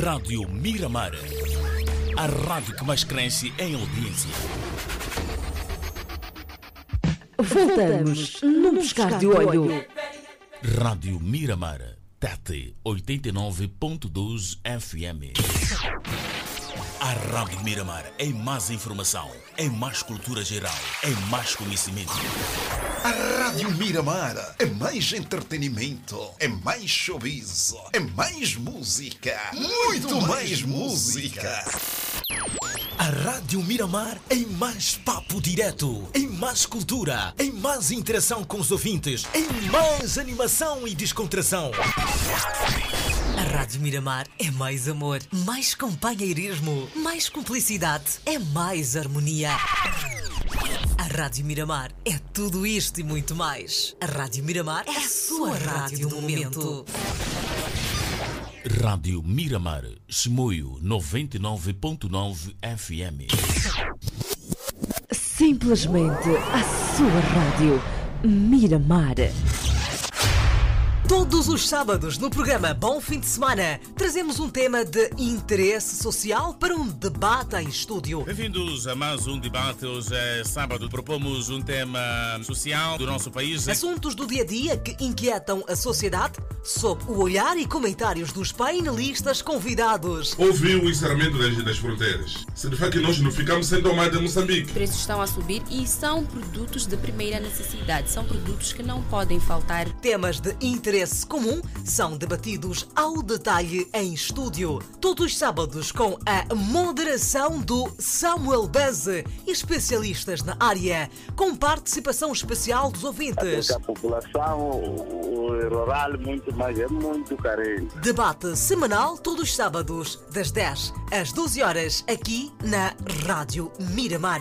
Rádio Miramar. A rádio que mais cresce em audiência. Voltamos num buscar de olho. Rádio Miramar. TAT 89.2 FM. A Rádio Miramar é mais informação, é mais cultura geral, é mais conhecimento. A Rádio Miramar é mais entretenimento, é mais showbiz, é mais música, muito mais música. A Rádio Miramar em mais papo direto, em mais cultura, em mais interação com os ouvintes, em mais animação e descontração. A Rádio Miramar é mais amor, mais companheirismo, mais cumplicidade, é mais harmonia. A Rádio Miramar é tudo isto e muito mais. A Rádio Miramar é a sua rádio do momento. Rádio Miramar, Chimoio 99.9 FM. Simplesmente a sua rádio. Miramar. Todos os sábados no programa Bom Fim de Semana trazemos um tema de interesse social para um debate em estúdio. Bem-vindos a mais um debate. Hoje é sábado. Propomos um tema social do nosso país. Assuntos do dia a dia que inquietam a sociedade, sob o olhar e comentários dos painelistas convidados. Houve o encerramento das, das fronteiras. Significa que nós não ficamos sem tomar de Moçambique. Os preços estão a subir e são produtos de primeira necessidade. São produtos que não podem faltar. Temas de interesse comum são debatidos ao detalhe em estúdio. Todos os sábados com a moderação do Samuel Beze, especialistas na área, com participação especial dos ouvintes. a população rural muito mais é muito carente. Debate semanal todos os sábados, das 10 às 12 horas, aqui na Rádio Miramar.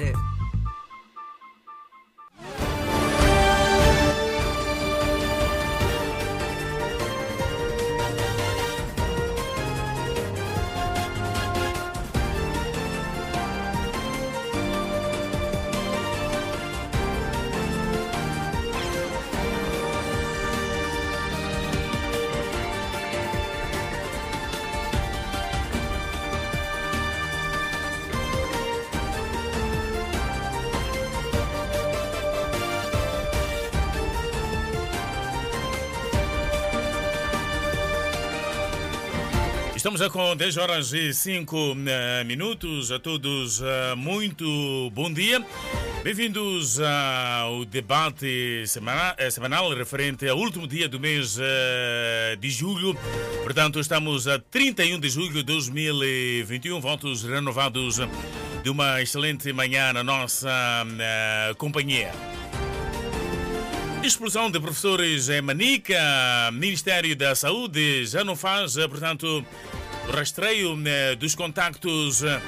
Estamos com 10 horas e 5 eh, minutos. A todos, eh, muito bom dia. Bem-vindos ao debate eh, semanal referente ao último dia do mês de julho. Portanto, estamos a 31 de julho de 2021. Votos renovados de uma excelente manhã na nossa companhia. Expulsão de professores em Manica, Ministério da Saúde já não faz, portanto, o rastreio eh, dos contactos eh,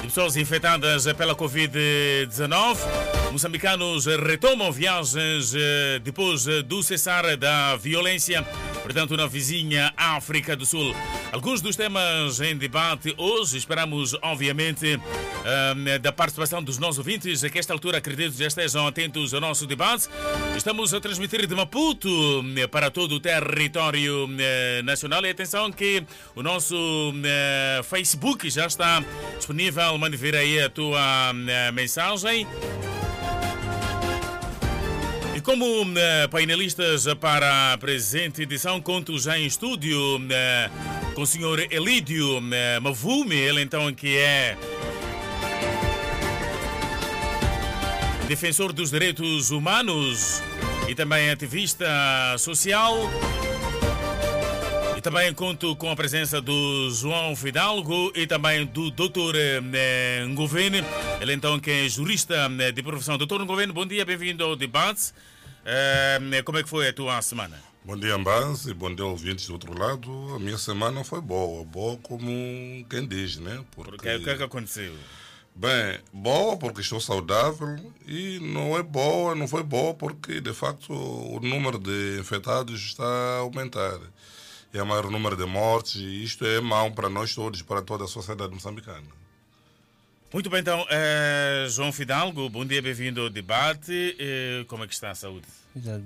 de pessoas infectadas pela Covid-19. Moçambicanos retomam viagens eh, depois eh, do cessar da violência, portanto, na vizinha África do Sul. Alguns dos temas em debate hoje, esperamos, obviamente, eh, da participação dos nossos ouvintes, que a esta altura acredito já estejam atentos ao nosso debate. Estamos a transmitir de Maputo eh, para todo o território eh, nacional e atenção que o nosso Facebook já está disponível. Mande vir aí a tua mensagem. Como eh, painelistas para a presente edição, conto já em estúdio eh, com o senhor Elídio eh, Mavume, ele então que é defensor dos direitos humanos e também ativista social. E também conto com a presença do João Fidalgo e também do Dr. Ngovene, ele então que é jurista de profissão. Dr. Ngovene, bom dia, bem-vindo ao debate. Eh, como é que foi a tua semana? Bom dia, Ambas, e bom dia, ouvintes do outro lado. A minha semana foi boa, boa como quem diz, né? Porque o que é que aconteceu? Bem, boa porque estou saudável e não é boa, não foi boa porque de facto o número de infectados está a aumentar. É o maior número de mortes e isto é mau para nós todos, para toda a sociedade moçambicana. Muito bem, então, eh, João Fidalgo, bom dia, bem-vindo ao debate. Eh, como é que está a saúde?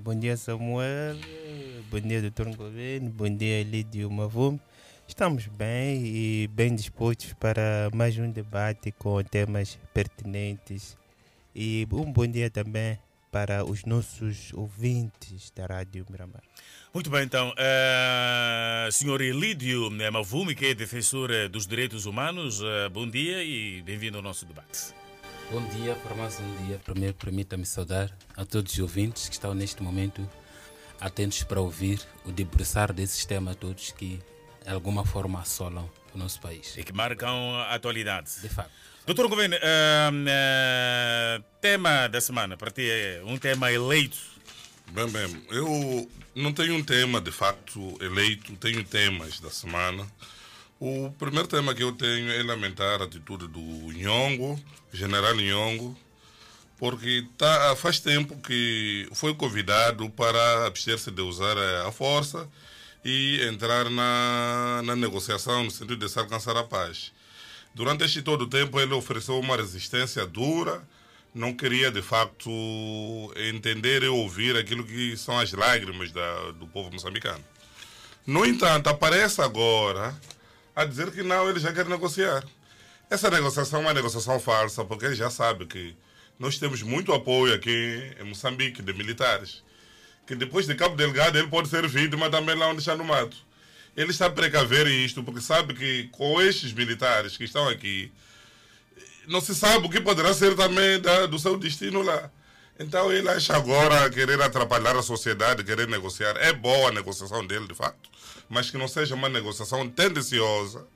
Bom dia, Samuel. Bom dia, Dr. Governo. Bom dia, Lídio Mavum. Estamos bem e bem dispostos para mais um debate com temas pertinentes. E um bom dia também para os nossos ouvintes da Rádio Miramar. Muito bem, então, uh, senhor Elídio Mavumi, que é defensor eh, dos direitos humanos, uh, bom dia e bem-vindo ao nosso debate. Bom dia, para mais um dia. Primeiro, permita-me saudar a todos os ouvintes que estão neste momento atentos para ouvir o debruçar desses temas todos que, de alguma forma, assolam o nosso país. E que marcam a atualidade. De facto. Doutor Governo, uh, tema da semana, para ti é um tema eleito. Bem, bem, eu não tenho um tema de facto eleito, tenho temas da semana. O primeiro tema que eu tenho é lamentar a atitude do Nhongo, general Nhongo, porque tá, faz tempo que foi convidado para abster-se de usar a força e entrar na, na negociação no sentido de se alcançar a paz. Durante este todo o tempo, ele ofereceu uma resistência dura, não queria de facto entender e ouvir aquilo que são as lágrimas da, do povo moçambicano. No entanto, aparece agora a dizer que não, ele já quer negociar. Essa negociação é uma negociação falsa, porque ele já sabe que nós temos muito apoio aqui em Moçambique de militares, que depois de Cabo Delgado ele pode ser vítima também lá onde está no mato ele está a precaver isto porque sabe que com estes militares que estão aqui, não se sabe o que poderá ser também da, do seu destino lá. Então ele acha agora querer atrapalhar a sociedade, querer negociar. É boa a negociação dele, de facto, mas que não seja uma negociação tendenciosa,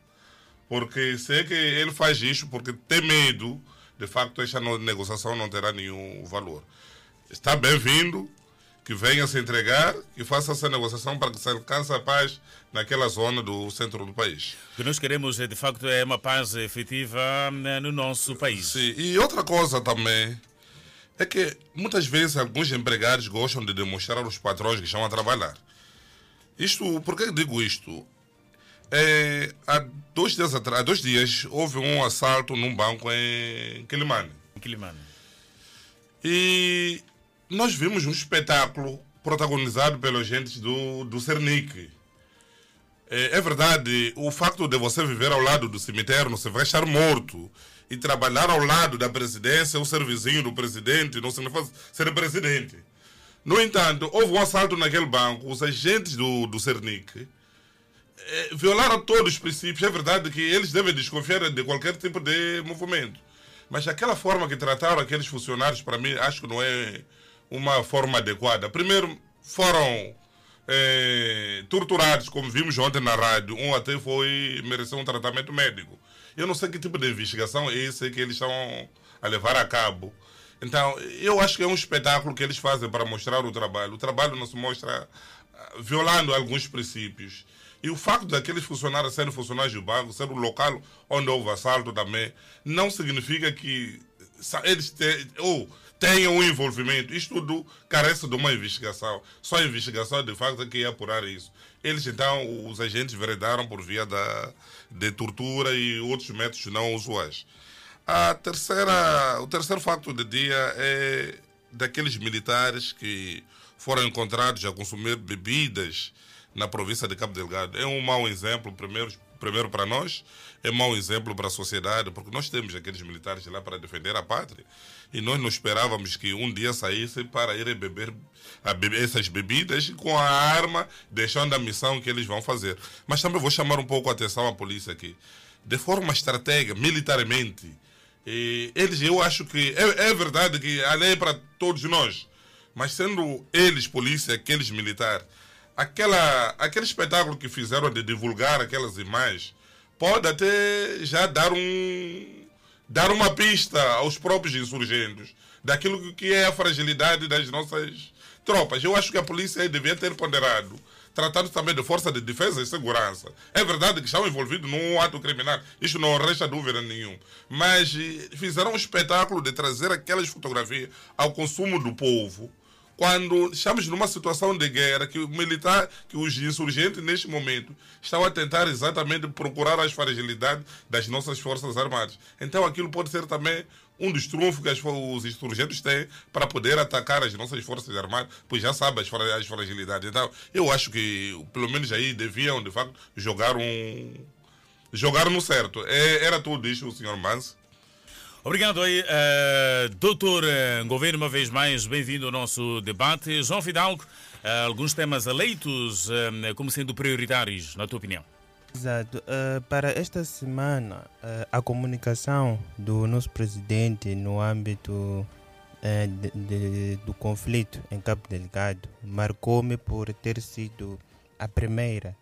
porque sei que ele faz isto porque tem medo, de facto, esta negociação não terá nenhum valor. Está bem-vindo, que venha se entregar e faça essa negociação para que se alcance a paz naquela zona do centro do país. O que nós queremos, de facto, é uma paz efetiva né, no nosso país. Sim, e outra coisa também é que muitas vezes alguns empregados gostam de demonstrar aos patrões que estão a trabalhar. Isto, por que digo isto? É, há dois dias atrás, dois dias, houve um assalto num banco em Quilimane. Em Quilimane. E nós vimos um espetáculo protagonizado pelos agentes do, do Cernic. É, é, verdade, o facto de você viver ao lado do cemitério, você vai estar morto. E trabalhar ao lado da presidência, ou ser vizinho do presidente, não significa ser presidente. No entanto, houve um assalto naquele banco, os agentes do, do Cernic é, violaram todos os princípios. É verdade que eles devem desconfiar de qualquer tipo de movimento. Mas aquela forma que trataram aqueles funcionários, para mim, acho que não é uma forma adequada. Primeiro, foram é, torturados, como vimos ontem na rádio. Um até foi mereceu um tratamento médico. Eu não sei que tipo de investigação é esse que eles estão a levar a cabo. Então, eu acho que é um espetáculo que eles fazem para mostrar o trabalho. O trabalho não se mostra ah, violando alguns princípios. E o facto daqueles funcionários serem funcionários do banco, ser o local onde houve assalto também, não significa que eles têm, ou tenham um envolvimento. Isto tudo carece de uma investigação. Só a investigação, de facto, é que ia apurar isso. Eles, então, os agentes veredaram por via da, de tortura e outros métodos não usuais. A terceira, o terceiro facto do dia é daqueles militares que foram encontrados a consumir bebidas na província de Cabo Delgado. É um mau exemplo, primeiro, primeiro para nós, é mau exemplo para a sociedade, porque nós temos aqueles militares lá para defender a pátria e nós não esperávamos que um dia saíssem para irem beber, beber essas bebidas com a arma, deixando a missão que eles vão fazer. Mas também vou chamar um pouco a atenção à polícia aqui. De forma estratégica, militarmente, eles, eu acho que é, é verdade que a lei é para todos nós, mas sendo eles polícia, aqueles militares, aquela, aquele espetáculo que fizeram de divulgar aquelas imagens pode até já dar um dar uma pista aos próprios insurgentes daquilo que é a fragilidade das nossas tropas. Eu acho que a polícia devia ter ponderado, tratando também de força de defesa e segurança. É verdade que estão envolvidos num ato criminal, isso não resta dúvida nenhuma. Mas eh, fizeram um espetáculo de trazer aquelas fotografias ao consumo do povo quando estamos numa situação de guerra, que o militar, que os insurgentes neste momento estão a tentar exatamente procurar as fragilidades das nossas forças armadas. Então aquilo pode ser também um dos trunfos que as, os insurgentes têm para poder atacar as nossas forças armadas, pois já sabem as, as fragilidades. Então eu acho que pelo menos aí deviam de facto jogar um jogar no certo. É, era tudo isso, o senhor Manso. Obrigado aí, uh, doutor uh, Governo, uma vez mais, bem-vindo ao nosso debate. João Fidalgo, uh, alguns temas eleitos uh, como sendo prioritários, na tua opinião? Exato. Uh, para esta semana, a comunicação do nosso presidente no âmbito de, de, do conflito em Cabo Delgado marcou-me por ter sido a primeira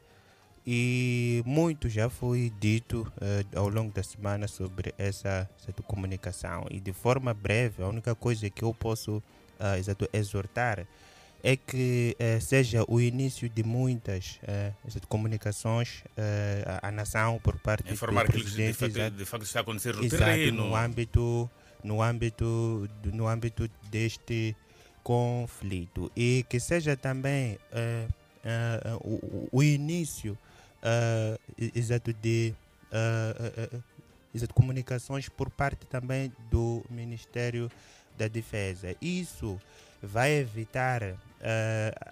e muito já foi dito uh, ao longo da semana sobre essa, essa comunicação. E de forma breve, a única coisa que eu posso uh, exato, exortar é que uh, seja o início de muitas uh, comunicações uh, à nação por parte Informar do presidente. presidente. De, de facto está a acontecer no exato, terreno. no âmbito, no âmbito, no âmbito deste conflito e que seja também o, o, início exato de exato, comunicações por parte também do Ministério da Defesa. Isso vai evitar uh,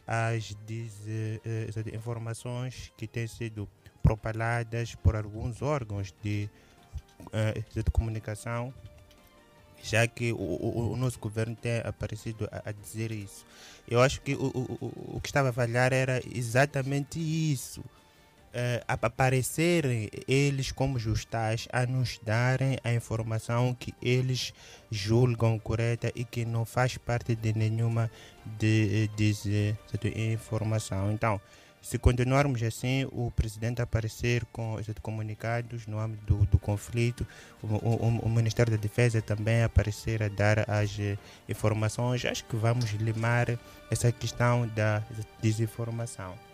as desinformações que têm sido propaladas por alguns órgãos de, uh, de comunicação, já que o, o, o, nosso governo tem aparecido a, a, dizer isso. Eu acho que o, o, o que estava a falhar era exatamente isso. Uh, aparecerem eles como justais a nos darem a informação que eles julgam correta e que não faz parte de nenhuma desinformação. De, então, se continuarmos assim, o presidente aparecer com esses comunicados no âmbito do, do conflito, o, o, o, Ministério da Defesa também aparecer a dar as informações, acho que vamos limar essa questão da desinformação.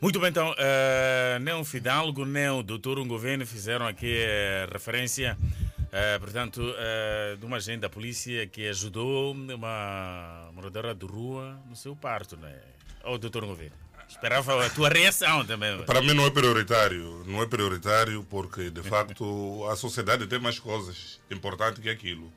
Muito bem, então, uh, nem o Fidalgo, nem o doutor Governo fizeram aqui uh, referência, uh, portanto, uh, de uma agente da polícia que ajudou uma moradora de rua no seu parto, né? Ou doutor Governo? Esperava a tua reação também. Para mim não é prioritário, não é prioritário porque, de facto, a sociedade tem mais coisas importantes que aquilo.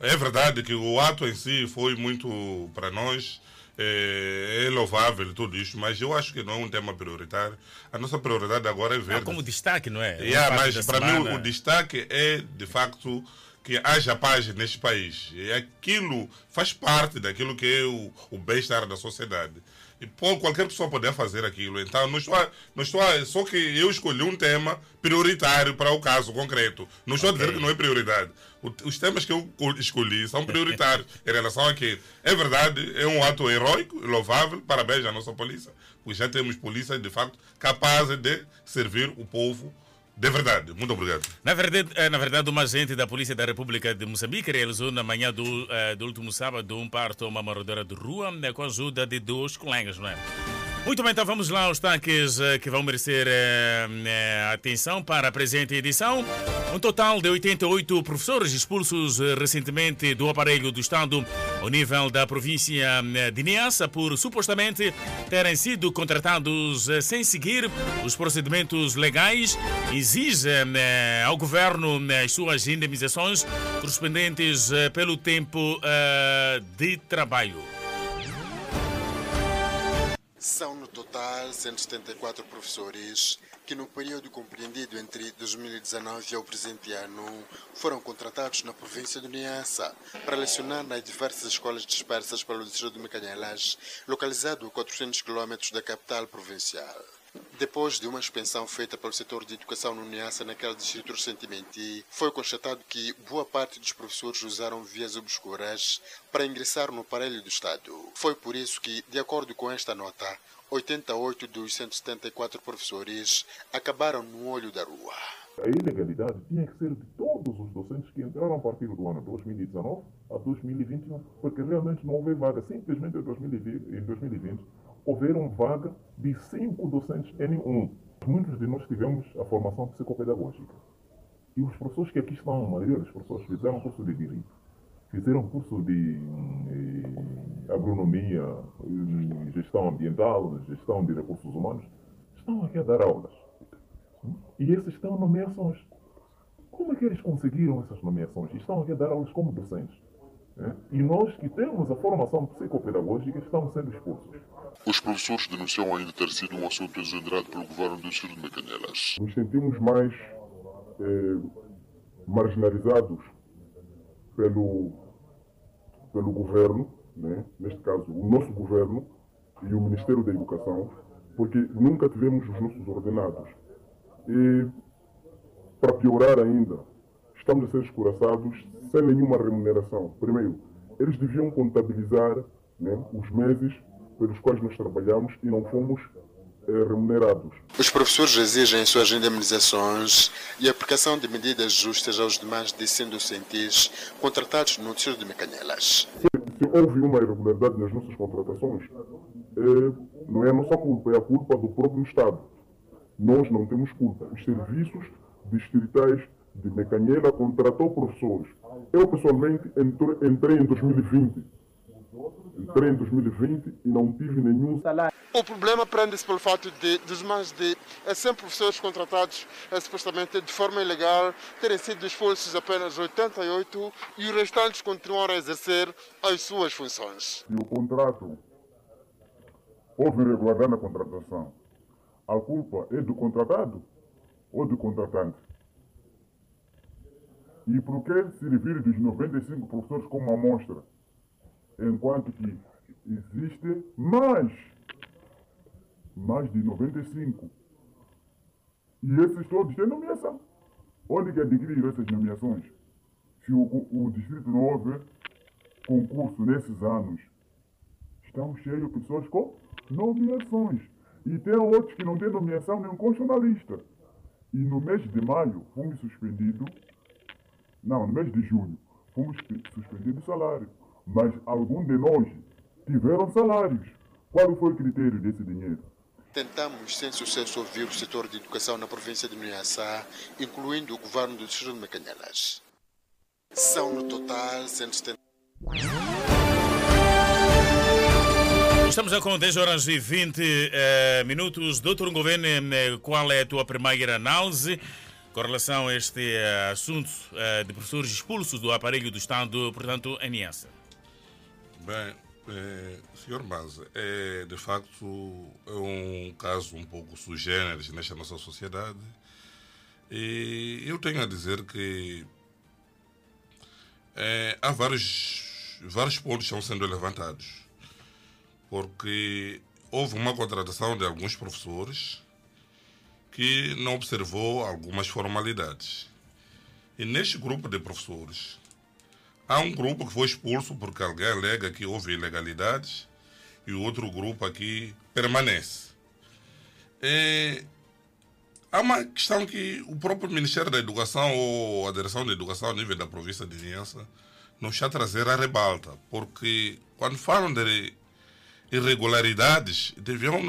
É verdade que o ato em si foi muito, para nós, é, é louvável tudo isso, mas eu acho que não é um tema prioritário. A nossa prioridade agora é ver. Ah, como destaque, não é? Yeah, mas para mim o destaque é, de facto, que haja paz neste país. E aquilo faz parte daquilo que é o, o bem-estar da sociedade. E pô, qualquer pessoa poder fazer aquilo. Então, não estou, a, não estou a, só que eu escolhi um tema prioritário para o caso concreto. Não estou okay. a dizer que não é prioridade. Os temas que eu escolhi são prioritários em relação àquilo. É verdade, é um ato heróico, louvável. Parabéns à nossa polícia. Pois já temos polícia, de facto, capazes de servir o povo de verdade, muito obrigado. Na verdade, na verdade, uma agente da Polícia da República de Moçambique realizou na manhã do, uh, do último sábado um parto a uma moradora de rua né, com a ajuda de dois colegas, não é? Muito bem, então vamos lá aos destaques que vão merecer eh, atenção para a presente edição. Um total de 88 professores expulsos recentemente do aparelho do Estado ao nível da província de Niassa por supostamente terem sido contratados sem seguir os procedimentos legais, exige ao governo as suas indemnizações correspondentes pelo tempo de trabalho. São no total 174 professores que no período compreendido entre 2019 e o presente ano foram contratados na província de Niassa para lecionar nas diversas escolas dispersas pelo distrito de Mecanhelas, localizado a 400 km da capital provincial. Depois de uma expansão feita pelo setor de educação no Niassa naquele distrito recentemente, foi constatado que boa parte dos professores usaram vias obscuras para ingressar no aparelho do Estado. Foi por isso que, de acordo com esta nota, 88 dos 174 professores acabaram no olho da rua. A ilegalidade tinha que ser de todos os docentes que entraram a partir do ano 2019 a 2021, porque realmente não houve vaga. Simplesmente em 2020, em 2020 houveram vaga de cinco docentes N1. Muitos de nós tivemos a formação psicopedagógica. E os professores que aqui estão, a maioria dos professores fizeram curso de Direito, fizeram curso de eh, agronomia, gestão ambiental, gestão de recursos humanos, estão aqui a dar aulas. E esses estão nomeações. Como é que eles conseguiram essas nomeações? Estão aqui a dar aulas como docentes. Né? E nós que temos a formação psicopedagógica estamos sendo expulsos. Os professores denunciam ainda ter sido um assunto engendrado pelo governo do Distrito de Mecanelas. Nos sentimos mais eh, marginalizados pelo, pelo governo, né? neste caso o nosso governo e o Ministério da Educação, porque nunca tivemos os nossos ordenados. E, para piorar ainda, estamos a ser escoraçados sem nenhuma remuneração. Primeiro, eles deviam contabilizar né, os meses pelos quais nós trabalhamos e não fomos eh, remunerados. Os professores exigem suas indemnizações e a aplicação de medidas justas aos demais docentes contratados no Distrito de Mecanelas. Se houve uma irregularidade nas nossas contratações, eh, não é a nossa culpa, é a culpa do próprio Estado. Nós não temos culpa. Os serviços distritais de Mecanhela contratou professores. Eu, pessoalmente, entre- entrei em 2020. Entrei em 2020 e não tive nenhum salário. O problema prende-se pelo fato de, dos mais de eh, 100 professores contratados eh, supostamente de forma ilegal terem sido expulsos apenas 88 e os restantes continuam a exercer as suas funções. Se o contrato houve irregularidade na contratação, a culpa é do contratado ou do contratante? E por que servir dos 95 professores como amostra, enquanto que existe mais, mais de 95? E esses todos têm nomeação. Onde que adquiriram essas nomeações? Se o, o, distrito não houve concurso nesses anos, estamos cheios de pessoas com nomeações. E tem outros que não têm nomeação nem constam na lista. E no mês de maio fomos suspendidos, não, no mês de junho, fomos suspendidos o salário. Mas alguns de nós tiveram salários. Qual foi o critério desse dinheiro? Tentamos, sem sucesso, ouvir o setor de educação na província de Niassa, incluindo o governo do Distrito de Mecanelas. São, no total, 170. Estamos a com 10 horas e 20 eh, minutos. Doutor Governo, eh, qual é a tua primeira análise com relação a este eh, assunto eh, de professores expulsos do aparelho do Estado, portanto, Niassa? Bem, eh, senhor Maza, é de facto é um caso um pouco sui generis nesta nossa sociedade. E eu tenho a dizer que eh, há vários, vários pontos que estão sendo levantados. Porque houve uma contratação de alguns professores que não observou algumas formalidades. E neste grupo de professores, há um grupo que foi expulso porque alguém alega que houve ilegalidades e o outro grupo aqui permanece. É, há uma questão que o próprio Ministério da Educação ou a Direção da Educação a nível da província de Niassa não está a trazer a rebalta, porque quando falam de irregularidades, deviam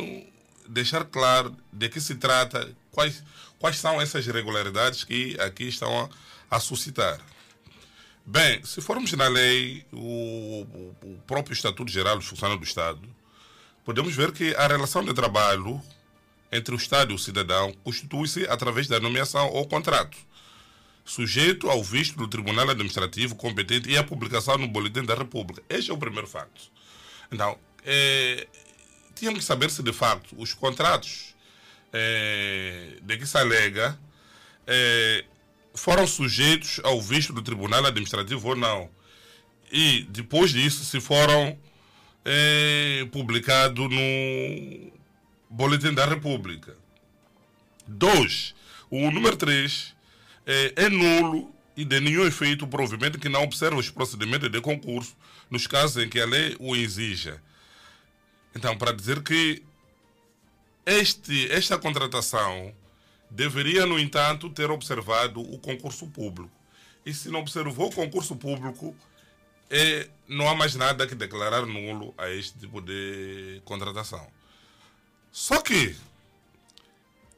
deixar claro de que se trata, quais, quais são essas irregularidades que aqui estão a, a suscitar. Bem, se formos na lei, o, o próprio Estatuto Geral dos Funcionários do Estado, podemos ver que a relação de trabalho entre o Estado e o cidadão constitui-se através da nomeação ou contrato, sujeito ao visto do Tribunal Administrativo competente e à publicação no Boletim da República. Este é o primeiro facto. Então, é, tínhamos que saber se de facto os contratos é, de que se alega é, foram sujeitos ao visto do Tribunal Administrativo ou não. E depois disso, se foram é, publicados no Boletim da República. Dois, o número três é, nulo e de nenhum efeito o provimento que não observa os procedimentos de concurso nos casos em que a lei o exija. Então, para dizer que este, esta contratação deveria, no entanto, ter observado o concurso público. E se não observou o concurso público, é, não há mais nada que declarar nulo a este tipo de contratação. Só que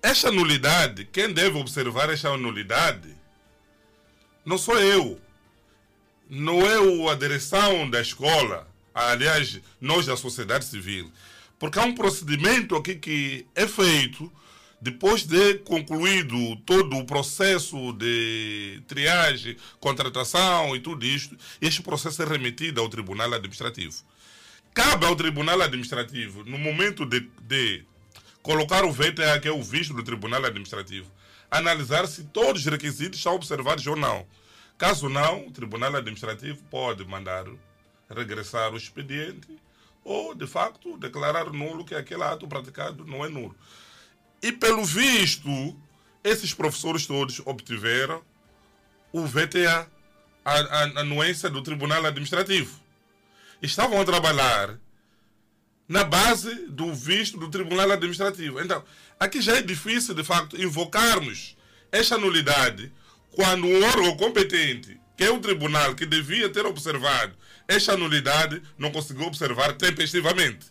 esta nulidade, quem deve observar esta nulidade, não sou eu, não é a direção da escola, aliás, nós da sociedade civil. Porque há um procedimento aqui que é feito depois de concluído todo o processo de triagem, contratação e tudo isto, este processo é remetido ao Tribunal Administrativo. Cabe ao Tribunal Administrativo, no momento de, de colocar o VTA, que é o visto do Tribunal Administrativo, analisar se todos os requisitos são observados ou não. Caso não, o Tribunal Administrativo pode mandar regressar o expediente ou, de facto, declarar nulo que aquele ato praticado não é nulo. E, pelo visto, esses professores todos obtiveram o VTA, a, a, a anuência do Tribunal Administrativo. Estavam a trabalhar na base do visto do Tribunal Administrativo. Então, aqui já é difícil, de facto, invocarmos esta nulidade quando o órgão competente, que é o tribunal que devia ter observado esta nulidade, não conseguiu observar tempestivamente.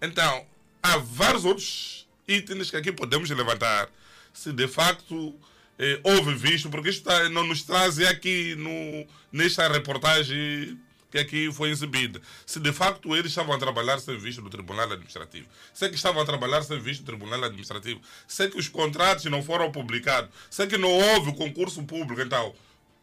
Então, há vários outros itens que aqui podemos levantar. Se de facto eh, houve visto, porque isto tá, não nos traz aqui no, nesta reportagem que aqui foi exibida. Se de facto eles estavam a trabalhar sem visto do Tribunal Administrativo, se é que estavam a trabalhar sem visto do Tribunal Administrativo, se é que os contratos não foram publicados, se é que não houve concurso público, então,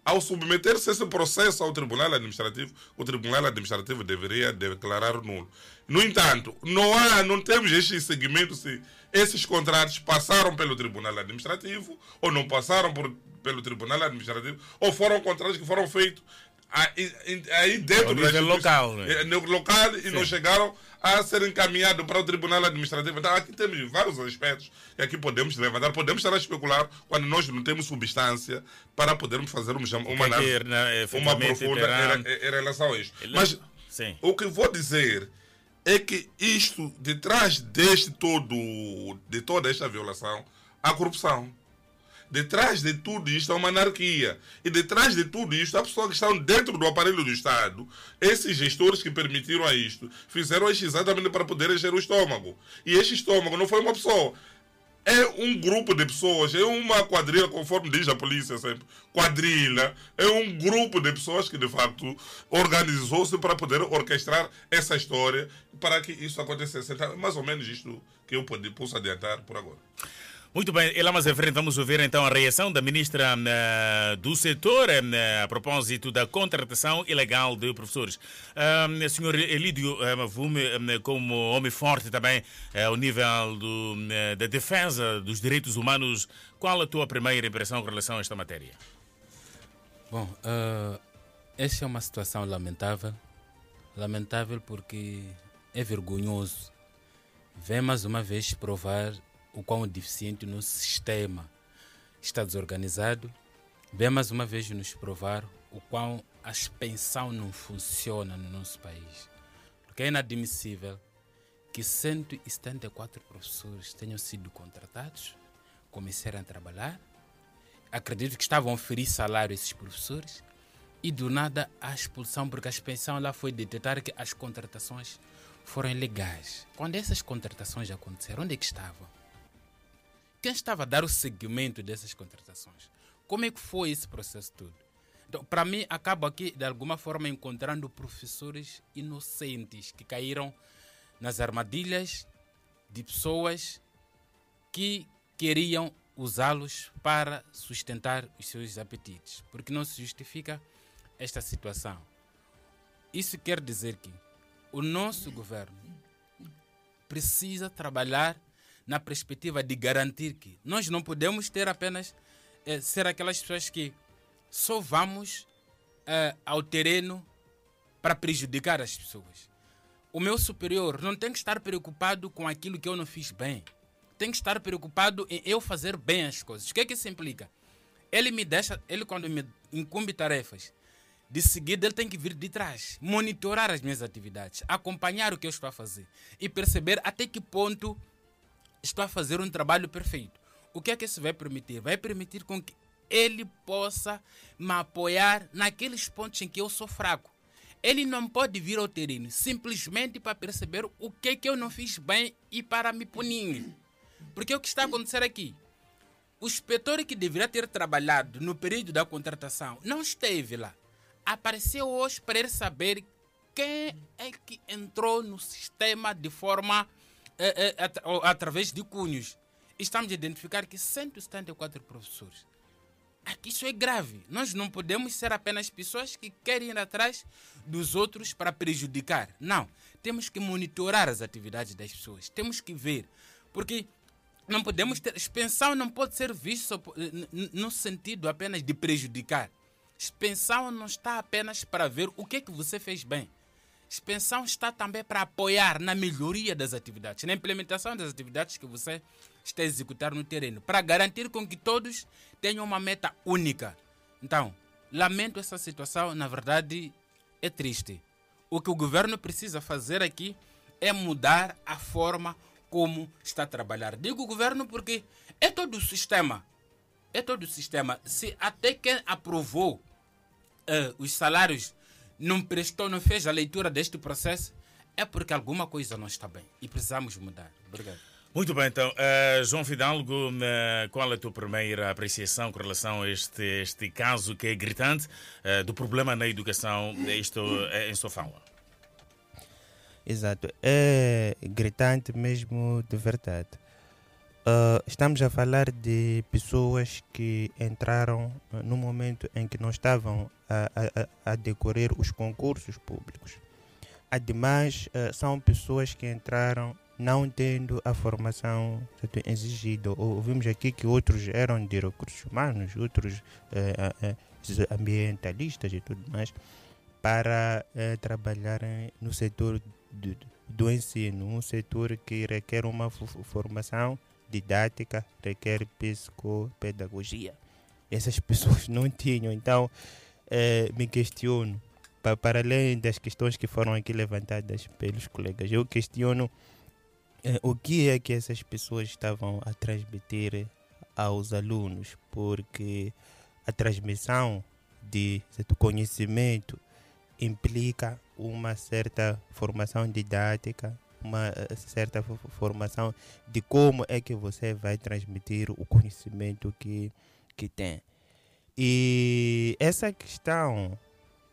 ao submeter-se esse processo ao Tribunal Administrativo, o Tribunal Administrativo deveria declarar nulo. No entanto, não há, não temos este segmento se esses contratos passaram pelo Tribunal Administrativo ou não passaram por, pelo Tribunal Administrativo ou foram contratos que foram feitos aí dentro do nível local, né? no local e Sim. não chegaram a ser encaminhados para o Tribunal Administrativo. Então aqui temos vários aspectos que aqui podemos levantar, podemos estar a especular quando nós não temos substância para podermos fazer uma, que é uma análise, né, uma profunda terá- em, relação a isto. Ele- Mas Sim. o que vou dizer é que isto, detrás deste todo, de toda esta violação, há corrupção. Detrás de tudo isto há uma anarquia. E detrás de tudo isto há pessoas que estão dentro do aparelho do Estado. Esses gestores que permitiram a isto fizeram isto exatamente para poder encher o estômago. E este estômago não foi uma pessoa. É um grupo de pessoas, é uma quadrilha, conforme diz a polícia sempre. Quadrilha. É um grupo de pessoas que, de facto, organizou-se para poder orquestrar essa história para que isso acontecesse. Então, é mais ou menos isto que eu posso adiantar por agora. Muito bem, e lá mais à frente vamos ouvir então a reação da ministra eh, do setor eh, a propósito da contratação ilegal de professores. Ah, senhor Elídio eh, como homem forte também ao nível do, da defesa dos direitos humanos, qual a tua primeira impressão com relação a esta matéria? Bom, esta é uma situação lamentável. Lamentável porque é vergonhoso. Vem mais uma vez provar o quão deficiente o nosso sistema está desorganizado. Vem mais uma vez nos provar o quão a pensão não funciona no nosso país. Porque é inadmissível que 174 professores tenham sido contratados, começaram a trabalhar, acredito que estavam a oferecer salário a esses professores e do nada a expulsão, porque a expensão lá foi detectar que as contratações foram ilegais. Quando essas contratações aconteceram, onde é que estavam? Quem estava a dar o seguimento dessas contratações? Como é que foi esse processo todo? Então, para mim, acabo aqui, de alguma forma, encontrando professores inocentes que caíram nas armadilhas de pessoas que queriam usá-los para sustentar os seus apetites, porque não se justifica esta situação. Isso quer dizer que o nosso governo precisa trabalhar na perspectiva de garantir que nós não podemos ter apenas eh, ser aquelas pessoas que só vamos eh, ao terreno para prejudicar as pessoas. O meu superior não tem que estar preocupado com aquilo que eu não fiz bem. Tem que estar preocupado em eu fazer bem as coisas. O que é que isso implica? Ele me deixa, ele quando me incumbe tarefas, de seguida ele tem que vir de trás, monitorar as minhas atividades, acompanhar o que eu estou a fazer e perceber até que ponto estou a fazer um trabalho perfeito. O que é que isso vai permitir? Vai permitir com que ele possa me apoiar naqueles pontos em que eu sou fraco. Ele não pode vir ao terreno simplesmente para perceber o que é que eu não fiz bem e para me punir. Porque o que está a acontecer aqui? O inspetor que deveria ter trabalhado no período da contratação não esteve lá. Apareceu hoje para ele saber quem é que entrou no sistema de forma eh, eh, at- através de cunhos. Estamos a identificar que 174 professores. Aqui isso é grave. Nós não podemos ser apenas pessoas que querem ir atrás dos outros para prejudicar. Não. Temos que monitorar as atividades das pessoas. Temos que ver. Porque não podemos ter. Expensão não pode ser visto no sentido apenas de prejudicar. Expensão não está apenas para ver o que, é que você fez bem. Expensão está também para apoiar na melhoria das atividades, na implementação das atividades que você está a executar no terreno, para garantir com que todos tenham uma meta única. Então, lamento essa situação, na verdade, é triste. O que o governo precisa fazer aqui é mudar a forma como está a trabalhar. Digo governo porque é todo o sistema. É todo o sistema. Se até quem aprovou eh, os salários não prestou, não fez a leitura deste processo, é porque alguma coisa não está bem e precisamos mudar. Obrigado. Muito bem, então, eh, João Fidalgo, eh, qual é a tua primeira apreciação com relação a este, este caso que é gritante eh, do problema na educação, isto em sua fala? Exato. É gritante mesmo de verdade. Ah, estamos a falar de pessoas que entraram ah, no momento em que não estavam a, a- a- decorrer os concursos públicos. Ademais, ah, são pessoas que entraram não tendo a formação exigida. Ou- Ouvimos aqui que outros eram de recursos humanos, outros eh, ah, ah, ambientalistas e tudo mais, para eh, trabalharem no setor do, do ensino, um setor que requer uma fo- fo- formação didática, requer psicopedagogia. Essas pessoas não tinham, então eh, me questiono, pa- para além das questões que foram aqui levantadas pelos colegas, eu questiono eh, o que é que essas pessoas estavam a transmitir aos alunos, porque a transmissão de certo conhecimento implica uma certa formação didática, uma eh, certa fo- fo- formação de como é que você vai transmitir o conhecimento que, que tem. E essa questão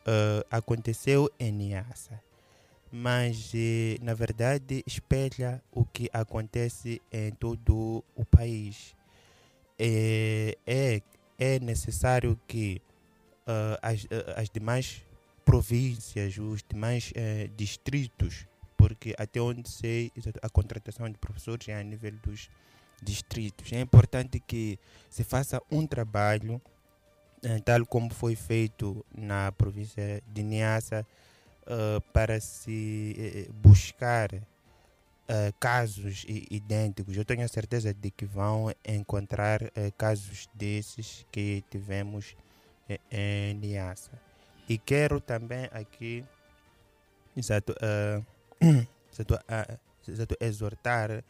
eh, aconteceu em Niassa, mas eh, na verdade espelha o que acontece em todo o país. É, é, é necessário que ah, as, as demais províncias, os demais distritos, porque até onde sei a contratação de professores é a nível dos distritos. É importante que se faça um trabalho, eh, tal como foi feito na província de Niassa, ah, para se eh, buscar eh, casos idênticos. Eu tenho a certeza de que vão encontrar eh, casos desses que tivemos eh, em Niassa. E quero também aqui exato, ah, ah, exato, exortar ah,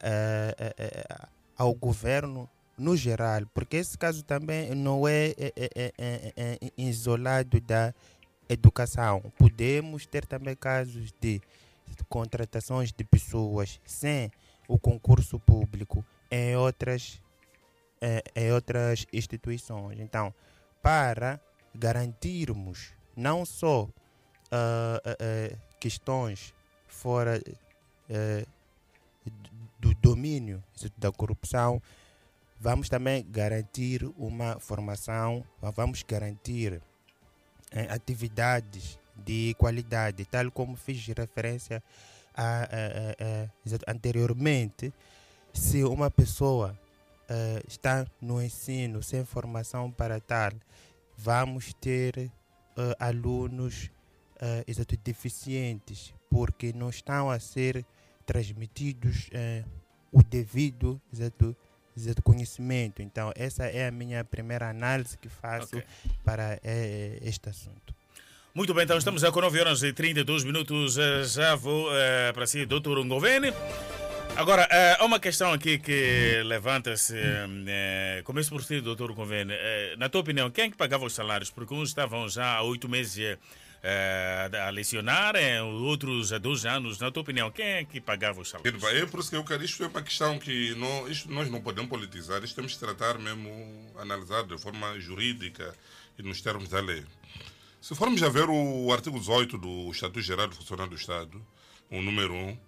ah, ah, ao governo no geral, porque esse caso também não é, é- é- é- é- é isolado da educação. Podemos ter também casos de contratações de pessoas sem o concurso público em outras, eh, em outras instituições. Então, para garantirmos não só ah, ah, questões fora eh, do domínio da corrupção, vamos também garantir uma formação, vamos garantir eh, atividades de qualidade, tal como fiz referência a, a- a- anteriormente. Se uma pessoa eh, está no ensino sem formação para tal, vamos ter alunos exato, deficientes, porque não estão a ser transmitidos eh, o devido exato, exato conhecimento. Então, essa é a minha primeira análise que faço para eh, este assunto. Muito bem, então estamos com 9 horas e 32 minutos. Eh, Já vou eh, para si, doutor Ngovene. Agora, eh, há uma questão aqui que levanta-se. eh, começo por si, doutor. Eh, na tua opinião, quem é que pagava os salários? Porque uns estavam já há oito meses eh, a lecionar, eh, outros há dois anos. Na tua opinião, quem é que pagava os salários? É por isso que eu quero. Isto é uma questão que não, isto nós não podemos politizar. Isto temos que tratar mesmo, analisar de forma jurídica e nos termos da lei. Se formos a ver o artigo 18 do Estatuto Geral do Funcionário do Estado, o número 1,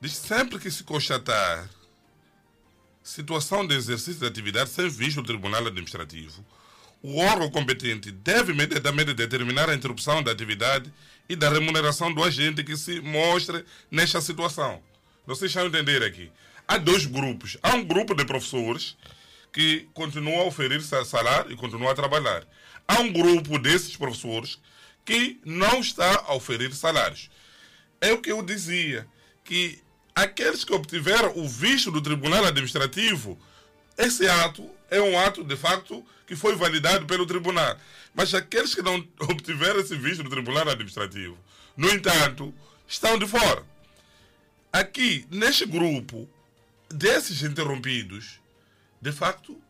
diz sempre que se constatar situação de exercício de atividade sem visto do Tribunal Administrativo, o órgão competente deve imediatamente determinar a interrupção da atividade e da remuneração do agente que se mostre nesta situação. Vocês estão a entender aqui. Há dois grupos. Há um grupo de professores que continuam a oferir salário e continuam a trabalhar. Há um grupo desses professores que não está a oferir salários. É o que eu dizia, que aqueles que obtiveram o visto do Tribunal Administrativo, esse ato é um ato, de facto, que foi validado pelo tribunal. Mas aqueles que não obtiveram esse visto do Tribunal Administrativo, no entanto, estão de fora. Aqui, neste grupo, desses interrompidos, de facto,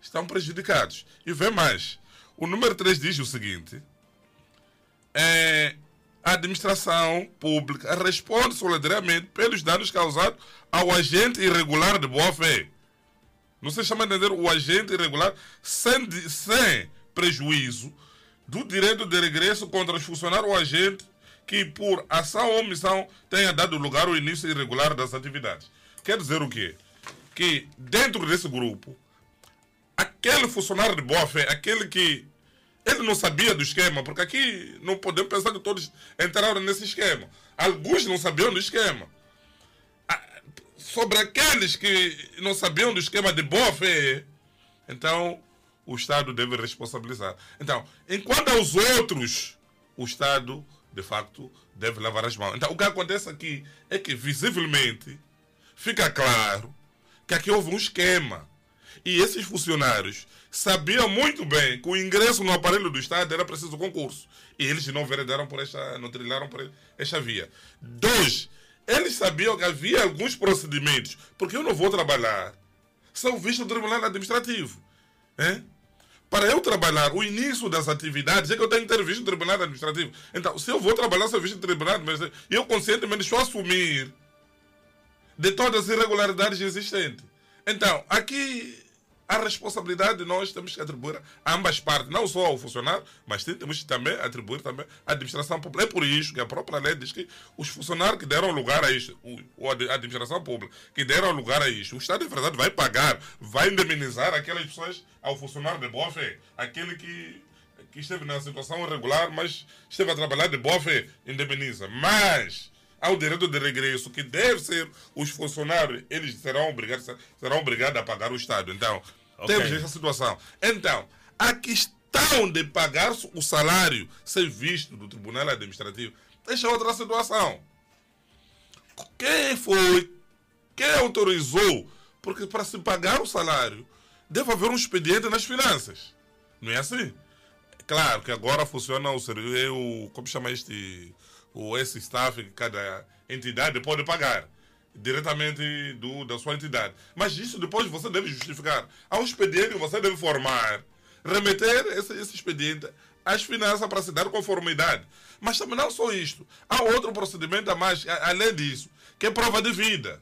estão prejudicados. E vem mais. O número 3 diz o seguinte: é, a administração pública responde solidariamente pelos danos causados ao agente irregular de boa-fé. Não se chama de entender o agente irregular sem, sem prejuízo do direito de regresso contra os funcionários ou agente que, por ação ou omissão, tenha dado lugar ao início irregular das atividades. Quer dizer o quê? Que dentro desse grupo, aquele funcionário de boa fé, aquele que ele não sabia do esquema, porque aqui não podemos pensar que todos entraram nesse esquema. Alguns não sabiam do esquema. Sobre aqueles que não sabiam do esquema de boa fé, então o Estado deve responsabilizar. Então, enquanto aos outros, o Estado, de facto, deve lavar as mãos. Então, o que acontece aqui é que, visivelmente, fica claro que aqui houve um esquema. E esses funcionários sabiam muito bem que o ingresso no aparelho do Estado era preciso concurso. E eles não por esta, não trilharam por esta via. Dois, eles sabiam que havia alguns procedimentos, porque eu não vou trabalhar são vistos no Tribunal Administrativo. Hein? Para eu trabalhar o início das atividades, é que eu tenho que ter visto no Tribunal Administrativo. Então, se eu vou trabalhar serviço no Tribunal Administrativo, eu conscientemente estou a assumir de todas as irregularidades existentes. Então, aqui a responsabilidade nós temos que atribuir a ambas partes, não só ao funcionário, mas temos que também atribuir também à administração pública. É por isso que a própria lei diz que os funcionários que deram lugar a isto, ou a administração pública que deram lugar a isto, o Estado, de verdade, vai pagar, vai indemnizar aquelas pessoas ao funcionário de boa fé, aquele que, que esteve na situação irregular, mas esteve a trabalhar de boa fé, indemniza. Mas ao direito de regresso, que deve ser os funcionários, eles serão obrigados, serão obrigados a pagar o Estado. Então, okay. temos essa situação. Então, a questão de pagar o salário sem visto do Tribunal Administrativo, deixa outra situação. Quem foi, quem autorizou? Porque para se pagar o salário, deve haver um expediente nas finanças. Não é assim? Claro que agora funciona o serviço, como chama este o esse staff que cada entidade pode pagar diretamente do, da sua entidade. Mas isso depois você deve justificar. Há um expediente que você deve formar, remeter esse, esse expediente às finanças para se dar conformidade. Mas também não só isto. Há outro procedimento a mais, além disso, que é prova de vida.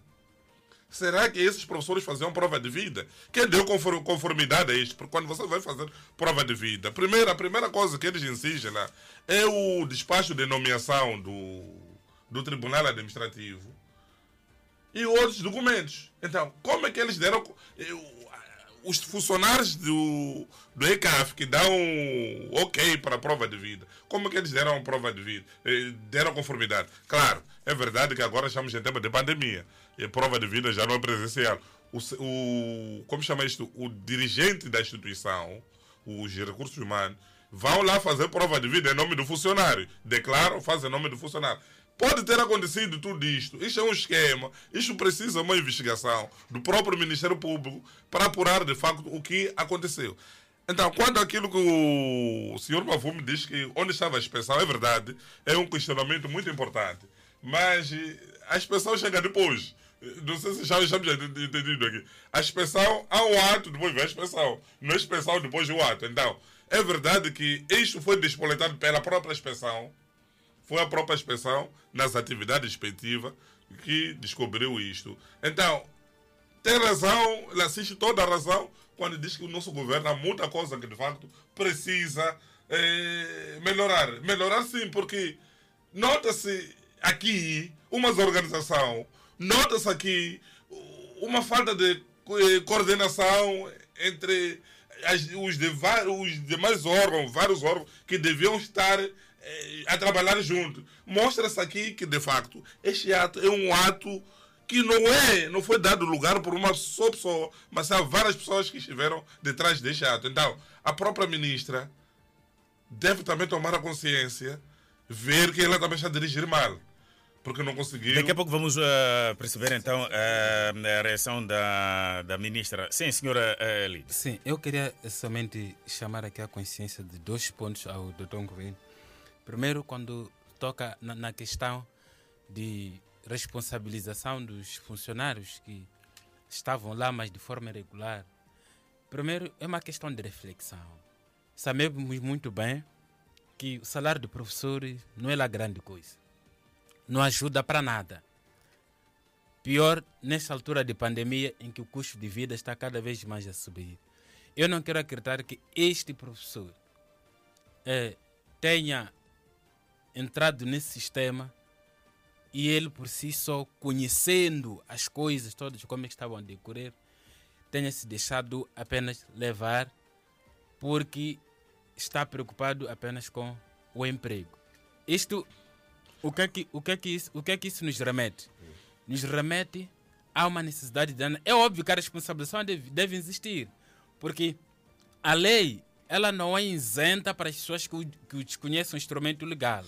Será que esses professores faziam prova de vida? Quem deu conformidade a isto? Quando você vai fazer prova de vida, primeiro, a primeira coisa que eles exigem lá é o despacho de nomeação do, do Tribunal Administrativo e outros documentos. Então, como é que eles deram. Os funcionários do, do ECAF que dão ok para a prova de vida, como é que eles deram a prova de vida? Eh, deram conformidade? Claro, é verdade que agora estamos em tempo de pandemia prova de vida já não é presencial. O, o, como chama isto? O dirigente da instituição, os recursos humanos, vão lá fazer prova de vida em nome do funcionário. Declaram, fazem em nome do funcionário. Pode ter acontecido tudo isto. Isto é um esquema. Isto precisa uma investigação do próprio Ministério Público para apurar de facto o que aconteceu. Então, quando aquilo que o senhor Mavume diz que onde estava a inspeção, é verdade, é um questionamento muito importante. Mas eh, a inspeção chega depois. Não sei se já estamos entendido aqui. A inspeção, há um ato, depois vem a inspeção. Não é inspeção, depois o ato. Então, é verdade que isto foi despoletado pela própria inspeção. Foi a própria inspeção, nas atividades inspectivas, que descobriu isto. Então, tem razão, ele assiste toda a razão quando diz que o nosso governo há muita coisa que de facto precisa eh, melhorar. Melhorar sim, porque nota-se aqui uma desorganização, nota-se aqui uma falta de eh, coordenação entre as- os, de, os demais órgãos, vários órgãos que deviam estar eh, a trabalhar juntos. Mostra-se aqui que, de facto, este ato é um ato que não é, não foi dado lugar por uma só pessoa, mas há várias pessoas que estiveram detrás deste ato. Então, a própria ministra deve também tomar a consciência, ver que ela também está a dirigir mal, porque não conseguiu. Daqui a pouco vamos eh, perceber então eh, a reação da, da ministra. Sim, senhora uh, Lid. Sim, eu queria somente chamar aqui a consciência de dois pontos ao Dr. Governo. Primeiro, quando toca na, na questão de responsabilização dos funcionários que estavam lá, mas de forma irregular. Primeiro, é uma questão de reflexão. Sabemos muito bem que o salário do professor não é lá grande coisa. Não ajuda para nada. Pior nesta altura de pandemia em que o custo de vida está cada vez mais a subir. Eu não quero acreditar que este professor eh, tenha entrado nesse sistema e ele por si só, conhecendo as coisas todas, como é estavam a decorrer, tenha se deixado apenas levar porque está preocupado apenas com o emprego. Isto, o que é que, o que, é que, isso, o que, é que isso nos remete? Nos remete a uma necessidade de... É óbvio que a responsabilização deve, deve existir, porque a lei ela não é isenta para as pessoas que, que desconhecem o instrumento legal.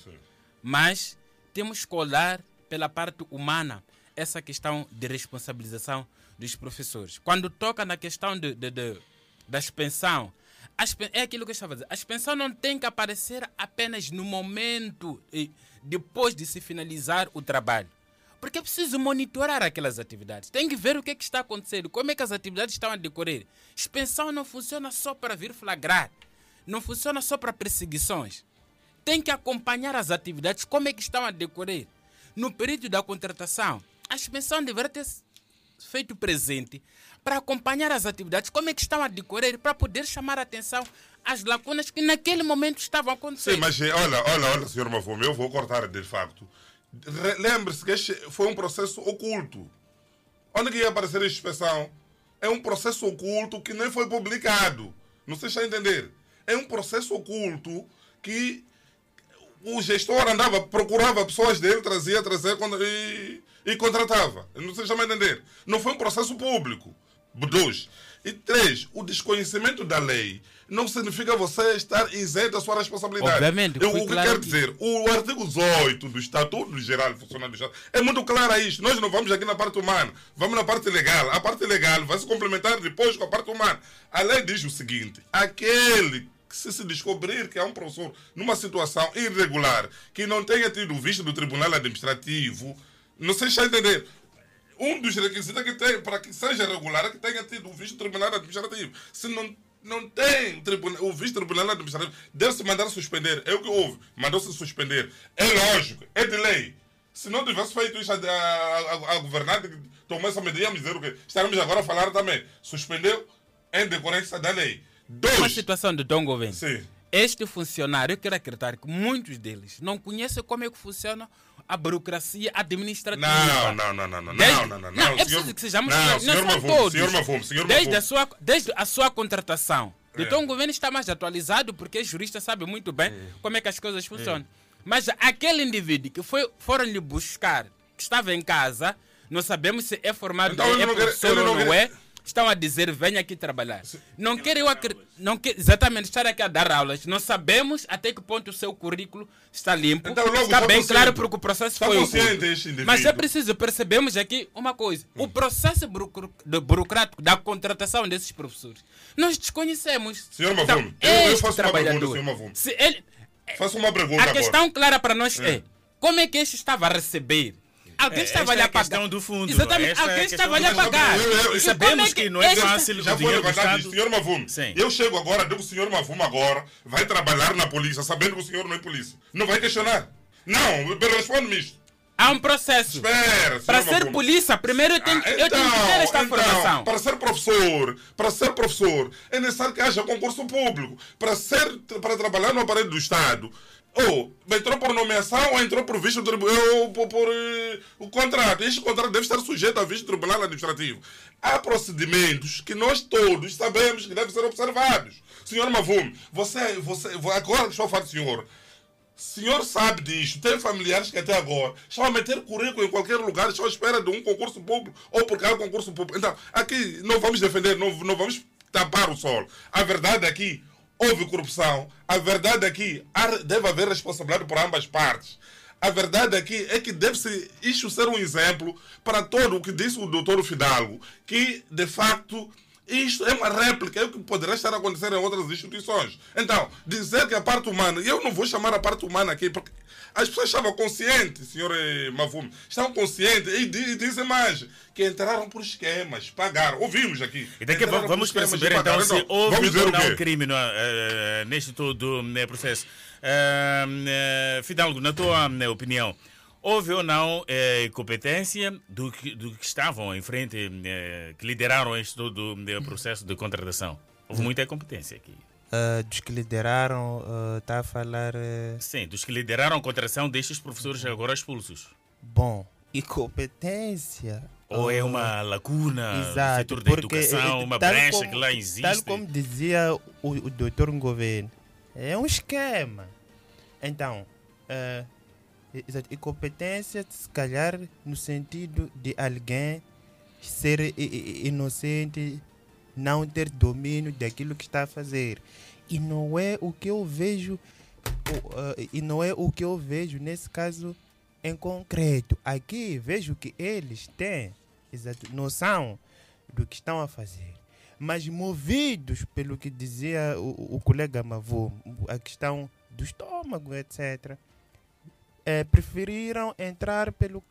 Mas temos que olhar pela parte humana essa questão de responsabilização dos professores. Quando toca na questão de, de, de, da expensão, a expen- é aquilo que eu estava dizer. A expensão não tem que aparecer apenas no momento, depois de se finalizar o trabalho. Porque é preciso monitorar aquelas atividades. Tem que ver o que, é que está acontecendo, como é que as atividades estão a decorrer. Expensão não funciona só para vir flagrar, não funciona só para perseguições. Tem que acompanhar as atividades, como é que estão a decorrer. No período da contratação, a expensão deveria ter feito presente para acompanhar as atividades, como é que estão a decorrer, para poder chamar a atenção às lacunas que naquele momento estavam acontecendo. Sim, mas olha, olha, olha, senhor Mafume, eu vou cortar de facto. Re- Lembre-se que este foi um processo oculto. Onde que ia aparecer a inspeção? É um processo oculto que nem foi publicado. Não sei se está a entender. É um processo oculto que o gestor andava, procurava pessoas dele, trazia, trazia quando- e, e contratava. Não sei se a entender. Não foi um processo público. Dois. E três, o desconhecimento da lei não significa você estar isento da sua responsabilidade. Obviamente, Eu, o que claro quero que- dizer, o artigo 18 do Estatuto Geral de Funcionário do Estado é muito claro a isto. Nós não vamos aqui na parte humana, vamos na parte legal. A parte legal vai se complementar depois com a parte humana. A lei diz o seguinte: aquele que se, se descobrir que é um professor numa situação irregular, que não tenha tido visto do Tribunal Administrativo, não sei se está a entender. Um dos requisitos é que tem, para que seja regular é que tenha tido o visto Tribunal Administrativo. Se não, não tem o, tribuna- o visto do Tribunal Administrativo, deve-se mandar suspender. É o que houve. Mandou-se suspender. É lógico, é de lei. Se não tivesse feito isso, a, a, a governante que tomou essa medida, íamos dizer o quê? Estaremos agora a falar também. Suspendeu em decorrência da lei. Uma situação de Dom Governo. Sim. Este funcionário, eu quero acreditar que muitos deles não conhecem como é que funciona a burocracia administrativa. Não, não, não, não, não, Desde- não, não, não, não, é preciso que sejamos não, senhor são Mafume, todos. senhor Mafume, senhor desde, a sua, desde a sua contratação. É. Então o governo está mais atualizado porque é jurista sabe muito bem É. como é que as coisas funcionam. Mas aquele indivíduo que foi, foram lhe buscar, que estava em casa, não sabemos se é formado, Então, é não quer- professor ou não não é. Estão a dizer, venha aqui trabalhar. Não quero eu não quer exatamente estar aqui a dar aulas. Não sabemos até que ponto o seu currículo está limpo. Então, logo, está bem consciente. claro porque o processo Está foi indivíduo. Mas é preciso percebermos aqui uma coisa. O processo burocr- de- burocrático da contratação desses professores, nós desconhecemos. Senhor Então, Mafume, eu- eu este faço uma pergunta, trabalhador, senhor Mafume. se ele, Faça uma pergunta a questão agora. clara para nós É. é, como é que este estava a receber? Alguém É, estava lhe é a a pagar. questão do fundo. Exatamente, Esta é a alguém estava lhe a pagar. Eu- eu- eu- sabemos é que não é fácil Já foi dinheiro do senhor Mavume. Sim. Eu chego agora, digo o senhor Mavume agora, vai trabalhar na polícia, sabendo que o senhor não é polícia. Não vai questionar. Não, responde-me isto. Há um processo. Espera, Para ser Mavuma. polícia, primeiro eu tenho, que- eu tenho que ter esta então, formação. Para ser professor, para ser professor, é necessário que haja concurso público. Para ser, para trabalhar no aparelho do Estado, ou entrou por nomeação ou entrou por visto tribu- ou por, por, eh, o contrato. Este contrato deve estar sujeito a visto tribunal administrativo. Há procedimentos que nós todos sabemos que devem ser observados. Senhor Mavum, você, você, agora que estou a falar do senhor, senhor sabe disto, tem familiares que até agora estão a meter currículo em qualquer lugar, estão à espera de um concurso público ou por causa de concurso público. Então, aqui não vamos defender, não, não vamos tapar o sol. A verdade aqui, houve corrupção. A verdade aqui, deve haver responsabilidade por ambas partes. A verdade aqui é que deve ser, isto ser um exemplo para todo o que disse o doutor Fidalgo, que de facto isto é uma réplica, é o que poderá estar a acontecer em outras instituições. Então, dizer que a parte humana, e eu não vou chamar a parte humana aqui, porque as pessoas estavam conscientes, senhor eh, Mavume, estavam conscientes e, di- dizem mais, que entraram por esquemas, pagaram. Ouvimos aqui. E daqui Entraram vamos perceber então se houve ou o não crime no, eh, neste todo né, processo. Ah, eh, Fidalgo, na tua né, opinião, houve ou não eh, competência do que, do que estavam em frente, eh, que lideraram este todo né, processo de contratação? Houve muita competência aqui. Ah, dos que lideraram, está a falar. eh, Sim, dos que lideraram a contratação destes professores agora expulsos. Bom, e competência. Ou é ah, uma lacuna no Exato, setor da educação, uma brecha como- que lá existe? Tal como dizia o, o doutor Governo, é um esquema. Então, exato, e competência, se calhar, no sentido de alguém ser inocente, não ter domínio daquilo que está a fazer. E não é o que eu vejo, eh, e não é o que eu vejo nesse caso em concreto. Aqui vejo que eles têm exato, noção do que estão a fazer. Mas movidos pelo que dizia o, o colega Mavu, a questão do estômago, etc., eh, preferiram entrar pelo,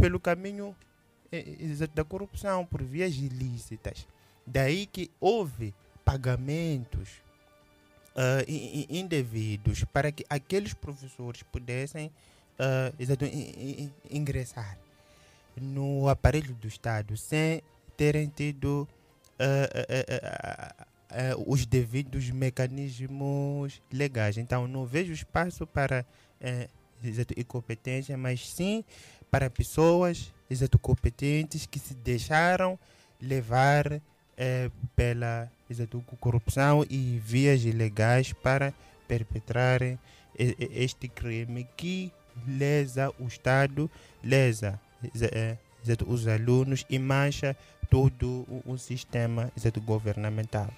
pelo caminho eh, exato, da corrupção, por vias ilícitas. Daí que houve pagamentos ah, i- i- indevidos para que aqueles professores pudessem ah, in- ingressar no aparelho do Estado sem terem tido ah, ah, ah, ah, ah, os devidos mecanismos legais. Então, não vejo espaço para eh, exato, incompetência, mas sim para pessoas exato, competentes que se deixaram levar eh, pela corrupção e vias ilegais para perpetrarem e- este crime que lesa o Estado, lesa eh, os alunos e mancha todo o, sistema governamental.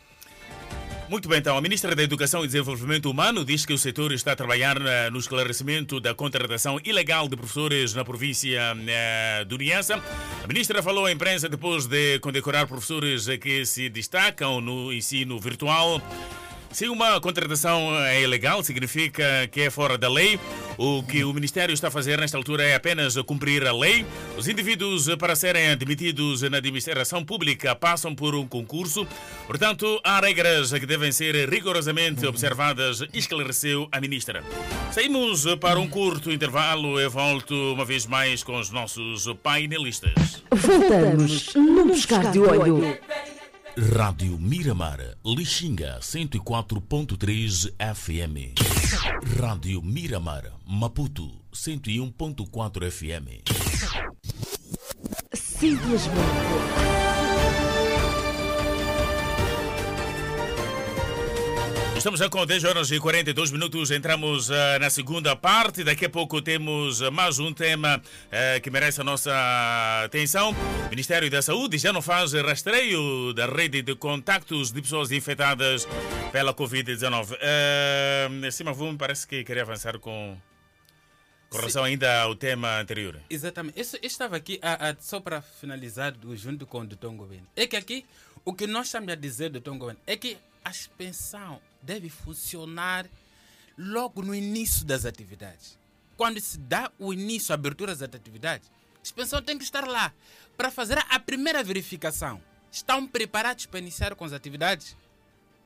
Muito bem, então. A Ministra da Educação e Desenvolvimento Humano diz que o setor está a trabalhar eh, no esclarecimento da contratação ilegal de professores na província eh, do Niassa. A Ministra falou à imprensa depois de condecorar professores que se destacam no ensino virtual. Se uma contratação é ilegal, significa que é fora da lei. O que o Ministério está a fazer nesta altura é apenas cumprir a lei. Os indivíduos, para serem admitidos na administração pública, passam por um concurso. Portanto, há regras que devem ser rigorosamente observadas, esclareceu a Ministra. Saímos para um curto intervalo. Eu volto uma vez mais com os nossos painelistas. Voltamos no Buscar de Olho. Rádio Miramar, Lixinga 104.3 FM. Rádio Miramar, Maputo 101.4 FM. Simplesmente. Estamos já com 10 horas e 42 minutos. Entramos ah, na segunda parte. Daqui a pouco temos ah, mais um tema ah, que merece a nossa atenção. O Ministério da Saúde já não faz rastreio da rede de contactos de pessoas infectadas pela Covid-19. Uh, Cima me parece que queria avançar com, com relação ainda ao tema anterior. Exatamente. Eu, eu estava aqui, a, a- só para finalizar, junto com o Dr. Governo. É que aqui, o que nós estamos a dizer, Dr. Governo, é que a expensão deve funcionar logo no início das atividades. Quando se dá o início, a abertura das atividades, a expensão tem que estar lá para fazer a primeira verificação. Estão preparados para iniciar com as atividades?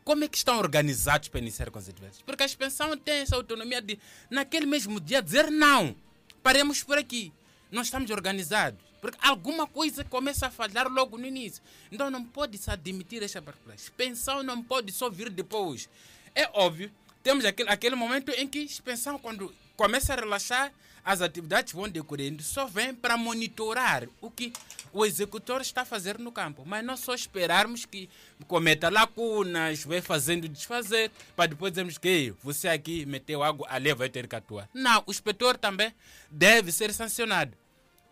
Como é que estão organizados para iniciar com as atividades? Porque a expensão tem essa autonomia de, naquele mesmo dia, dizer não, paremos por aqui. Nós estamos organizados. Porque alguma coisa começa a falhar logo no início. Então não pode se admitir esta barbaridade. Pensão não pode só vir depois. É óbvio, temos aquele, aquele momento em que pensão, quando começa a relaxar, as atividades vão decorrendo, só vem para monitorar o que o executor está fazer no campo. Mas não só esperarmos que cometa lacunas, vai fazendo desfazer, para depois dizermos que você aqui meteu água, ali vai ter que atuar. Não, o inspetor também deve ser sancionado.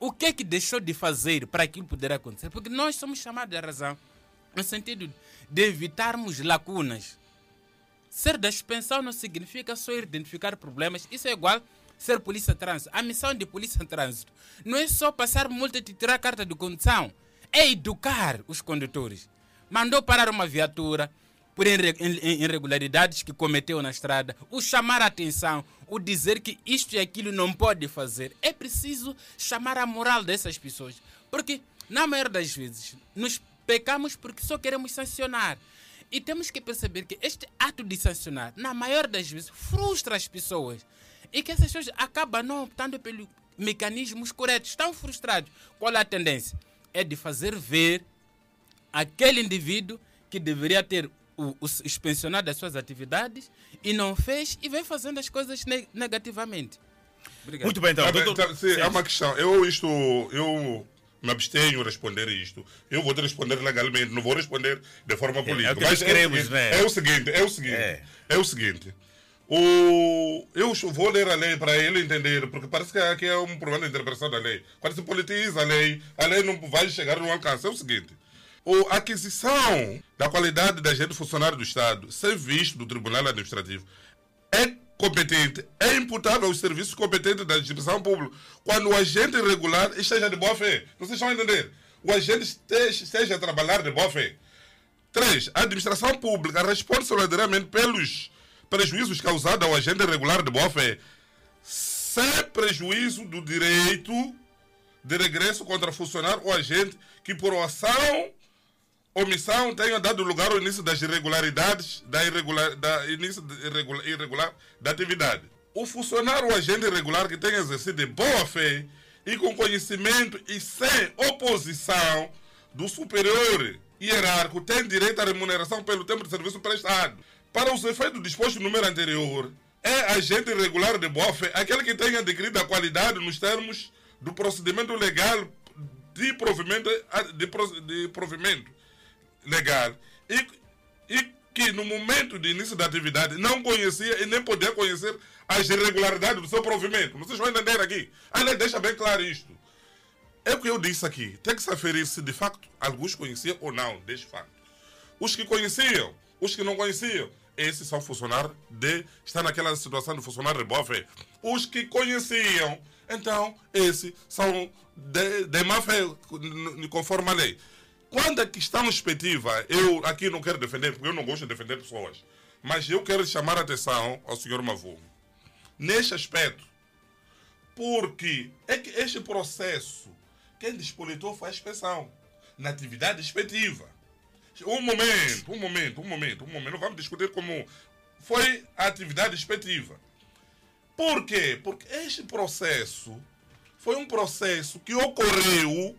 O que é que deixou de fazer para aquilo poder acontecer? Porque nós somos chamados à razão, no sentido de evitarmos lacunas. Ser da suspensão não significa só identificar problemas, isso é igual ser polícia trânsito. A missão de polícia trânsito não é só passar multa e tirar carta de condução, é educar os condutores. Mandou parar uma viatura por irregularidades que cometeu na estrada, o chamar a atenção, o dizer que isto e aquilo não pode fazer. É preciso chamar a moral dessas pessoas, porque na maioria das vezes nos pecamos porque só queremos sancionar. E temos que perceber que este ato de sancionar, na maior das vezes, frustra as pessoas. E que essas pessoas acabam não optando pelos mecanismos corretos. Estão frustrados. Qual é a tendência? É de fazer ver aquele indivíduo que deveria ter o, o suspensionado das suas atividades e não fez e vem fazendo as coisas ne negativamente. Obrigado. Muito bem, então. Ah, doutor, então sim, é uma questão. Eu isto, eu me abstenho de responder isto. Eu vou te responder legalmente, não vou responder de forma política. É, é o que Mas queremos, é, né? é o seguinte, é o seguinte, é, é o seguinte. O, eu vou ler a lei para ele entender, porque parece que aqui é um problema de interpretação da lei. Quando se politiza a lei, a lei não vai chegar no alcance. É o seguinte: a aquisição da qualidade da agente funcionário do Estado, sem visto do Tribunal Administrativo, é competente, é imputável aos serviços competentes da instituição pública quando o agente irregular esteja de boa fé. Vocês estão a entender? O agente esteja, a trabalhar de boa fé. Três, a administração pública responde solidariamente pelos prejuízos causados ao agente irregular de boa fé, sem prejuízo do direito de regresso contra funcionário ou agente que por ação omissão tenha dado lugar ao início das irregularidades da, irregular, da início irregular, irregular da atividade. O funcionário ou agente irregular que tenha exercido boa fé e com conhecimento e sem oposição do superior hierárquico tem direito à remuneração pelo tempo de serviço prestado. Para os efeitos dispostos no número anterior, é agente irregular de boa fé aquele que tenha adquirido a qualidade nos termos do procedimento legal de provimento, de, de provimento legal e, e que no momento de início da atividade não conhecia e nem podia conhecer as irregularidades do seu provimento. Vocês vão entender aqui. A lei deixa bem claro isto. É o que eu disse aqui. Tem que se aferir se de facto alguns conheciam ou não deste facto. Os que conheciam, os que não conheciam, esses são funcionários de. está naquela situação de funcionário de boa fé. Os que conheciam, então, esses são de, de má fé, conforme a lei. Quando a questão expectativa, eu aqui não quero defender, porque eu não gosto de defender pessoas, mas eu quero chamar a atenção ao senhor Mavu neste aspecto, porque é que este processo, quem despolitou foi a inspeção, na atividade expectativa. Um momento, um momento, um momento, um momento, vamos discutir como foi a atividade expectativa. Por quê? Porque este processo foi um processo que ocorreu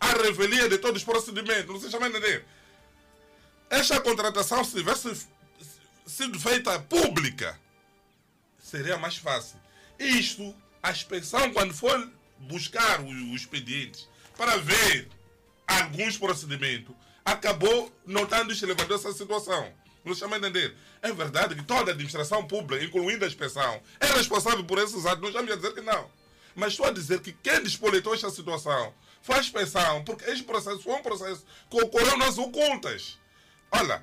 a revelia de todos os procedimentos. Não se chama entender. Esta contratação, se tivesse sido feita pública, seria mais fácil. Isto, a inspeção, quando for buscar os expedientes para ver alguns procedimentos, acabou notando este levantou essa situação. Não se chama entender. É verdade que toda a administração pública, incluindo a inspeção, é responsável por esses atos. Não estamos a dizer que não. Mas estou a dizer que quem despolitou esta situação faz pensão, porque este processo foi um processo que ocorreu nas ocultas. Olha,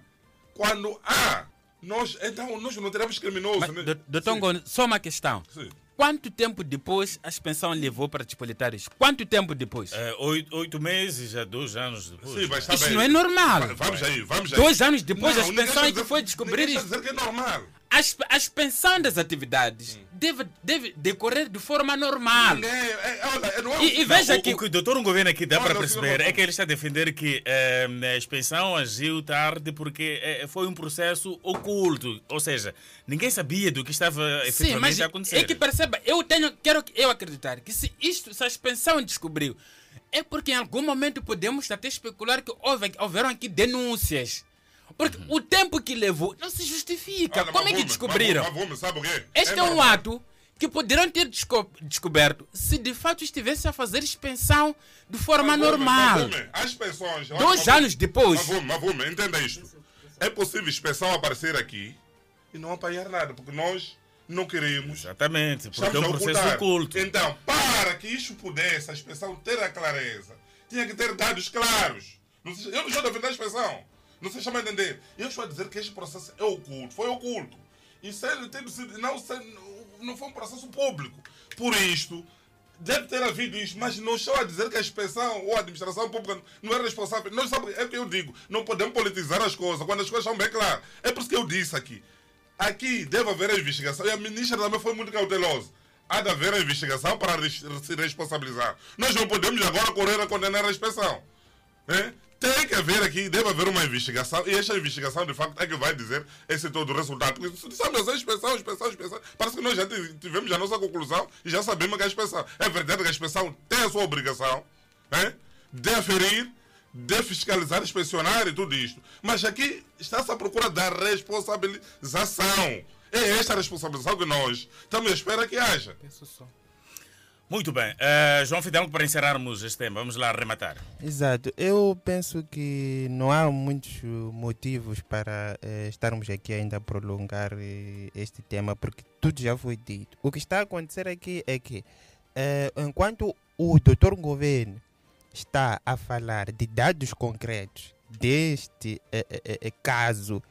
quando há, nós, então nós não teremos criminoso. Mas, né? Doutor Ngono, só uma questão. Sim. Quanto tempo depois a expensão levou para despolitar isso? Quanto tempo depois? É, oito, oito, meses, já dois anos depois. Sim, mas tá isso bem. não é normal. Vamos aí, vamos aí. Dois anos depois não, a expensão é que foi descobrir isso. dizer que é normal. A, a expensão das atividades hum deve, deve decorrer de forma normal. É, e, e veja o, que. O que o doutor governo aqui dá Olha, para perceber é que ele está a defender que eh, a expensão agiu tarde porque eh, foi um processo oculto. Ou seja, ninguém sabia do que estava Sim, efetivamente mas a acontecer. é que perceba, eu tenho, quero eu acreditar que se isto, se a expensão descobriu, é porque em algum momento podemos até especular que houve, houveram aqui denúncias. Porque o tempo que levou não se justifica. Olha, Como é que descobriram? Este é, um normal. ato que poderiam ter desco- descoberto se de fato estivesse a fazer expensão de forma normal. As pessoas. Dois anos depois. Mavume, Mavume, entenda isto. É possível inspeção aparecer aqui e não apanhar nada, porque nós não queremos. Exatamente, porque é um processo oculto. Então, para que isto pudesse, a inspeção ter a clareza, tinha que ter dados claros. Eu não estou a defender a inspeção. Não se chama entender. Eu estou a dizer que este processo é oculto. Foi oculto. E sendo, tendo sido, não, não foi um processo público. Por isto, deve ter havido isto, mas não estou a dizer que a inspeção ou a administração pública não é responsável. Não sabe, é o que eu digo. Não podemos politizar as coisas quando as coisas são bem claras. É por isso que eu disse aqui. Aqui deve haver a investigação. E a ministra também foi muito cautelosa. Há de haver a investigação para se responsabilizar. Nós não podemos agora correr a condenar a inspeção. né? Tem que haver aqui, deve haver uma investigação, e esta investigação, de facto, é que vai dizer esse todo o resultado. Porque dissemos a inspeção, inspeção, inspeção, parece que nós já ti- tivemos a nossa conclusão e já sabemos que a inspeção. É verdade que a inspeção tem a sua obrigação né? de aferir, de fiscalizar, inspecionar e tudo isto. Mas aqui está-se à procura da responsabilização. É esta a responsabilização que nós estamos à espera que haja. Muito bem. Eh, João Fidalgo, para encerrarmos este tema, vamos lá arrematar. Exato. Eu penso que não há muitos motivos para eh, estarmos aqui ainda a prolongar eh, este tema, porque tudo já foi dito. O que está a acontecer aqui é que, enquanto o doutor governo está a falar de dados concretos deste caso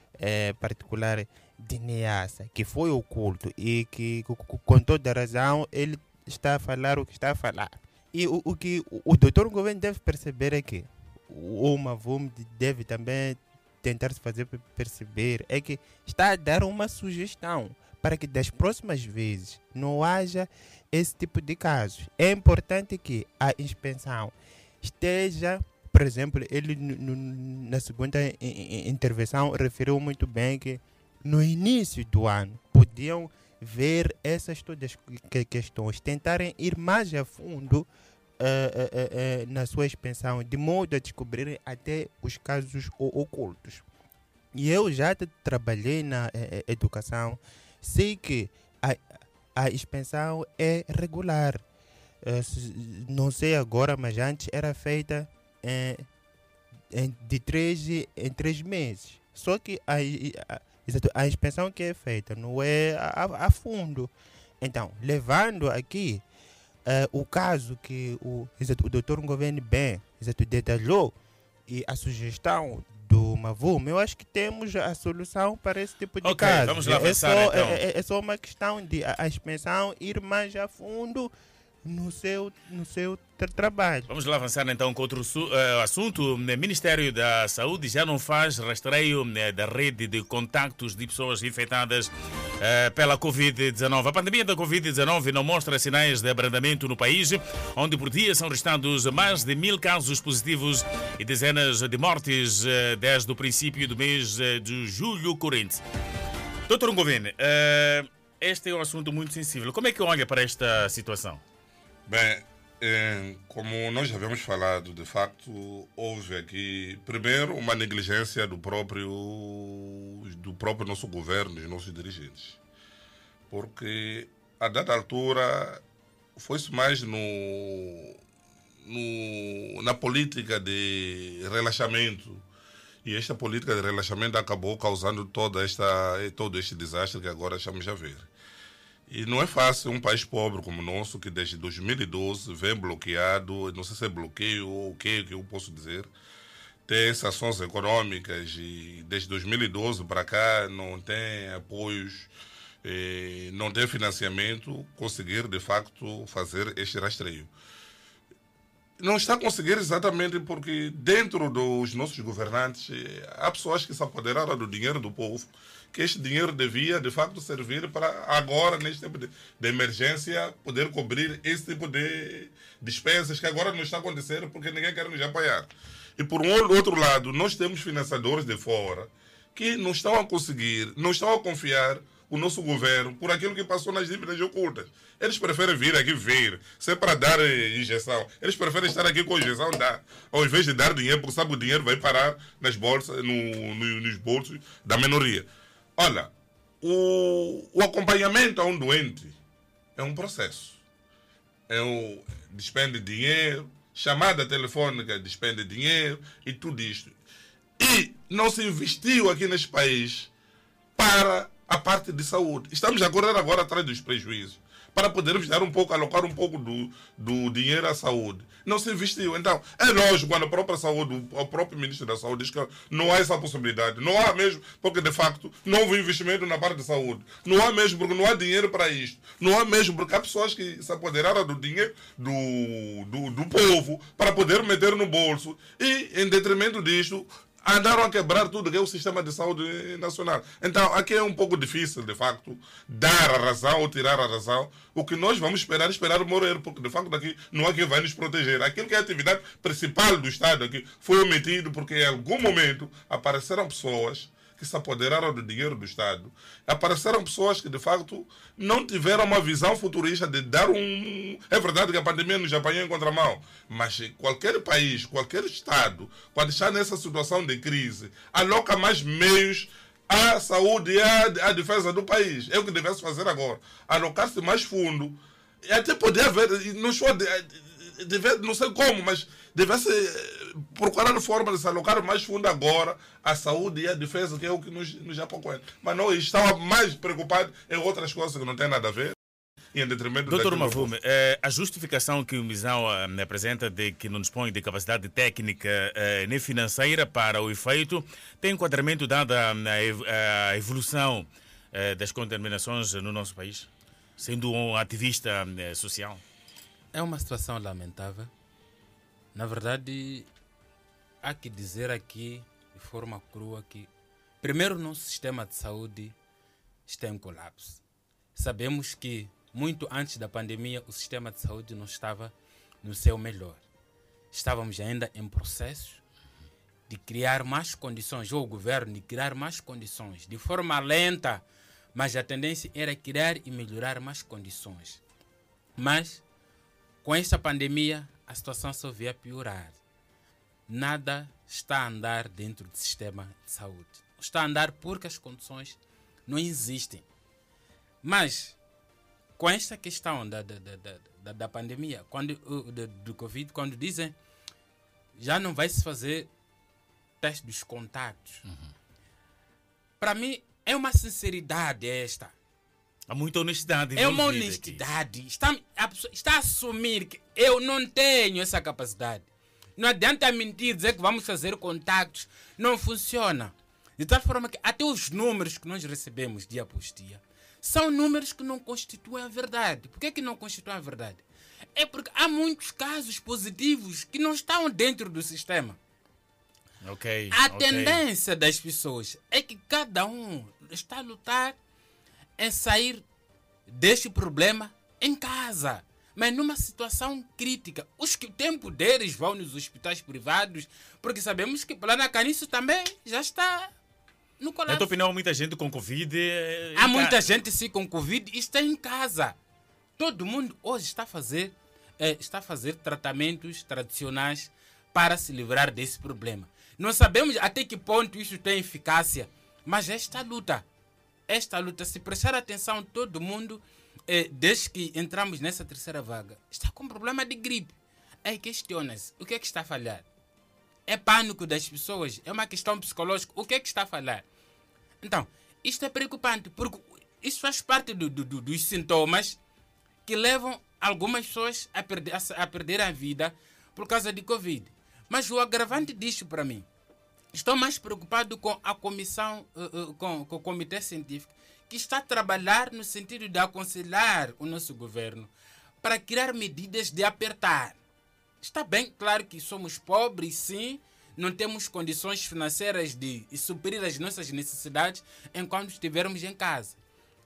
particular de Niassa, que foi oculto e que, co- co- com toda a razão, ele está a falar o que está a falar. E o, o que o, doutor governo deve perceber é que o Mavum deve também tentar se fazer pe- perceber é que está a dar uma sugestão para que das próximas vezes não haja esse tipo de casos. É importante que a inspeção esteja, por exemplo, ele na segunda intervenção referiu muito bem que no início do ano podiam ver essas todas que- questões, tentarem ir mais a fundo eh, eh, eh, na sua expansão, de modo a descobrirem até os casos ocultos. E eu já trabalhei na eh, eh, educação, sei que a, a expansão é regular. Eh, não sei agora, mas antes era feita de três em- três meses. Só que a, a, a inspeção que é feita não é a, a- a fundo. Então, levando aqui eh, o caso que o, exato, o doutor Governo bem exato, detalhou e a sugestão do Mavum, eu acho que temos a solução para esse tipo de Ok, caso. vamos lá é, avançar, só, então. é, é- é só uma questão de a, a inspeção ir mais a fundo no seu, no seu tra- trabalho. Vamos lá avançar então com outro eh, assunto. O Ministério da Saúde já não faz rastreio né, da rede de contactos de pessoas infectadas eh, pela Covid-19. A pandemia da Covid-19 não mostra sinais de abrandamento no país, onde por dia são registrados mais de mil casos positivos e dezenas de mortes eh, desde o princípio do mês eh, de julho corrente. Doutor Ngovene, eh, este é um assunto muito sensível. Como é que olha para esta situação? Bem, eh, como nós já havíamos falado, de facto, houve aqui, primeiro, uma negligência do próprio, do próprio nosso governo, dos nossos dirigentes. Porque, a dada altura, foi-se mais no, no, na política de relaxamento. E esta política de relaxamento acabou causando toda esta, todo este desastre que agora estamos a ver. E não é fácil um país pobre como o nosso, que desde 2012 vem bloqueado, não sei se é bloqueio ou o que, que eu posso dizer, tem sanções econômicas e desde 2012 para cá não tem apoios, eh, não tem financiamento, conseguir de facto fazer este rastreio. não está a conseguir exatamente porque dentro dos nossos governantes eh, há pessoas que se apoderaram do dinheiro do povo, que este dinheiro devia de facto servir para agora, neste tempo de, de emergência, poder cobrir esse tipo de despesas que agora não está acontecendo porque ninguém quer nos apoiar. E por um outro lado, nós temos financiadores de fora que não estão a conseguir, não estão a confiar o nosso governo por aquilo que passou nas dívidas ocultas. Eles preferem vir aqui ver, se é para dar eh, injeção. Eles preferem estar aqui com injeção, dá, ao invés de dar dinheiro, porque sabe que o dinheiro vai parar nas bolsas, no, no, nos bolsos da minoria. Olha, o, o acompanhamento a um doente é um processo. É um despende de dinheiro, chamada telefônica despende de dinheiro e tudo isto. E não se investiu aqui neste país para a parte de saúde. Estamos a correr agora atrás dos prejuízos para podermos dar um pouco, alocar um pouco do, do dinheiro à saúde. Não se investiu. Então, é lógico, quando a própria saúde, o próprio ministro da saúde diz que não há essa possibilidade. Não há mesmo, porque de facto não houve investimento na parte de saúde. Não há mesmo, porque não há dinheiro para isto. Não há mesmo, porque há pessoas que se apoderaram do dinheiro do, do, do povo para poder meter no bolso. E, em detrimento disto, andaram a quebrar tudo que é o sistema de saúde nacional. Então, aqui é um pouco difícil, de facto, dar a razão ou tirar a razão. O que nós vamos esperar é esperar morrer, porque, de facto, daqui não há quem vai nos proteger. Aquilo que é a atividade principal do Estado aqui foi omitido porque, em algum momento, apareceram pessoas que se apoderaram do dinheiro do Estado. Apareceram pessoas que, de facto, não tiveram uma visão futurista de dar um. É verdade que a pandemia nos apanhou em contramão, mas qualquer país, qualquer Estado, quando está nessa situação de crise, aloca mais meios à saúde e à, defesa do país. É o que devesse fazer agora. Alocar-se mais fundo. E até poder haver. Não, deve, não sei como, mas devesse procurar forma de se alocar mais fundo agora a saúde e a defesa, que é o que nos, nos apoia. Mas não, estava mais preocupado em outras coisas que não têm nada a ver. Doutor Mavume, eh, a justificação que o Misão eh, apresenta de que não dispõe de capacidade técnica eh, nem financeira para o efeito tem enquadramento dada a, a evolução eh, das contaminações no nosso país, sendo um ativista eh, social? É uma situação lamentável. Na verdade, há que dizer aqui de forma crua que, primeiro, nosso sistema de saúde está em colapso. Sabemos que, muito antes da pandemia, o sistema de saúde não estava no seu melhor. Estávamos ainda em processo de criar mais condições, ou o governo de criar mais condições, de forma lenta, mas a tendência era criar e melhorar mais condições. Mas com esta pandemia, a situação só veio a piorar. Nada está a andar dentro do sistema de saúde. Está a andar porque as condições não existem. Mas, com esta questão da, da, da, da, da pandemia, quando, do, do Covid, quando dizem já não vai se fazer teste dos contatos, uhum. para mim é uma sinceridade esta Há muita honestidade. É uma honestidade. Está, a está a assumir que eu não tenho essa capacidade. Não adianta mentir, dizer que vamos fazer contactos. Não funciona. De tal forma que até os números que nós recebemos dia após dia são números que não constituem a verdade. Por que, que não constituem a verdade? É porque há muitos casos positivos que não estão dentro do sistema. Okay, a okay. tendência das pessoas é que cada um está a lutar é sair deste problema em casa. Mas numa situação crítica. Os que têm poderes vão nos hospitais privados, porque sabemos que lá na Caniço também já está no colapso. Na tua opinião, muita gente com Covid. É há muita gente sim com Covid e está em casa. Todo mundo hoje está a fazer, é, está a fazer tratamentos tradicionais para se livrar desse problema. Não sabemos até que ponto isso tem eficácia, mas esta luta esta luta, se prestar atenção, todo mundo, eh, desde que entramos nessa terceira vaga, está com problema de gripe. Aí questiona-se, o que é que está a falhar? É pânico das pessoas? É uma questão psicológica? O que é que está a falhar? Então, isto é preocupante, porque isso faz parte do, do, do, dos sintomas que levam algumas pessoas a perder, a, a perder a vida por causa de Covid. Mas o agravante disso para mim Estou mais preocupado com a comissão, uh, uh, com, com o comitê científico, que está a trabalhar no sentido de aconselhar o nosso governo para criar medidas de apertar. Está bem, claro que somos pobres, sim, não temos condições financeiras de suprir as nossas necessidades enquanto estivermos em casa.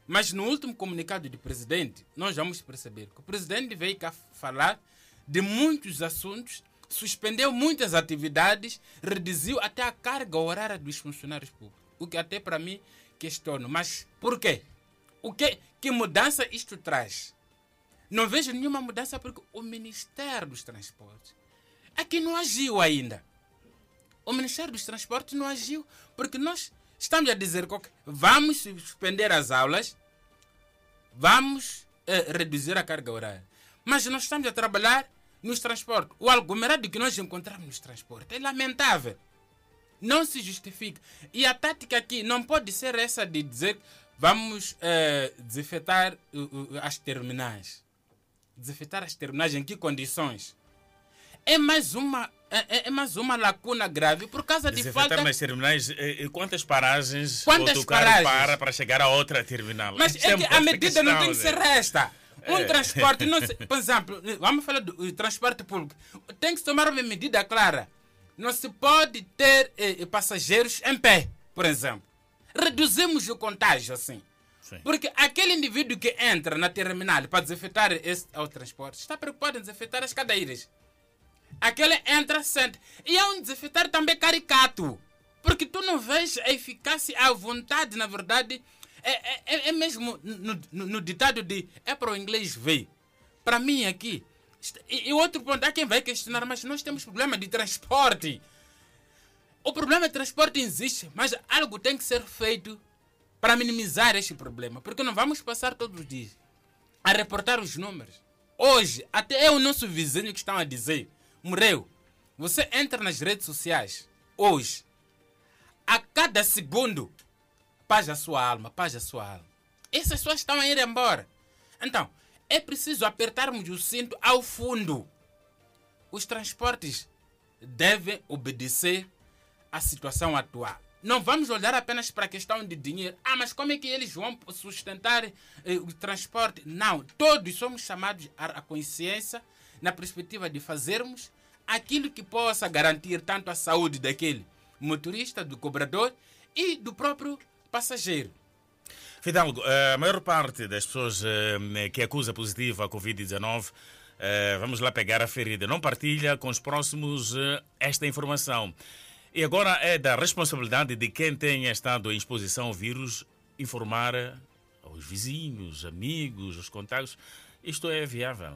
Mas no último comunicado do presidente, nós vamos perceber que o presidente veio cá falar de muitos assuntos, suspendeu muitas atividades, reduziu até a carga horária dos funcionários públicos. O que até para mim questiono. Mas por quê? O que, que mudança isto traz? Não vejo nenhuma mudança porque o Ministério dos Transportes aqui não agiu ainda. O Ministério dos Transportes não agiu porque nós estamos a dizer que vamos suspender as aulas, vamos eh, reduzir a carga horária. Mas nós estamos a trabalhar nos transportes. O aglomerado que nós encontramos nos transportes é lamentável. Não se justifica. E a tática aqui não pode ser essa de dizer vamos eh, desinfetar uh, uh, as terminais. Desinfetar as terminais em que condições? É mais uma é, é mais uma lacuna grave por causa de falta... nas terminais, eh, quantas paragens quantas o autocarro paragens? para para chegar a outra terminal? Mas Isto é que a medida não tem que questão, ser né? esta. Um É. transporte, não se- por exemplo, vamos falar do transporte público. Tem que se tomar uma medida clara. Não se pode ter eh, eh, passageiros em pé, por exemplo. Reduzimos o contágio assim. Porque aquele indivíduo que entra na terminal para desinfetar esse, o transporte está preocupado em desinfetar as cadeiras. Aquele entra, sente. E é um desinfetar também caricato. Porque tu não vês a eficácia, a vontade, na verdade. É, é- é, é mesmo no, no- no ditado de é para o inglês ver. Para mim aqui. E, e outro ponto, há quem vai questionar, mas nós temos problema de transporte. O problema de transporte existe, mas algo tem que ser feito para minimizar este problema. Porque não vamos passar todos os dias a reportar os números. Hoje, até é o nosso vizinho que estão a dizer, morreu. Você entra nas redes sociais, hoje, a cada segundo, paz a sua alma, paz a sua alma. Essas pessoas estão a ir embora. Então, é preciso apertarmos o cinto ao fundo. Os transportes devem obedecer à situação atual. Não vamos olhar apenas para a questão de dinheiro. Ah, mas como é que eles vão sustentar eh, o transporte? Não, todos somos chamados à consciência na perspectiva de fazermos aquilo que possa garantir tanto a saúde daquele motorista, do cobrador e do próprio passageiro. Fidalgo, a maior parte das pessoas eh, que acusa positiva a Covid-19, eh, vamos lá pegar a ferida, não partilha com os próximos eh, esta informação. E agora é da responsabilidade de quem tenha estado em exposição ao vírus informar aos vizinhos, amigos, os contatos. Isto é viável?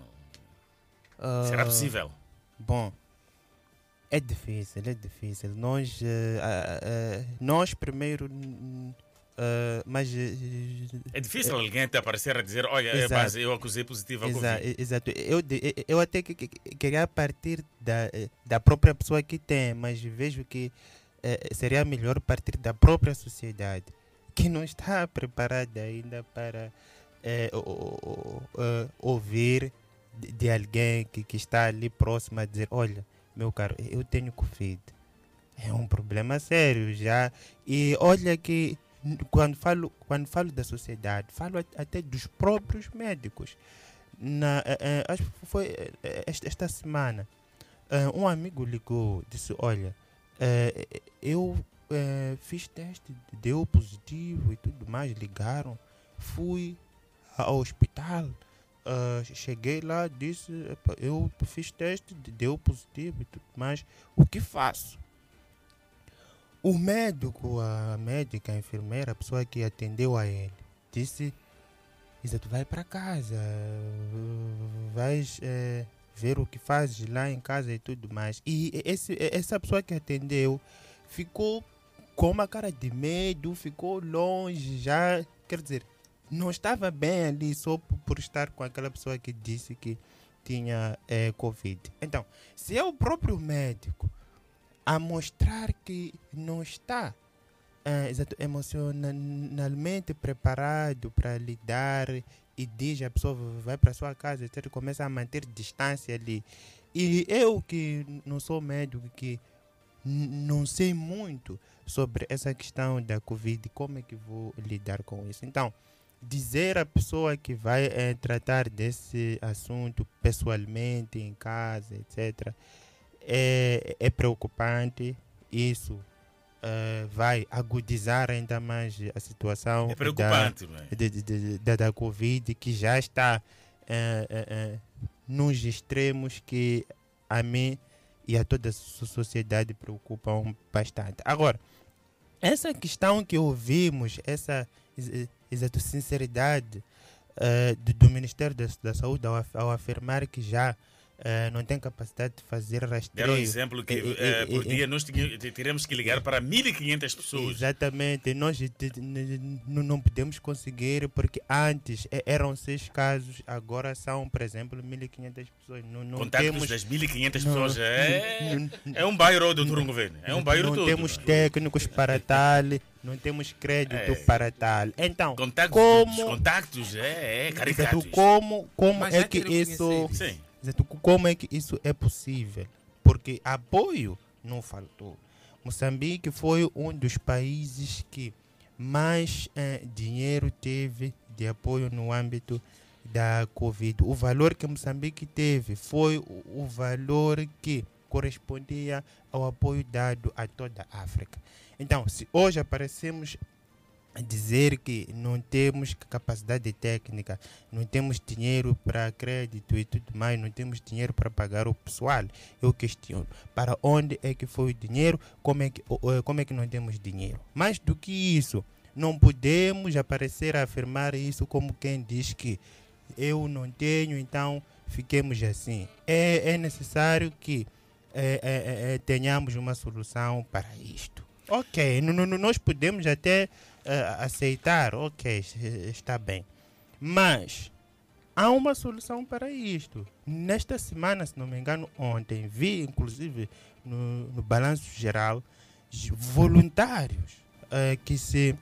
Será Ah, possível? Bom, é difícil, é difícil. Nós, ah, ah, nós primeiro, ah, mas eh, É difícil alguém te aparecer a dizer, olha, é, Exato. eu acusei positivo a Exa- Covid. Exato. Eu, eu até que, que- que- queria partir da, eh, da própria pessoa que tem, mas vejo que eh, seria melhor partir da própria sociedade, que não está preparada ainda para o- o- o- eh, ouvir de, de alguém que, que está ali próximo a dizer, olha, meu caro, eu tenho Covid. É um problema sério já. E olha que quando falo, quando falo da sociedade, falo at- até dos próprios médicos. Na, eh, eh, acho que foi eh, esta, semana, um amigo ligou, disse, olha, eu fiz teste, deu positivo e tudo mais, ligaram, fui ao hospital, cheguei lá, disse, "Epa, eu fiz teste, deu positivo e tudo mais, o que faço? O médico, a médica, a enfermeira, a pessoa que atendeu a ele, disse: Exato, vai para casa, vais eh, ver o que fazes lá em casa e tudo mais. E esse, essa pessoa que atendeu ficou com uma cara de medo, ficou longe, já, quer dizer, não estava bem ali só por, estar com aquela pessoa que disse que tinha eh, Covid. Então, se é o próprio médico a mostrar que não está eh, exato, emocionalmente preparado para lidar e diz a pessoa vai para sua casa etc, começa a manter distância ali e eu que não sou médico que não sei muito sobre essa questão da covid como é que vou lidar com isso então dizer à pessoa que vai eh, tratar desse assunto pessoalmente, em casa, etc., é, é preocupante. Isso eh, vai agudizar ainda mais a situação É preocupante, da, da, da Covid, que já está eh, eh, nos extremos que a mim e a toda a so- sociedade preocupam bastante. Agora, essa questão que ouvimos, essa ex- exato sinceridade do, do Ministério da, da Saúde ao, ao afirmar que já eh, não tem capacidade de fazer rastreio. Deram um exemplo que Eh, eh, por dia nós teremos que ligar para 1.500 pessoas. Exatamente, nós não podemos conseguir porque antes eh, eram seis casos, agora são, por exemplo, 1.500 pessoas. Não, não Contactos temos, das 1.500 não- pessoas é, não- é um bairro do Governo. É um bairro não todo. temos técnicos para tal, não temos crédito É. para tal. Então, Contactos, como contactos, é, é Exato, caricatos. como, como Mas é que isso conhecer. Sim. Como é que isso é possível? Porque apoio não faltou. Moçambique foi um dos países que mais eh, dinheiro teve de apoio no âmbito da Covid. O valor que Moçambique teve foi o, o valor que correspondia ao apoio dado a toda a África. Então, se hoje aparecemos dizer que não temos capacidade técnica, não temos dinheiro para crédito e tudo mais, não temos dinheiro para pagar o pessoal, eu questiono. Para onde é que foi o dinheiro? Como é que, como é que não temos dinheiro? Mais do que isso, não podemos aparecer a afirmar isso como quem diz que eu não tenho, então fiquemos assim. É, é necessário que eh, eh, eh, eh, tenhamos uma solução para isto. Ok, nós podemos até eh, aceitar, ok, es- está bem. Mas há uma solução para isto. Nesta semana, se não me engano, ontem, vi inclusive no, no balanço geral voluntários eh, que se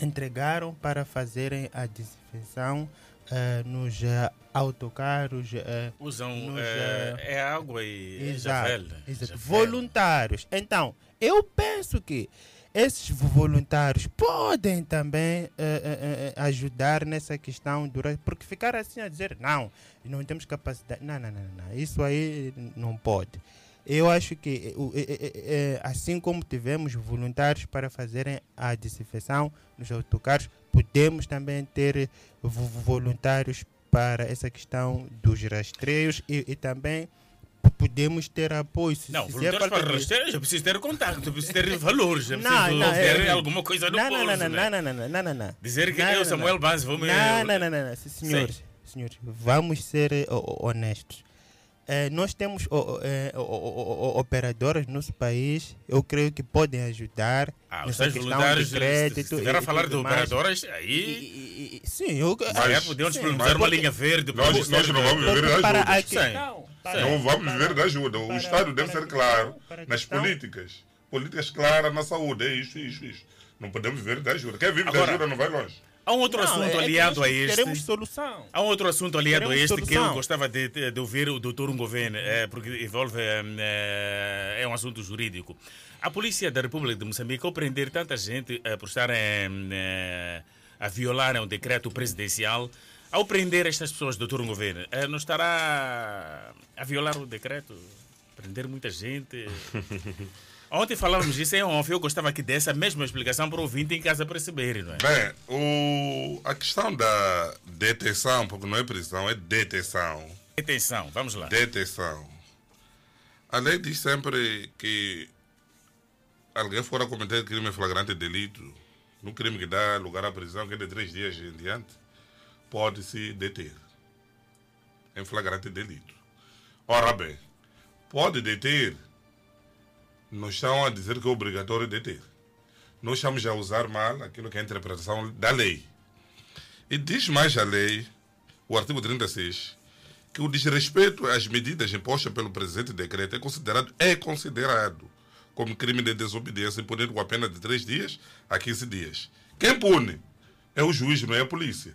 entregaram para fazerem a desinfecção eh, nos eh, autocarros. eh, Usam nos, é água e Exato, javel. exato. Javel. Voluntários. Então, eu penso que esses voluntários podem também eh, eh, eh, ajudar nessa questão durante porque ficar assim a dizer não não temos capacidade. Não não não, não, isso aí não pode. Eu acho que assim como tivemos voluntários para fazerem a desinfecção nos autocarros podemos também ter vo- voluntários para essa questão dos rastreios e, e também podemos ter apoio se, Não, se é voluntários falta para de- rastreio, já preciso ter contato, já preciso ter valores, Não, preciso não, ter é- alguma coisa no não, bolso. não, não, né? não, não, não, não, não, não. Dizer que Não, eu, Samuel vou me... Não, não, não, não, não. Senhores, senhores, vamos ser eh, honestos. Eh, nós temos o- o- o- o- o- operadoras no nosso país, eu creio que podem ajudar Ah, os nessa questão de crédito. se estiver a e falar de mais. operadoras, aí... Sim, eu... Mas, podemos sim, disponibilizar uma linha verde. para o Nós, nós Ministério não vamos da- viver da para ajuda. questão- para- Não vamos para- viver da ajuda. O para- Estado deve para ser claro nas políticas. Políticas claras na saúde. É isso, isso, isso. Não podemos viver da ajuda. Quem vive da Agora, ajuda não vai longe. Há um outro Não, assunto é aliado a este. Queremos solução. Há um outro assunto aliado a Queremos este que eu solução. gostava de, de- ouvir o Dr. Ngoven, eh, porque envolve. eh, é um assunto jurídico. A Polícia da República de Moçambique, ao prender tanta gente por estarem a violar um decreto presidencial, ao prender estas pessoas, Dr. Ngoven, eh, não estará a violar o decreto? Prender muita gente? Ontem falávamos disso em off, eu gostava aqui dessa mesma explicação para o ouvinte em casa perceber, não é? Bem, o, a questão da detenção, porque não é prisão, é detenção. Detenção, vamos lá. Detenção. A lei diz sempre que alguém for a cometer crime flagrante de delito, no crime que dá lugar à prisão, que é de três dias em diante, pode-se deter. Em flagrante delito. Ora bem, pode deter, não estão a dizer que é obrigatório deter. Nós estamos a usar mal aquilo que é a interpretação da lei. E diz mais a lei, o artigo 36, que o desrespeito às medidas impostas pelo presente decreto é considerado, é considerado como crime de desobediência punido com a pena de 3 dias a 15 dias. Quem pune é o juiz, não é a polícia.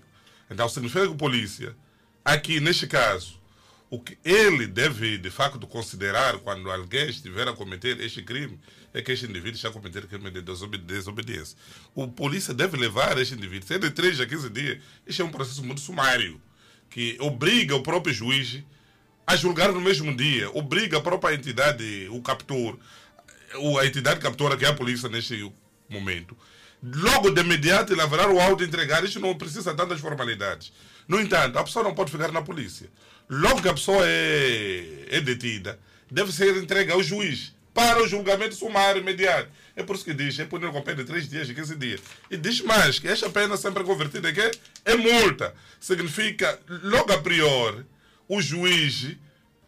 Então significa que a polícia, aqui neste caso, O que ele deve, de facto, considerar quando alguém estiver a cometer este crime é que este indivíduo está a cometer crime de desobe- desobediência. O polícia deve levar este indivíduo, se é de 3 a 15 dias, este é um processo muito sumário, que obriga o próprio juiz a julgar no mesmo dia, obriga a própria entidade, o captor, a entidade captora, que é a polícia neste momento, logo de imediato elaborar o auto e entregar. Isto não precisa de tantas formalidades. No entanto, a pessoa não pode ficar na polícia. Logo que a pessoa é, é detida, deve ser entregue ao juiz para o julgamento sumário imediato. É por isso que diz, é punir com pena de 3 dias e 15 dias. E diz mais, que esta pena sempre é convertida quê? É multa. Significa, logo a priori, o juiz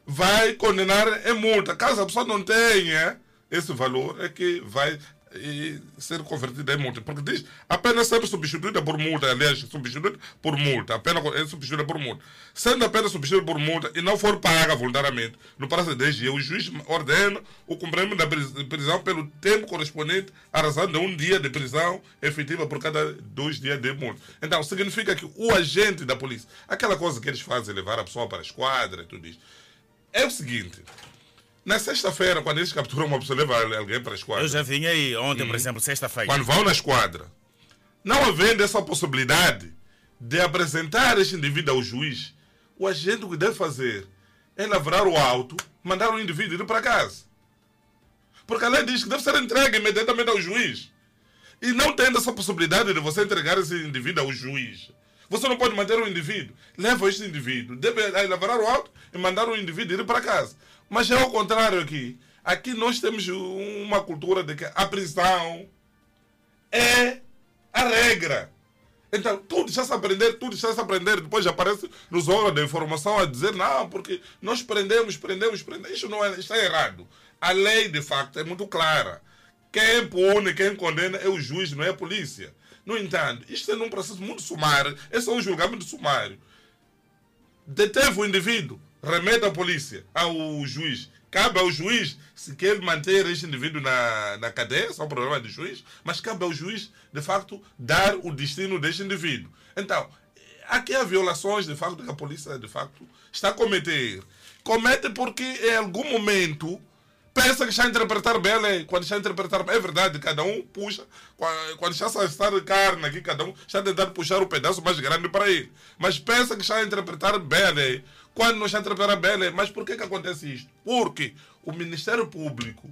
vai condenar em multa. Caso a pessoa não tenha esse valor, é que vai eh, ser convertida em multa. Porque diz, a pena é sempre substituída por multa. Aliás, substituída por multa. A pena é substituída por multa. Sendo a pena substituída por multa e não for paga voluntariamente, no prazo de 10 dias, o juiz ordena o cumprimento da pris- prisão pelo tempo correspondente à razão de um dia de prisão efetiva por cada dois dias de multa. Então, significa que o agente da polícia, aquela coisa que eles fazem, levar a pessoa para a esquadra e tudo isso, é o seguinte. Na sexta-feira, quando eles capturam uma pessoa, levam alguém para a esquadra. Eu já vim aí ontem, por Uhum. exemplo, sexta-feira. Quando vão na esquadra, não havendo essa possibilidade de apresentar este indivíduo ao juiz, o agente o que deve fazer é lavrar o auto, mandar o indivíduo ir para casa. Porque a lei diz que deve ser entregue imediatamente ao juiz. E não tendo essa possibilidade de você entregar esse indivíduo ao juiz, você não pode manter o indivíduo. Leva este indivíduo, deve lavrar o auto e mandar o indivíduo ir para casa. Mas é ao contrário aqui. Aqui nós temos uma cultura de que a prisão é a regra. Então, tudo está a aprender, tudo está a aprender. Depois aparece nos órgãos de informação a dizer, não, porque nós prendemos, prendemos, prendemos. Isso não é, está errado. A lei, de facto, é muito clara. Quem pune, quem condena é o juiz, não é a polícia. No entanto, isto é num processo muito sumário. Esse é um julgamento sumário. Deteve o indivíduo, remete à polícia, ao juiz. Cabe ao juiz, se quer manter este indivíduo na, na cadeia, são problemas do juiz, mas cabe ao juiz, de facto, dar o destino deste indivíduo. Então, aqui há violações, de facto, que a polícia, de facto, está a cometer. Comete porque, em algum momento, pensa que está a interpretar bem a lei. Quando está a interpretar bem, é verdade, cada um puxa. Quando está a estar carne aqui, cada um está a tentar puxar o pedaço mais grande para ele. Mas pensa que está a interpretar bem a lei. Quando bem a lei. Mas por que, que acontece isto? Porque o Ministério Público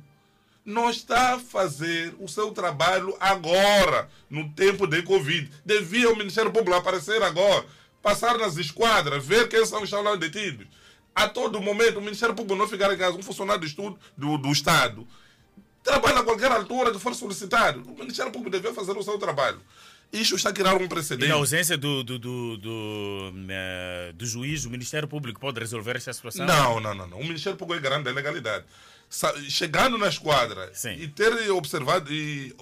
não está a fazer o seu trabalho agora, no tempo de Covid. Devia o Ministério Público aparecer agora, passar nas esquadras, ver quem são os lá detidos. A todo momento, o Ministério Público não ficar em casa, um funcionário do, estudo, do, do Estado, trabalha a qualquer altura que for solicitado. O Ministério Público devia fazer o seu trabalho. Isto está a criar um E precedente. na ausência do, do, do, do, eh, do juiz, o Ministério Público pode resolver esta situação? Não, não, não, não. O Ministério Público é garante da legalidade. Sa- Chegando na esquadra e ter observado e,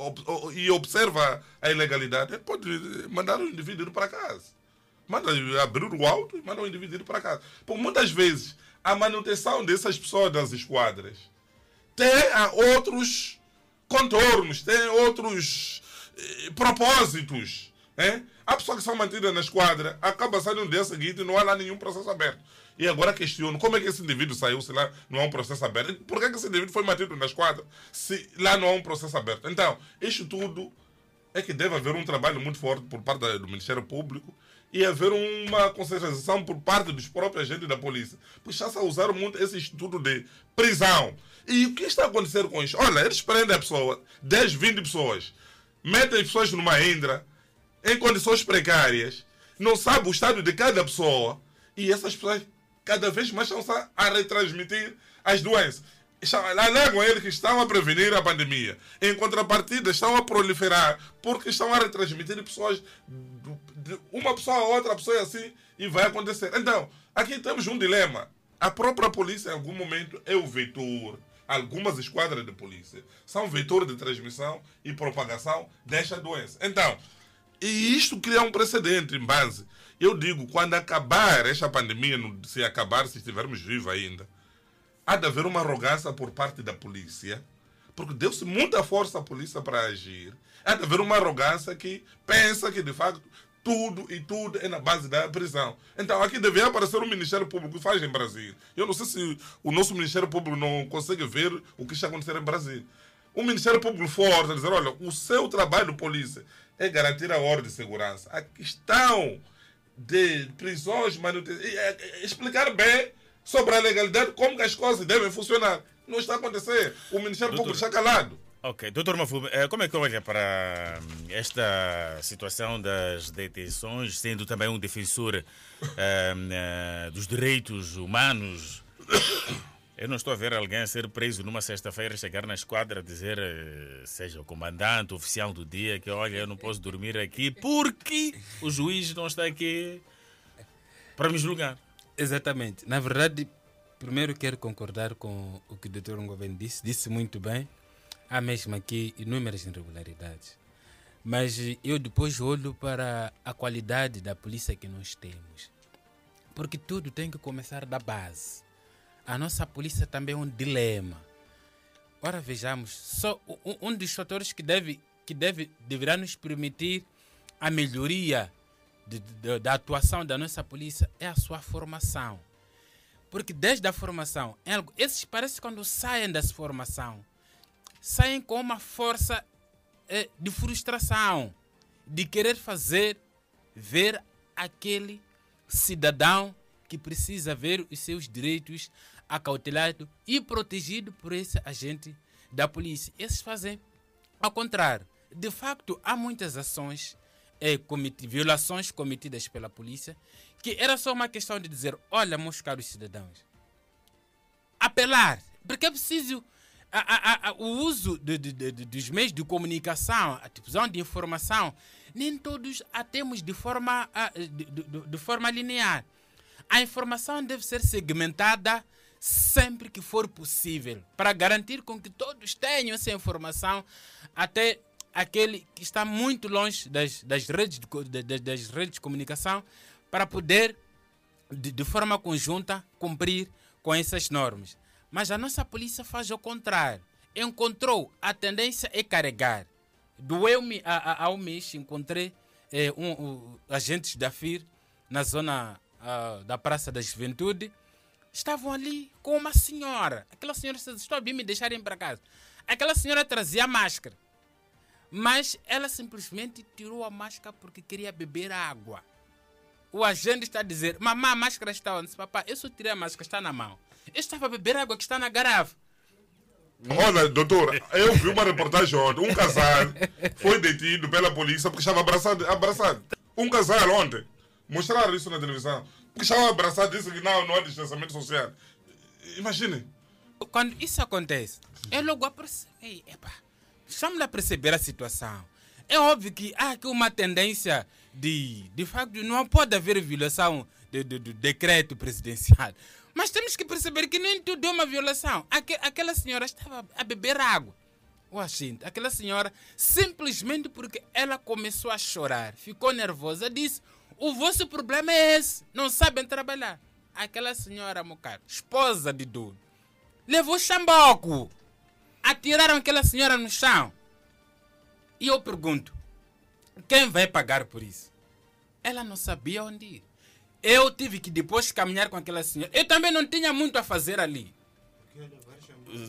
e observa a ilegalidade, ele pode mandar o indivíduo para casa. Manda abrir o auto e manda o indivíduo para casa. Por muitas vezes, a manutenção dessas pessoas das esquadras tem outros contornos, tem outros propósitos. Né? A pessoa que são mantidas na esquadra acaba saindo no dia seguinte e não há lá nenhum processo aberto. E agora questiono como é que esse indivíduo saiu se lá não há um processo aberto? Por que, que esse indivíduo foi mantido na esquadra se lá não há um processo aberto? Então, isto tudo é que deve haver um trabalho muito forte por parte do Ministério Público e haver uma conscientização por parte dos próprios agentes da polícia. Pois está-se a usar muito esse instituto de prisão. E o que está a acontecer com isso? Olha, eles prendem a pessoa, 10, 20 pessoas, metem as pessoas numa indra, em condições precárias, não sabe o estado de cada pessoa, e essas pessoas cada vez mais estão a- retransmitir as doenças. Alegam eles que estão a prevenir a pandemia. Em contrapartida, estão a proliferar porque estão a retransmitir pessoas, de uma pessoa a outra pessoa assim, e vai acontecer. Então, aqui temos um dilema. A própria polícia, em algum momento, é o vetor. Algumas esquadras de polícia são vetor de transmissão e propagação desta doença. Então, e isto cria um precedente em base. Eu digo, quando acabar esta pandemia, se acabar, se estivermos vivos ainda, há de haver uma arrogância por parte da polícia, porque deu-se muita força à polícia para agir. Há de haver uma arrogância que pensa que, de facto, tudo e tudo é na base da prisão. Então aqui deveria aparecer um Ministério Público que faz em Brasília. Eu não sei se o nosso Ministério Público não consegue ver o que está acontecendo em Brasília. Um Ministério Público forte dizer, olha, o seu trabalho de polícia é garantir a ordem de segurança. A questão de prisões, manutenção, é, é, explicar bem sobre a legalidade, como que as coisas devem funcionar. Não está a acontecer. O Ministério Público está calado. Ok, doutor Mafume, eh, como é que olha para hum, esta situação das detenções, sendo também um defensor uh, dos direitos humanos? Eu não estou a ver alguém ser preso numa sexta-feira, chegar na esquadra, dizer, seja o comandante, o oficial do dia, que olha, eu não posso dormir aqui porque o juiz não está aqui para me julgar. Exatamente. Na verdade, primeiro quero concordar com o que o doutor Ngoven disse, disse muito bem há mesmo aqui inúmeras irregularidades. Mas eu depois olho para a qualidade da polícia que nós temos. Porque tudo tem que começar da base. A nossa polícia também é um dilema. Ora, vejamos, só um, um dos fatores que deve, que deve, deverá nos permitir a melhoria de, de, da atuação da nossa polícia é a sua formação. Porque desde a formação, esses parece quando saem dessa formação, saem com uma força eh, de frustração, de querer fazer ver aquele cidadão que precisa ver os seus direitos acautelados e protegido por esse agente da polícia. Esses fazem ao contrário. De facto, há muitas ações, eh, cometi violações cometidas pela polícia, que era só uma questão de dizer: olha, meus caros cidadãos, apelar, porque é preciso a, a, a, o uso de, de, de, dos meios de comunicação, a difusão de informação, nem todos a temos de forma, de, forma linear. A informação deve ser segmentada sempre que for possível, para garantir com que todos tenham essa informação, até aquele que está muito longe das, das, redes, de, das redes de comunicação, para poder, de, forma conjunta, cumprir com essas normas. Mas a nossa polícia faz o contrário. Encontrou a tendência é carregar. Doeu-me ao mês, encontrei eh, um, um, agentes da FIR na zona uh, da Praça da Juventude. Estavam ali com uma senhora. Aquela senhora disse: Estou a vir me deixarem para casa. Aquela senhora trazia máscara. Mas ela simplesmente tirou a máscara porque queria beber água. O agente está a dizer: Mamãe, a máscara está onde? Papai, eu só tirei a máscara, está na mão. Eu estava a beber água que está na garrafa. Olha, doutor, eu vi uma reportagem ontem. Um casal foi detido pela polícia porque estava abraçado. abraçado. Um casal ontem. Mostraram isso na televisão. Porque estava abraçado disse que não, não é distanciamento social. Imagine. Quando isso acontece, eu logo apercebi. Epa, estamos a perceber a situação. É óbvio que há aqui uma tendência de, de facto, não pode haver violação do, do, do decreto presidencial. Mas temos que perceber que nem tudo é uma violação. aquela senhora estava a beber água. O agente, aquela senhora, simplesmente porque ela começou a chorar, ficou nervosa, disse: O vosso problema é esse, não sabem trabalhar. Aquela senhora, meu caro, esposa de dono, levou chamboco. Atiraram aquela senhora no chão. E eu pergunto: quem vai pagar por isso? Ela não sabia onde ir. Eu tive que depois caminhar com aquela senhora. Eu também não tinha muito a fazer ali.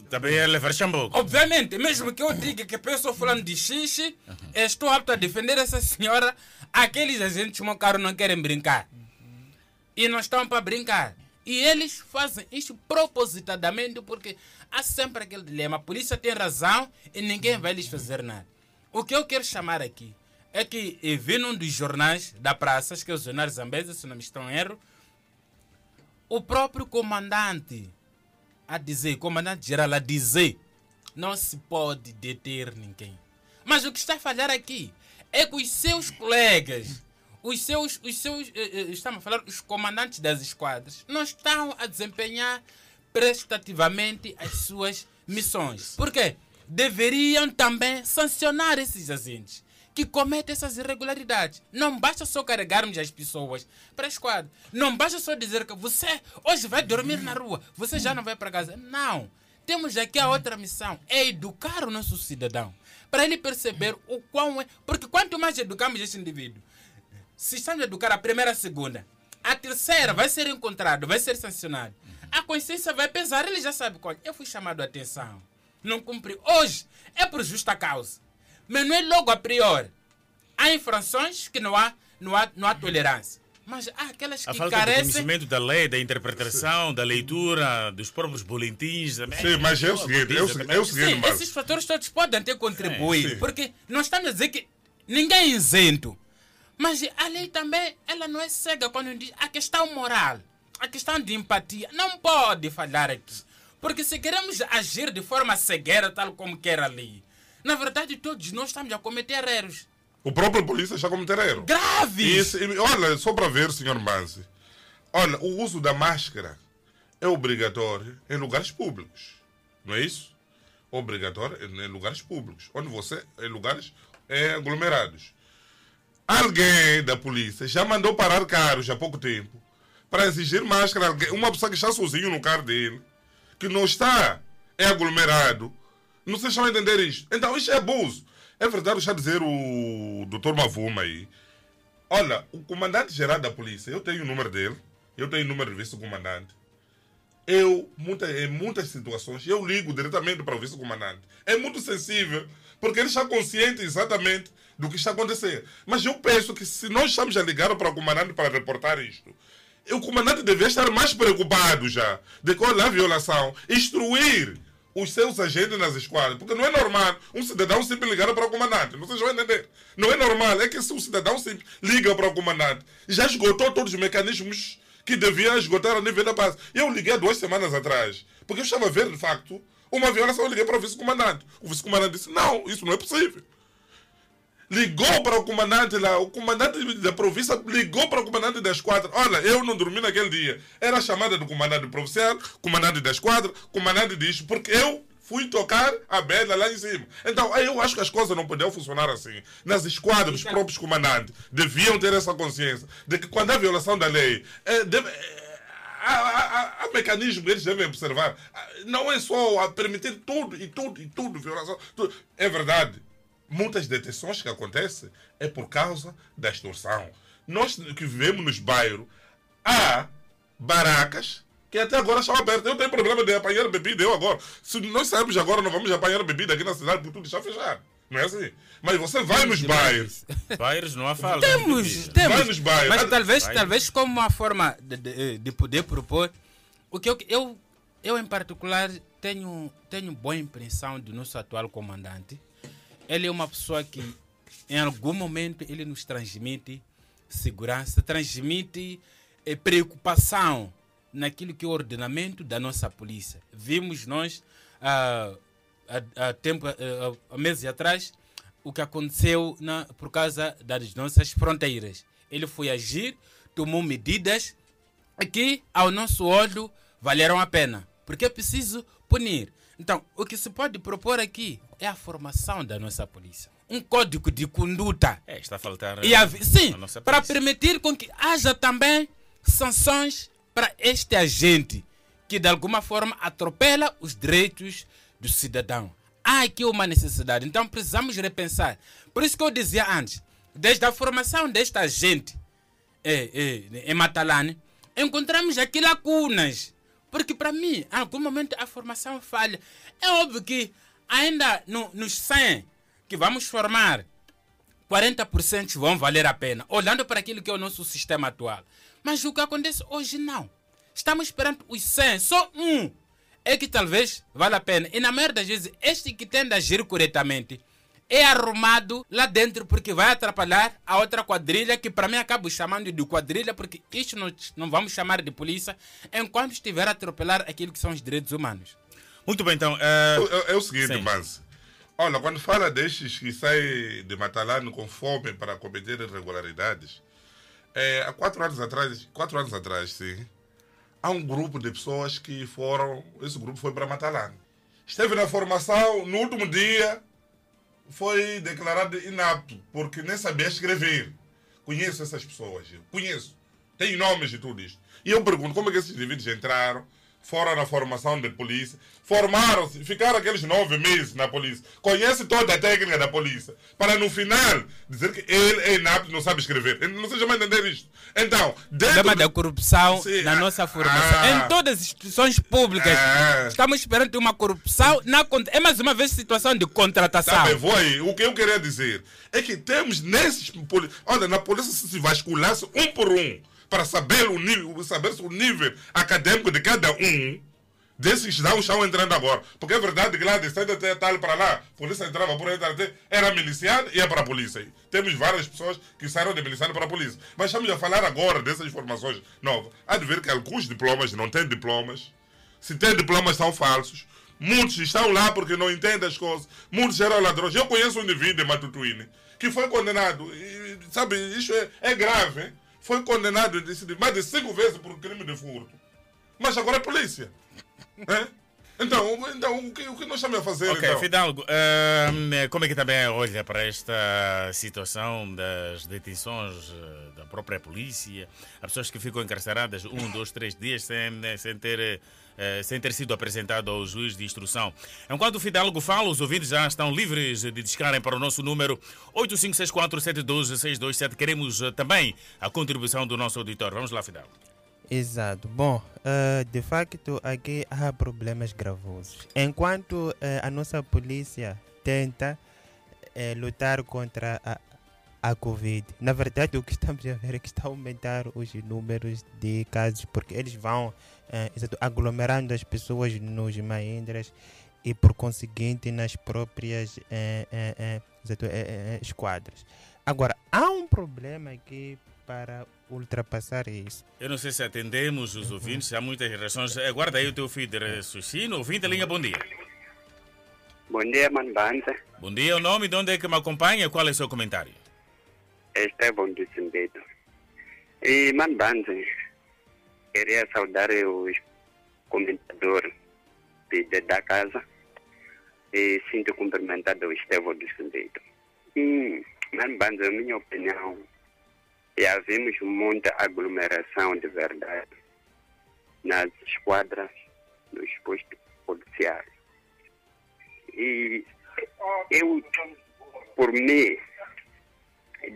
Também é levar chamboco. Obviamente, mesmo que eu diga que a pessoa falando de xixi, uhum. estou apto a defender essa senhora. Aqueles agentes meu caro não querem brincar. E não estão para brincar. E eles fazem isso propositadamente porque há sempre aquele dilema. A polícia tem razão e ninguém vai lhes fazer nada. O que eu quero chamar aqui é que vi num dos jornais da praça, acho que é o jornal Zambesa, se não me estou em erro, o próprio comandante a dizer, comandante geral a dizer, não se pode deter ninguém. Mas o que está a falhar aqui é que os seus colegas, os seus, os seus, eh, eh, estamos a falar, os comandantes das esquadras, não estão a desempenhar prestativamente as suas missões. Por quê? Deveriam também sancionar esses agentes que comete essas irregularidades. Não basta só carregarmos as pessoas para a esquadra. Não basta só dizer que você hoje vai dormir na rua, você já não vai para casa. Não. Temos aqui a outra missão: é educar o nosso cidadão. Para ele perceber o quão é. Porque quanto mais educamos esse indivíduo, se estamos a educar a primeira, a segunda, a terceira vai ser encontrado, vai ser sancionado. A consciência vai pesar, ele já sabe qual. Eu fui chamado a atenção. Não cumpri. Hoje é por justa causa. Mas não é logo a priori. Há infrações que não há, não há, não há tolerância. Mas há aquelas A que falta de carecem. conhecimento da lei, da interpretação, da leitura, dos próprios boletins. também. Sim, mas é o seguinte, é o seguinte, é o seguinte, Sim, Marcos. esses fatores todos podem ter contribuído. sim. Porque nós estamos a dizer que ninguém é isento. Mas a lei também, ela não é cega quando diz a questão moral, a questão de empatia. Não pode falhar aqui. Porque se queremos agir de forma cegueira, tal como quer a lei, na verdade todos nós estamos a cometer erros. O próprio polícia está a cometer erro. Graves! Isso, e olha, só para ver, senhor Manzi. Olha, o uso da máscara é obrigatório em lugares públicos. Não é isso? Obrigatório em lugares públicos. Onde você, em lugares é, aglomerados. Alguém da polícia já mandou parar carros há pouco tempo para exigir máscara. Uma pessoa que está sozinho no carro dele, que não está é aglomerado. Não sei se estão a entender isto. Então, isto é abuso. É verdade, está a dizer o doutor Mavuma aí. Olha, o comandante-geral da polícia, eu tenho o número dele, eu tenho o número do vice-comandante. Eu, muita, em muitas situações, eu ligo diretamente para o vice-comandante. É muito sensível, porque ele está consciente exatamente do que está acontecendo. Mas eu penso que se nós estamos a ligar para o comandante para reportar isto, o comandante deveria estar mais preocupado já de que olha a violação, instruir os seus agentes nas esquadras, porque não é normal um cidadão simples ligar para o comandante. Vocês vão entender. Não é normal. É que se um cidadão simples liga para o comandante, já esgotou todos os mecanismos que devia esgotar a nível da base. Eu liguei duas semanas atrás, porque eu estava a ver, de facto, uma violação. Eu liguei para o vice-comandante. O vice-comandante disse: Não, isso não é possível. Ligou para o comandante lá, o comandante da província ligou para o comandante da esquadra. Olha, eu não dormi naquele dia. Era a chamada do comandante provincial, comandante da esquadra, comandante disto, porque eu fui tocar a bela lá em cima. Então, eu acho que as coisas não podiam funcionar assim. Nas esquadras, os próprios comandantes deviam ter essa consciência de que quando há violação da lei, é, deve- é, há, há- há mecanismos que eles devem observar. Não é só a permitir tudo e tudo e tudo, violação. tudo. É verdade. Muitas detenções que acontecem é por causa da extorsão. Nós que vivemos nos bairros, há barracas que até agora estão abertas. Eu tenho problema de apanhar bebida, eu agora. Se nós sairmos agora, não vamos apanhar bebida aqui na cidade porque tudo está fechado. Não é assim? Mas você vai nos bairros. Bairros não há falta. Temos, temos. Vai nos bairros. Mas talvez, vai. talvez como uma forma de, de, de poder propor, o que eu, eu, eu em particular tenho, tenho boa impressão do nosso atual comandante. Ele é uma pessoa que em algum momento ele nos transmite segurança, transmite eh, preocupação naquilo que é o ordenamento da nossa polícia. Vimos nós ah, há, há tempo, ah, há meses atrás, o que aconteceu na, por causa das nossas fronteiras. Ele foi agir, tomou medidas que, ao nosso olho, valeram a pena. Porque é preciso punir. Então, o que se pode propor aqui é a formação da nossa polícia. Um código de conduta. É, está a faltar. E a, sim, a para permitir com que haja também sanções para este agente que de alguma forma atropela os direitos do cidadão. Há aqui uma necessidade, então precisamos repensar. Por isso que eu dizia antes, desde a formação deste agente eh, eh, em Matalane, encontramos aqui lacunas. Porque para mim, em algum momento a formação falha. É óbvio que ainda no, nos 100 que vamos formar, 40% vão valer a pena, olhando para aquilo que é o nosso sistema atual. Mas o que acontece hoje não. Estamos perante os 100, só um é que talvez vale a pena. E na maioria das vezes, este que tende a agir corretamente é arrumado lá dentro porque vai atrapalhar a outra quadrilha, que para mim acabo chamando de quadrilha, porque isto não, não vamos chamar de polícia, enquanto estiver a atropelar aquilo que são os direitos humanos. Muito bem, então. É, é o seguinte, sim. Manzi. Olha, quando fala destes que saem de Matalano com fome para cometer irregularidades, é, há quatro anos atrás, quatro anos atrás, sim, há um grupo de pessoas que foram, esse grupo foi para Matalano. Esteve na formação, no último dia, foi declarado inapto, porque nem sabia escrever. Conheço essas pessoas, eu conheço. Tem nomes e tudo isto. E eu pergunto, como é que esses indivíduos entraram, foram na formação de polícia, formaram-se, ficaram aqueles nove meses na polícia, conhece toda a técnica da polícia, para no final dizer que ele é inapto, não sabe escrever. Não sei jamais entender isto. Então, dentro problema de- da corrupção Sim, na ah, nossa formação. ah. em todas as instituições públicas. Ah. Estamos esperando uma corrupção. Na, é mais uma vez situação de contratação. Tá bem, vou aí. O que eu queria dizer é que temos nesses. Olha, na polícia se se vasculhasse um por um para saber o nível, saber o nível acadêmico de cada um desses não estão entrando agora. Porque é verdade que lá de centro até tal para lá, a polícia entrava por até, era miliciano e ia para a polícia. Temos várias pessoas que saíram de miliciano para a polícia. Mas estamos a falar agora dessas informações novas. Há de ver que alguns diplomas não têm diplomas. Se têm diplomas, são falsos. Muitos estão lá porque não entendem as coisas. Muitos eram ladrões. Eu conheço um indivíduo de Matutuíne que foi condenado. E, sabe, isso é, é grave. hein? Foi condenado de, mais de cinco vezes por crime de furto. Mas agora é polícia. Hein? Então, então o, que, o que nós estamos a fazer? Ok, então? Fidalgo, ahm, como é que também olha para esta situação das detenções eh, da própria polícia? Há pessoas que ficam encarceradas um, dois, três dias sem, sem, ter, eh, sem ter sido apresentado ao juiz de instrução. Enquanto o Fidalgo fala, os ouvintes já estão livres de discarem para o nosso número 8564-712-627. Queremos eh, também a contribuição do nosso auditório. Vamos lá, Fidalgo. Exato. Bom, eh, de facto, aqui há problemas gravosos. Enquanto eh, a nossa polícia tenta eh, lutar contra a, a Covid, na verdade, o que estamos a ver é que está a aumentar os números de casos, porque eles vão eh, exato, aglomerando as pessoas nos Mahindras e, por conseguinte, nas próprias eh, eh, eh, exato, eh, eh, esquadras. Agora, há um problema aqui para ultrapassar isso. Eu não sei se atendemos os ouvintes, há muitas reações. Aguarda aí o teu feed de raciocínio. Ouvinte, linha, bom dia. Bom dia, Mano Banza. Bom dia, o nome, de onde é que me acompanha? Qual é o seu comentário? Estevão Simbeto. E, Mano Banza, queria saudar os comentadores de, de- da casa e sinto cumprimentado o Estevão do Simbeto. E, Mano Banza, minha opinião, já vimos muita aglomeração de verdade nas esquadras, nos postos policiais. E eu, por mim,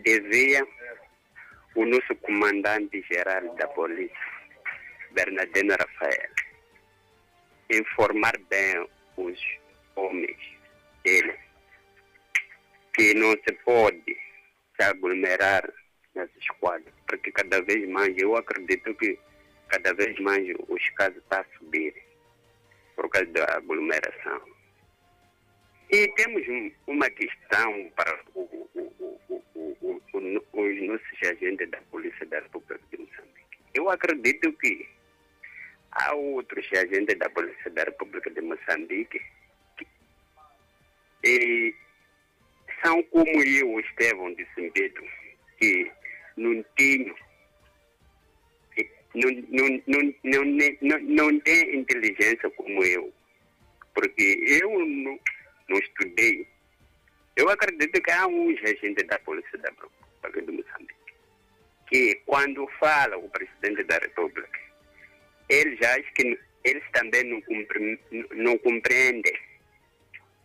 devia o nosso comandante-geral da polícia, Bernardino Rafael, informar bem os homens dele que não se pode se aglomerar nas escolas, porque cada vez mais, eu acredito que cada vez mais os casos estão a subir por causa da aglomeração. E temos uma questão para o, o, o, os nossos agentes da Polícia da República de Moçambique. Eu acredito que há outros agentes da Polícia da República de Moçambique e são como eu, Estevão de Simbeto, que não tenho não, não, não, não, não, não tem inteligência como eu. Porque eu não, não estudei. Eu acredito que há uns agentes da Polícia da República de Moçambique que quando fala o presidente da República, eles acham que eles também não, compre, não compreendem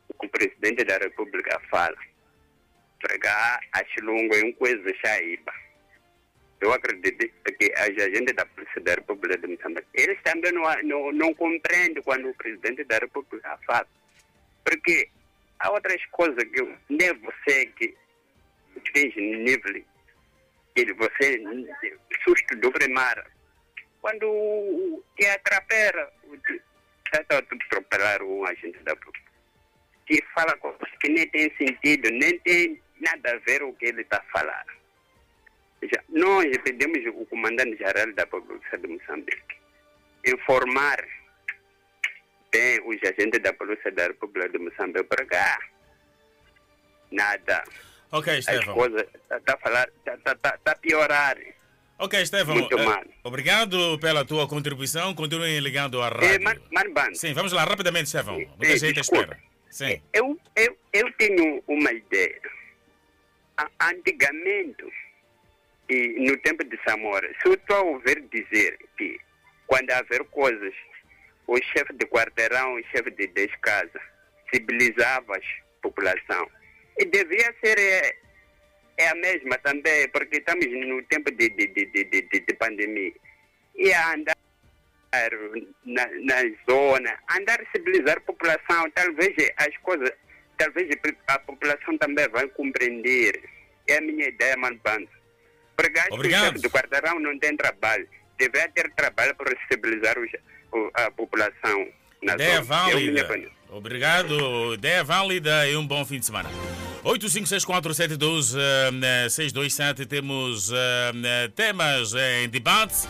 o que o presidente da República fala. Porque há as longas em coisa chaiba. Eu acredito que as agentes da Polícia da República de Moçambique, eles também não, não, não compreendem quando o presidente da República fala. Porque há outras coisas que nem você que fez nível que você susto do primário. Quando que atrapalha, já está tudo atropelar um agente da polícia. Que fala coisas que nem tem sentido, nem tem nada a ver com o que ele está falando. Já, nós pedimos o comandante-geral da Polícia de Moçambique informar bem os agentes da Polícia da República de Moçambique para cá. Nada. Ok, As coisas está falar, está tá, tá, tá a piorar. Ok, Estevão. Muito eh, mal. obrigado pela tua contribuição. Continuem ligando à rádio. Eh, Man- Manban, Sim, vamos lá, rapidamente, Estevão. Muita eh, gente espera. Sim. eu, eu, eu tenho uma ideia. A- Antigamente, e no tempo de Samora, se eu estou a ouvir dizer que quando haver coisas o chefe de quarteirão, o chefe de 10 casas, civilizava a população. E devia ser é, a mesma também, porque estamos no tempo de, de, de, de, de, de pandemia. E a andar na, na zona, andar a civilizar a população, talvez as coisas, talvez a população também vai compreender. É a minha ideia, mano Bando. Porque acho que o Obrigado. chefe do quarteirão não tem trabalho. Deveria ter trabalho para civilizar os- a população na Ideia zona. É válida. Obrigado. Ideia válida e um bom fim de semana. 856472-627. Temos eh, temas em debate.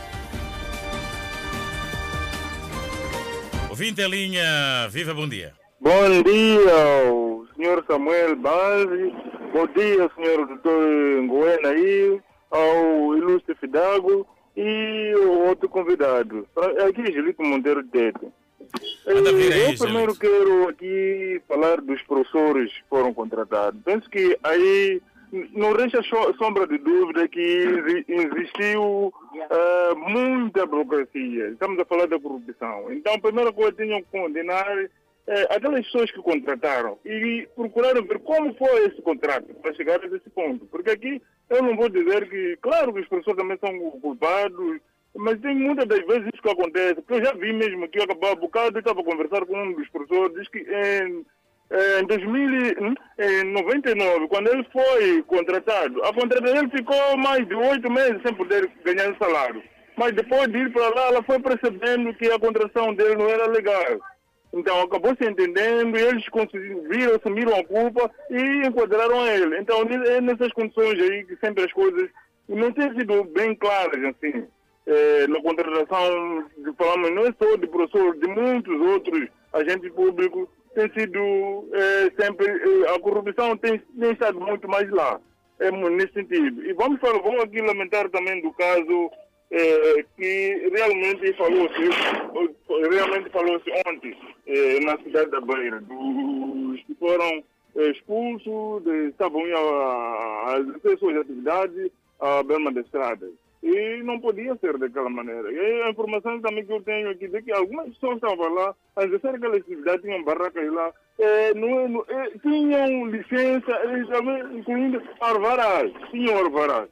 Ouvinte em linha, viva, bom dia. Bom dia, senhor Samuel Banzi. Bom dia, senhor doutor Ngoena aí, ao ilustre Fidago e o outro convidado. Pra- Aqui, Gelito Monteiro Tete. Eu primeiro quero aqui falar dos professores que foram contratados. Penso que aí não so- sombra de dúvida que exi- existiu ah, muita burocracia. Estamos a falar da corrupção. Então, a primeira coisa que tinham que condenar eh, aquelas pessoas que contrataram e procuraram ver como foi esse contrato para chegar a esse ponto. Porque aqui eu não vou dizer que, claro que os professores também são culpados, mas tem muitas das vezes isso que acontece. Porque eu já vi mesmo que acabava um bocado, eu estava a conversar com um dos professores, diz que em, em 2099, quando ele foi contratado, a contratação dele ficou mais de oito meses sem poder ganhar salário. Mas depois de ir para lá, ela foi percebendo que a contratação dele não era legal. Então acabou se entendendo e eles conseguiram, assumiram a culpa e enquadraram ele. Então é nessas condições aí que sempre as coisas não têm sido bem claras assim. Eh, na contratação, de, falamos não só de professor, de muitos outros agentes públicos, tem sido eh, sempre, eh, a corrupção tem, tem estado muito mais lá, é, nesse sentido. E vamos, falar, vamos aqui lamentar também do caso eh, que realmente falou-se, realmente falou-se ontem eh, na cidade da Beira, dos que foram eh, expulsos, de, estavam indo a, a exercer suas atividades à Belma da Estrada. E não podia ser daquela maneira. E a informação também que eu tenho aqui de que algumas pessoas estavam lá a exercer aquela atividade, tinham barracas lá, eh, não, não, eh, tinham licença, eles também, incluindo alvarás, tinham alvarás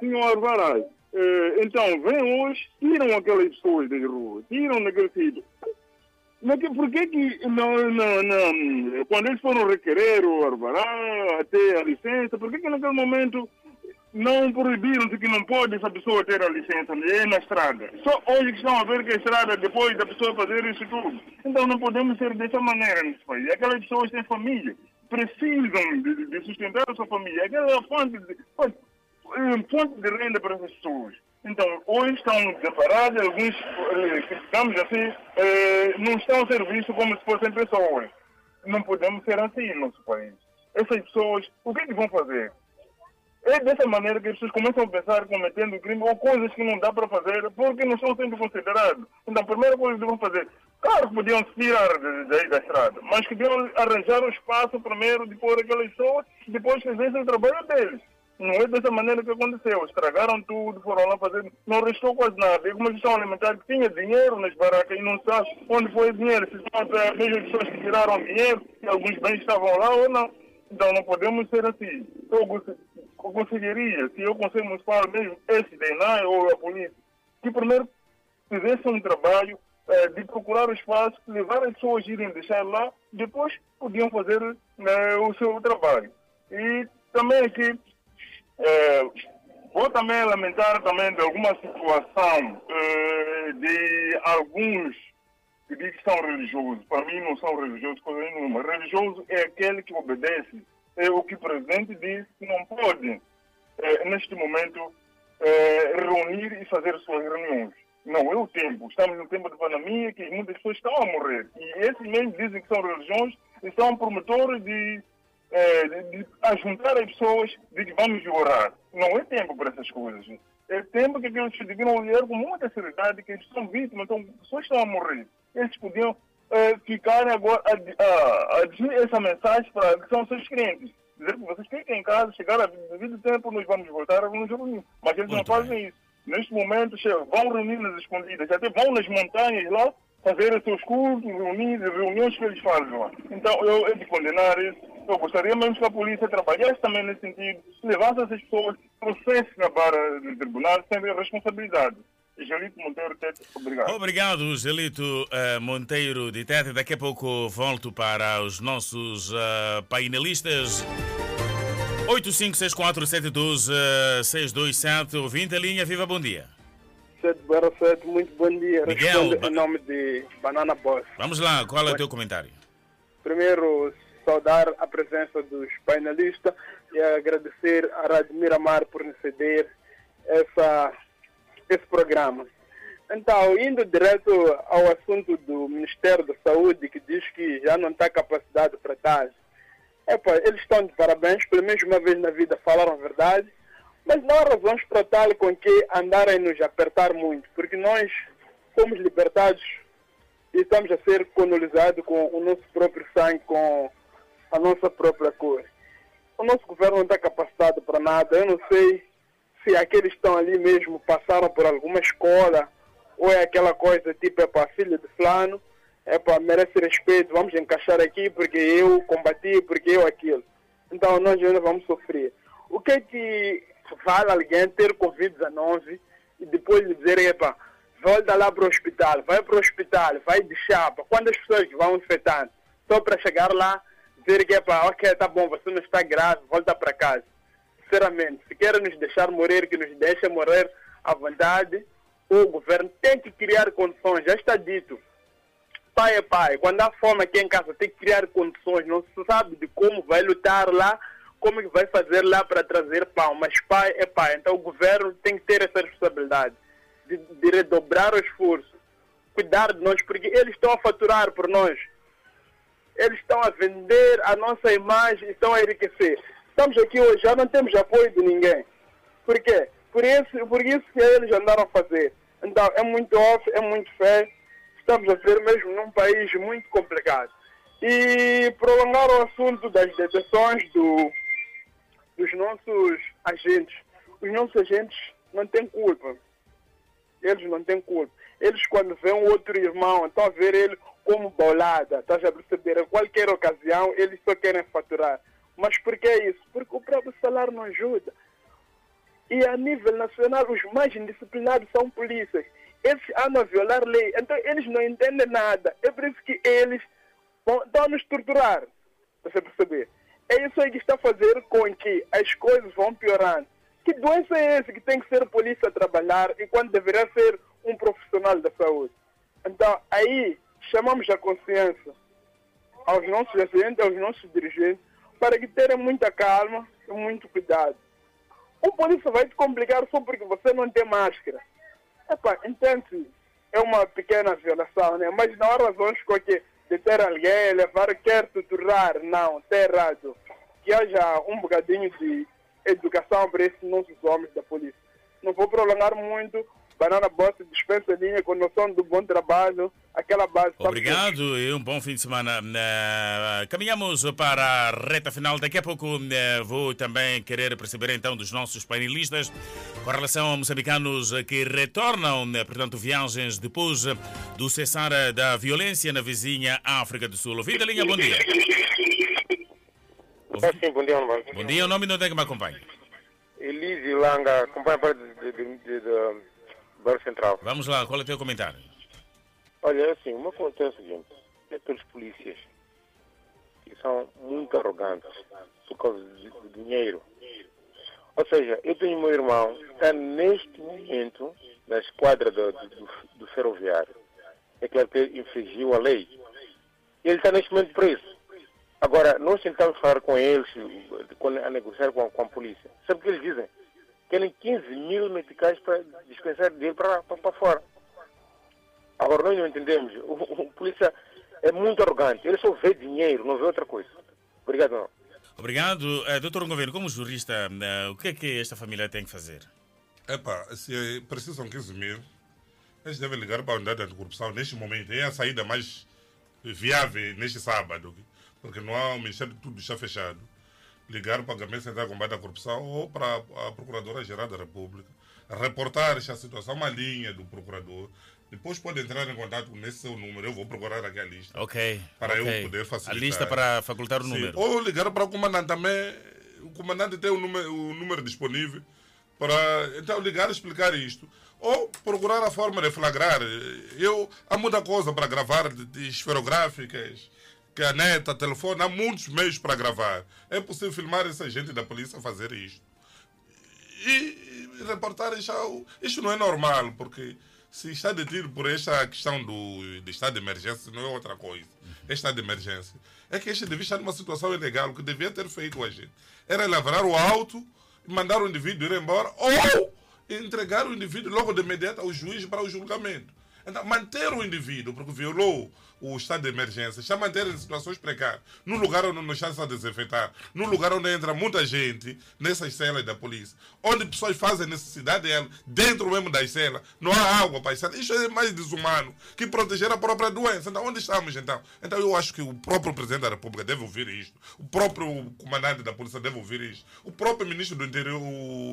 tinham alvarás. Eh, então, vêm hoje, tiram aquelas pessoas das ruas, tiram daquele sítio. Por que que não, não, não, quando eles foram requerer o alvará, até a licença, por que que naquele momento não proibiram de que não pode essa pessoa ter a licença é na estrada? Só hoje que estão a ver que a estrada, depois da pessoa fazer isso tudo. Então não podemos ser dessa maneira nesse país. Aquelas pessoas têm família, precisam de, de sustentar a sua família. Aquela é a fonte de, eh, fonte de renda para essas pessoas. Então, hoje estão desamparados, alguns, eh, digamos assim, eh, não estão a ser vistos como se fossem pessoas. Não podemos ser assim no nosso país. Essas pessoas, o que, é que vão fazer? É dessa maneira que as pessoas começam a pensar cometendo crime ou coisas que não dá para fazer porque não estão sendo considerados. Então, a primeira coisa que vão fazer, claro que podiam se tirar daí da estrada, mas que deviam arranjar um espaço primeiro de pôr aquelas pessoas e depois fizessem o trabalho deles. Não é dessa maneira que aconteceu. Estragaram tudo, foram lá fazer. Não restou quase nada. E como eles alimentar que tinha dinheiro nas barracas e não sabe onde foi o dinheiro. Se são até mesmo pessoas que tiraram dinheiro e alguns bens estavam lá ou não. Então não podemos ser assim. Eu, conseguiria, se eu conselho municipal mesmo, esse DENAI ou a polícia, que primeiro fizesse um trabalho eh, de procurar o espaço, levar as pessoas irem deixar lá, depois podiam fazer eh, o seu trabalho. E também aqui, eh, vou também lamentar também de alguma situação eh, de alguns que dizem que são religiosos. Para mim não são religiosos, coisa nenhuma. Religioso é aquele que obedece. É o que o presidente diz que não pode, eh, neste momento, eh, reunir e fazer suas reuniões. Não é o tempo. Estamos no tempo de pandemia que muitas pessoas estão a morrer. E esses mesmos dizem que são religiões e são promotores de, eh, de, de ajuntar as pessoas de que vamos orar. Não é tempo para essas coisas. É tempo que eles deviam olhar com muita seriedade que eles são vítimas, então pessoas estão a morrer. Eles podiam eh, ficar agora a, a, a dizer essa mensagem para que são seus clientes. Dizer que vocês fiquem em casa, chegar a devido tempo, nós vamos voltar a nos reunir. Mas eles não fazem isso. Neste momento, vão reunir nas escondidas, até vão nas montanhas lá fazer os seus cultos, reuniões, reuniões que eles fazem lá. Então, eu, eu de condenar isso, eu gostaria mesmo que a polícia trabalhasse também nesse sentido, levasse essas pessoas, processe na barra do tribunal sem responsabilidade. Gelito Monteiro Tete, obrigado. Obrigado, Gelito uh, Monteiro de Tete. Daqui a pouco volto para os nossos uh, painelistas. 8564726227, ouvinte a linha, viva, bom dia. 7 barra 7, muito bom dia. Miguel, Responde em nome de Banana Boss. Vamos lá, qual é o teu comentário? Primeiro, saudar a presença dos painelistas e agradecer a Rádio Miramar por nos ceder essa, esse programa. Então, indo direto ao assunto do Ministério da Saúde, que diz que já não está capacidade para. Epa, eles estão de parabéns, pelo menos uma vez na vida falaram a verdade, mas não há razões para tal com que andarem nos apertar muito, porque nós fomos libertados e estamos a ser colonizados com o nosso próprio sangue, com a nossa própria cor. O nosso governo não está capacitado para nada. Eu não sei se aqueles que estão ali mesmo passaram por alguma escola ou é aquela coisa tipo, é para filho de fulano, é para merece respeito, vamos encaixar aqui porque eu combati, porque eu aquilo. Então nós ainda vamos sofrer. O que é que vale alguém ter Covid-19 e depois lhe dizer, epa, volta lá para o hospital, vai para o hospital, vai de chapa. Quantas pessoas vão infectando? Só para chegar lá, dizer que, epa, ok, tá bom, você não está grave, volta para casa. Sinceramente, se querem nos deixar morrer, que nos deixem morrer à vontade, o governo tem que criar condições, já está dito. Pai é pai, quando há fome aqui em casa, tem que criar condições, não se sabe de como vai lutar lá, como que vai fazer lá para trazer pão, mas pai é pai, então o governo tem que ter essa responsabilidade de, de redobrar o esforço, cuidar de nós, porque eles estão a faturar por nós. Eles estão a vender a nossa imagem e estão a enriquecer. Estamos aqui hoje, já não temos apoio de ninguém. Por quê? Por isso, por isso que eles andaram a fazer. Então, é muito óbvio, é muito fé. Estamos a ver mesmo num país muito complicado. E prolongar o assunto das detenções do, dos nossos agentes. Os nossos agentes não têm culpa. Eles não têm culpa. Eles, quando vêem outro irmão, estão a ver ele como bolada, estás a perceber? A qualquer ocasião, eles só querem faturar. Mas por que isso? Porque o próprio salário não ajuda. E a nível nacional, os mais indisciplinados são polícias. Eles andam a violar lei. Então, eles não entendem nada. É por isso que eles vão, a nos torturar. Você perceber? É isso aí que está fazer com que as coisas vão piorando. Que doença é essa que tem que ser polícia a trabalhar enquanto deveria ser um profissional da saúde? Então, aí, chamamos a consciência aos nossos agentes, aos nossos dirigentes, para que tenham muita calma e muito cuidado. Um polícia vai te complicar só porque você não tem máscara. Epa, entende é uma pequena violação, né? Mas não há razões com que deter alguém, levar, quer torturar, não, está errado. Que haja um bocadinho de educação para esses nossos homens da polícia. Não vou prolongar muito. Banana Boss dispensa linha com noção do bom trabalho, aquela base. Obrigado e um bom fim de semana. Uh, caminhamos para a reta final. Daqui a pouco uh, vou também querer perceber então dos nossos painelistas com relação a moçambicanos que retornam, uh, portanto, viagens depois do cessar da violência na vizinha África do Sul. Ouvinte da linha, bom dia. Sim, bom dia. Bom dia, o nome não tem que me acompanhe. Elise Langa, acompanha parte de, de, de, de Central. Vamos lá, qual é o teu comentário? Olha, assim, uma coisa é o seguinte, é pelos polícias que são muito arrogantes por causa de dinheiro. Ou seja, eu tenho meu irmão que está neste momento na esquadra do, do, do ferroviário. É aquele que infringiu a lei. Ele está neste momento preso. Agora, nós tentamos falar com eles, a negociar com, com a polícia. Sabe o que eles dizem? Querem 15 mil meticais para dispensar dele para, para, para fora. Agora, nós não entendemos. O, o, polícia é muito arrogante. Ele só vê dinheiro, não vê outra coisa. Obrigado. Não. Obrigado. Uh, doutor Governo, como jurista, uh, o que é que esta família tem que fazer? Epa, se precisam 15 mil, eles devem ligar para a unidade de corrupção neste momento. É a saída mais viável neste sábado, porque não há o Ministério de tudo está fechado ligar para a Gabinete Central de Combate à Corrupção ou para a Procuradora-Geral da República, reportar esta situação, uma linha do procurador depois pode entrar em contato nesse seu número. Eu vou procurar aqui a lista. Ok. Para ok. eu poder facilitar. A lista para facultar o Sim. número. Ou ligar para o comandante também. O comandante tem o número, o número disponível para então ligar e explicar isto. Ou procurar a forma de flagrar. Eu, há muita coisa para gravar de esferográficas, caneta, telefone, há muitos meios para gravar. É possível filmar essa gente da polícia fazer isto. E, e reportar isso, isto não é normal, porque se está detido por esta questão do, de estado de emergência, não é outra coisa. É estado de emergência. É que este devia estar numa situação ilegal, o que devia ter feito a gente. Era lavrar o auto, mandar o indivíduo ir embora, ou entregar o indivíduo logo de imediato ao juiz para o julgamento. Então, manter o indivíduo, porque violou o estado de emergência, está a manter em situações precárias, num lugar onde não está a desinfetar, num lugar onde entra muita gente nessas celas da polícia, onde pessoas fazem necessidade dela, dentro mesmo das celas, não há água para as celas. Isso é mais desumano que proteger a própria doença. Então, onde estamos então? Então, eu acho que o próprio presidente da República deve ouvir isto, o próprio comandante da polícia deve ouvir isto, o próprio ministro do interior,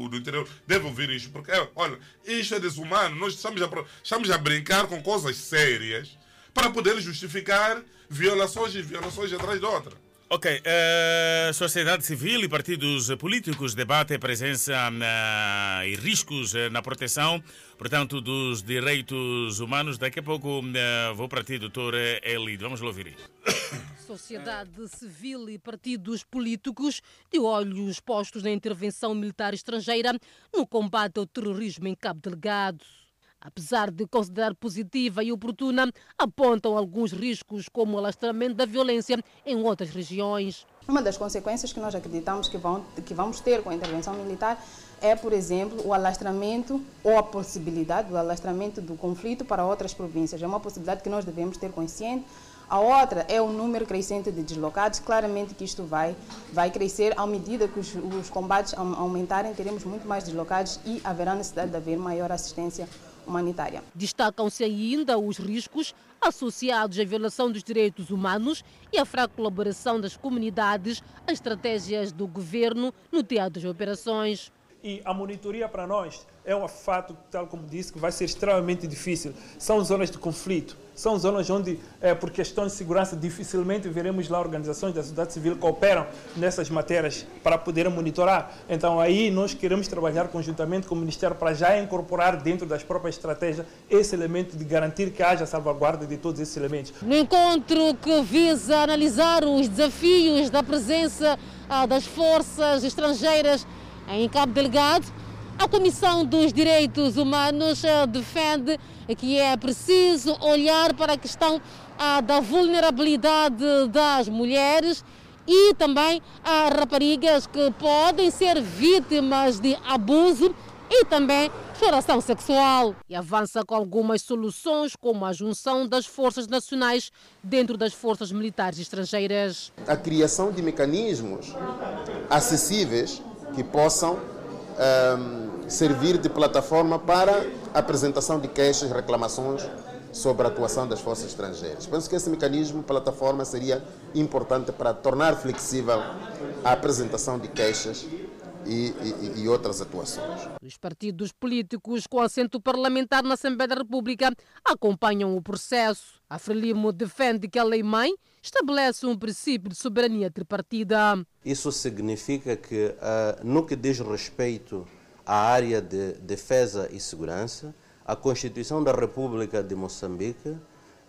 do interior deve ouvir isto, porque, olha, isto é desumano. Nós estamos a, estamos a brincar com coisas sérias para poder justificar violações e violações atrás de outra. Ok, eh, sociedade civil e partidos políticos debatem a presença na- e riscos eh, na proteção, portanto, dos direitos humanos. Daqui a pouco eh, vou para ti, doutor Eli. Vamos lá ouvir isso. Sociedade civil e partidos políticos de olhos postos na intervenção militar estrangeira no combate ao terrorismo em Cabo Delgado. Apesar de considerar positiva e oportuna, apontam alguns riscos, como o alastramento da violência em outras regiões. Uma das consequências que nós acreditamos que, vão, que vamos ter com a intervenção militar é, por exemplo, o alastramento ou a possibilidade do alastramento do conflito para outras províncias. É uma possibilidade que nós devemos ter consciente. A outra é o número crescente de deslocados. Claramente que isto vai, vai crescer à medida que os, os combates aumentarem, teremos muito mais deslocados e haverá necessidade de haver maior assistência humanitária. Destacam-se ainda os riscos associados à violação dos direitos humanos e à fraca colaboração das comunidades às estratégias do governo no teatro das operações. E a monitoria para nós é um fato, tal como disse, que vai ser extremamente difícil. São zonas de conflito, são zonas onde, eh, por questões de segurança, dificilmente veremos lá organizações da sociedade civil que cooperam nessas matérias para poder monitorar. Então, aí nós queremos trabalhar conjuntamente com o Ministério para já incorporar dentro das próprias estratégias esse elemento de garantir que haja salvaguarda de todos esses elementos. No encontro que visa analisar os desafios da presença ah, das forças estrangeiras em Cabo Delgado, a Comissão dos Direitos Humanos ah, defende que é preciso olhar para a questão ah, da vulnerabilidade das mulheres e também a raparigas que podem ser vítimas de abuso e também exploração sexual. E avança com algumas soluções, como a junção das forças nacionais dentro das forças militares estrangeiras. a criação de mecanismos acessíveis que possam ehm, servir de plataforma para a apresentação de queixas reclamações sobre a atuação das forças estrangeiras. Penso que esse mecanismo, plataforma, seria importante para tornar flexível a apresentação de queixas e, e- e outras atuações. Os partidos políticos com assento parlamentar na Assembleia da República acompanham o processo. A Frelimo defende que a lei-mãe estabelece um princípio de soberania tripartida. Isso significa que, ah, no que diz respeito à área de defesa e segurança, a Constituição da República de Moçambique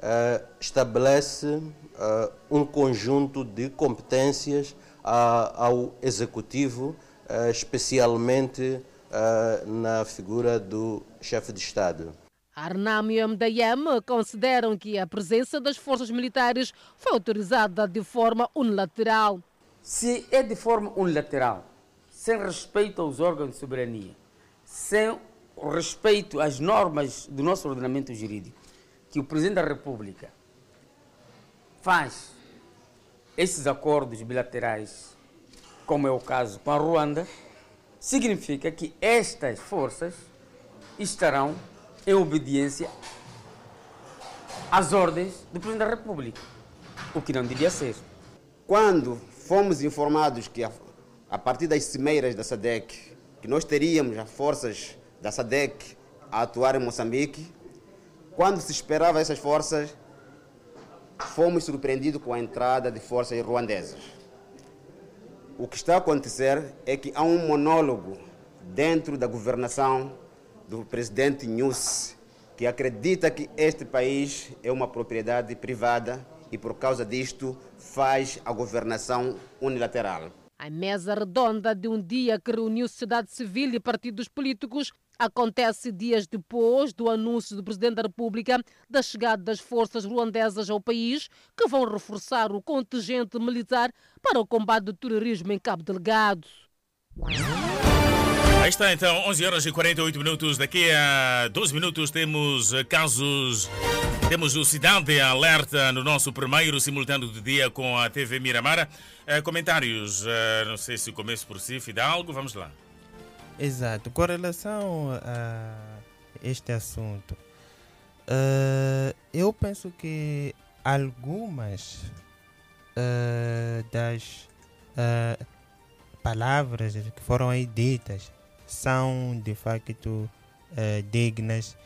ah, estabelece ah, um conjunto de competências ao Executivo, especialmente na figura do chefe de Estado. Arnam e MDM consideram que a presença das forças militares foi autorizada de forma unilateral. Se é de forma unilateral, sem respeito aos órgãos de soberania, sem respeito às normas do nosso ordenamento jurídico, que o Presidente da República faz esses acordos bilaterais, como é o caso com a Ruanda, significa que estas forças estarão em obediência às ordens do Presidente da República, o que não devia ser. Quando fomos informados que a, a partir das cimeiras da SADEC, que nós teríamos as forças da SADEC a atuar em Moçambique, quando se esperava essas forças, fomos surpreendidos com a entrada de forças ruandesas. O que está a acontecer é que há um monólogo dentro da governação do presidente Nussi, que acredita que este país é uma propriedade privada e, por causa disto, faz a governação unilateral. A mesa redonda de um dia que reuniu sociedade civil e partidos políticos acontece dias depois do anúncio do Presidente da República da chegada das forças ruandesas ao país, que vão reforçar o contingente militar para o combate do terrorismo em Cabo Delgado. Aí está então, 11 horas e 48 minutos. Daqui a 12 minutos temos eh, casos. Temos o Cidade Alerta no nosso primeiro simultâneo do dia com a TV Miramara. Eh, comentários, eh, não sei se começo por si, Fidalgo, vamos lá. Exato. Com relação a este assunto, eu penso que algumas das palavras que foram aí ditas são de facto dignas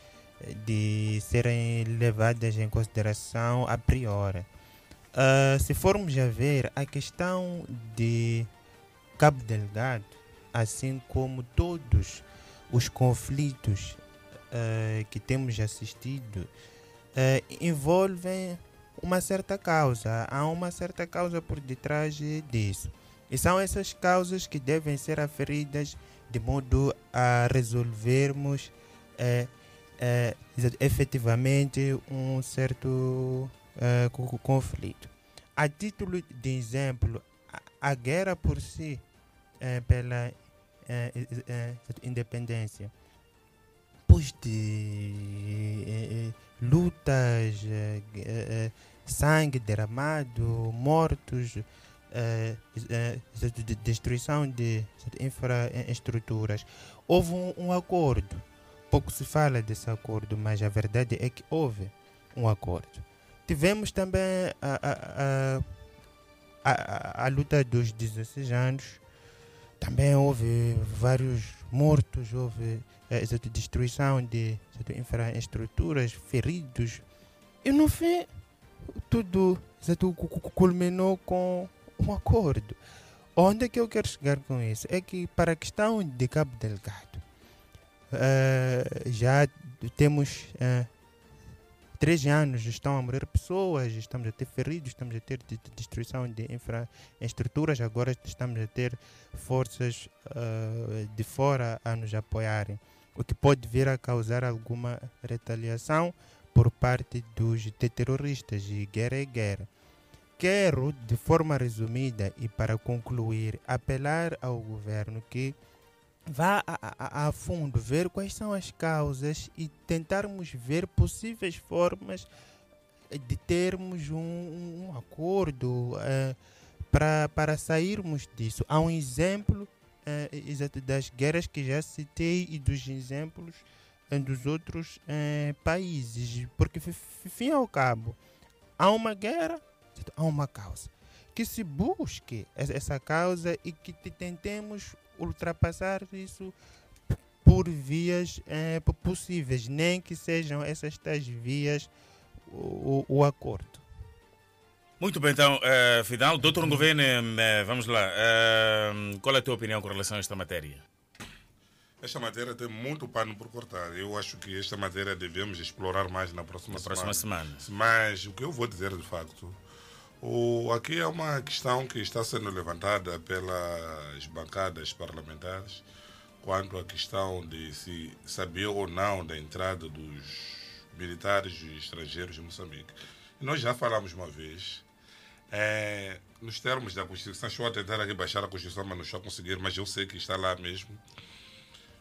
de serem levadas em consideração a priori. se formos a ver a questão de Cabo Delgado, assim como todos os conflitos uh, que temos assistido uh, envolvem uma certa causa, há uma certa causa por detrás disso. E são essas causas que devem ser aferidas de modo a resolvermos uh, uh, efetivamente um certo uh, conflito. A título de exemplo, a, a guerra por si, pela independência, pois de lutas, sangue derramado, mortos, de destruição de infraestruturas. Houve um, um acordo. Pouco se fala desse acordo, mas a verdade é que houve um acordo. Tivemos também a, a, a, a, luta dos 16 anos, também houve vários mortos, houve é, destruição de infraestruturas, feridos. E no fim, tudo culminou com um acordo. Onde é que eu quero chegar com isso? É que para a questão de Cabo Delgado, uh, já temos uh, três anos, estão a morrer pessoas, estamos a ter feridos, estamos a ter de, de destruição de infraestruturas, agora estamos a ter forças uh, de fora a nos apoiarem, o que pode vir a causar alguma retaliação por parte dos terroristas e guerra é guerra. Quero, de forma resumida e para concluir, apelar ao governo que vá a, a, a, fundo ver quais são as causas e tentarmos ver possíveis formas de termos um, um acordo uh, para, para sairmos disso. Há um exemplo uh, das guerras que já citei e dos exemplos uh, dos outros países, porque, fim ao cabo, há uma guerra, há uma causa. Que se busque essa causa e que tentemos ultrapassar isso por vias é, possíveis, nem que sejam essas tais vias o, o acordo. Muito bem, então, uh, Fidal, doutor Governo, uh, vamos lá. Uh, qual é a tua opinião com relação a esta matéria? Esta matéria tem muito pano por cortar. Eu acho que esta matéria devemos explorar mais na próxima, na próxima semana. Mas o que eu vou dizer de facto o, aqui é uma questão que está sendo levantada pelas bancadas parlamentares quanto à questão de se saber ou não da entrada dos militares estrangeiros em Moçambique. nós já falamos uma vez, é, nos termos da Constituição, estou a tentar aqui baixar a Constituição, mas não estou a conseguir, mas eu sei que está lá mesmo.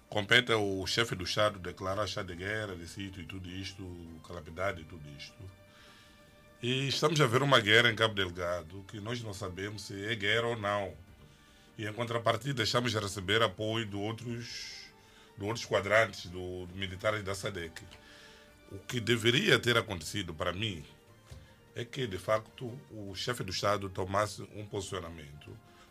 Compete ao chefe do Estado declarar estado de guerra, de sítio e tudo isto, calamidade e tudo isto. E estamos a ver uma guerra em Cabo Delgado que nós não sabemos se é guerra ou não. E em contrapartida estamos a receber apoio de outros, de outros quadrantes, do, do militares da SADEC. O que deveria ter acontecido para mim é que, de facto, o chefe do Estado tomasse um posicionamento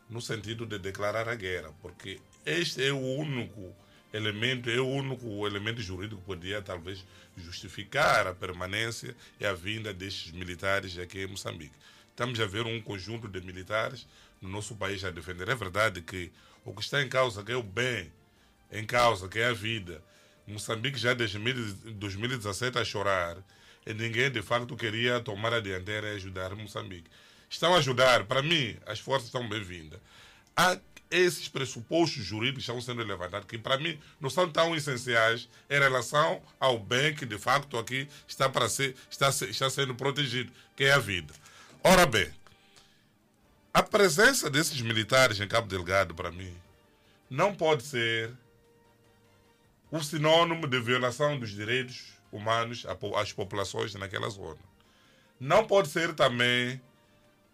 no sentido de declarar a guerra, porque este é o único elemento, é o único elemento jurídico que podia talvez justificar a permanência e a vinda destes militares aqui em Moçambique. Estamos a ver um conjunto de militares no nosso país a defender. É verdade que o que está em causa, que é o bem em causa, que é a vida. Moçambique já desde 2017 a chorar e ninguém de facto queria tomar a dianteira e ajudar Moçambique. Estão a ajudar, para mim, as forças estão bem-vindas. Há esses pressupostos jurídicos estão sendo levantados, que para mim não são tão essenciais em relação ao bem que de facto aqui está, para ser, está, está sendo protegido, que é a vida. Ora bem, a presença desses militares em Cabo Delgado, para mim, não pode ser o sinônimo de violação dos direitos humanos às populações naquela zona. Não pode ser também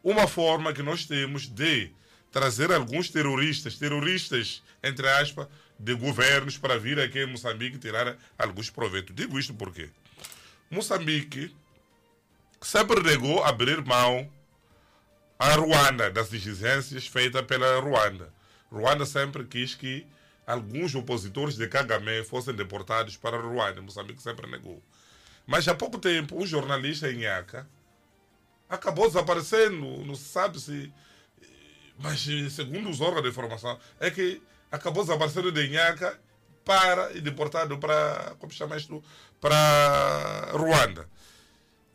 uma forma que nós temos de trazer alguns terroristas, terroristas, entre aspas, de governos para vir aqui em Moçambique tirar alguns proveitos. Digo isto porque Moçambique sempre negou abrir mão à Ruanda, das exigências feitas pela Ruanda. Ruanda sempre quis que alguns opositores de Kagame fossem deportados para Ruanda. Moçambique sempre negou. Mas há pouco tempo, um jornalista em Iaca acabou desaparecendo, não se sabe se. Mas, segundo os órgãos de informação, é que acabou desaparecendo de Inhaca para e deportado para. Como chama isto? Para Ruanda.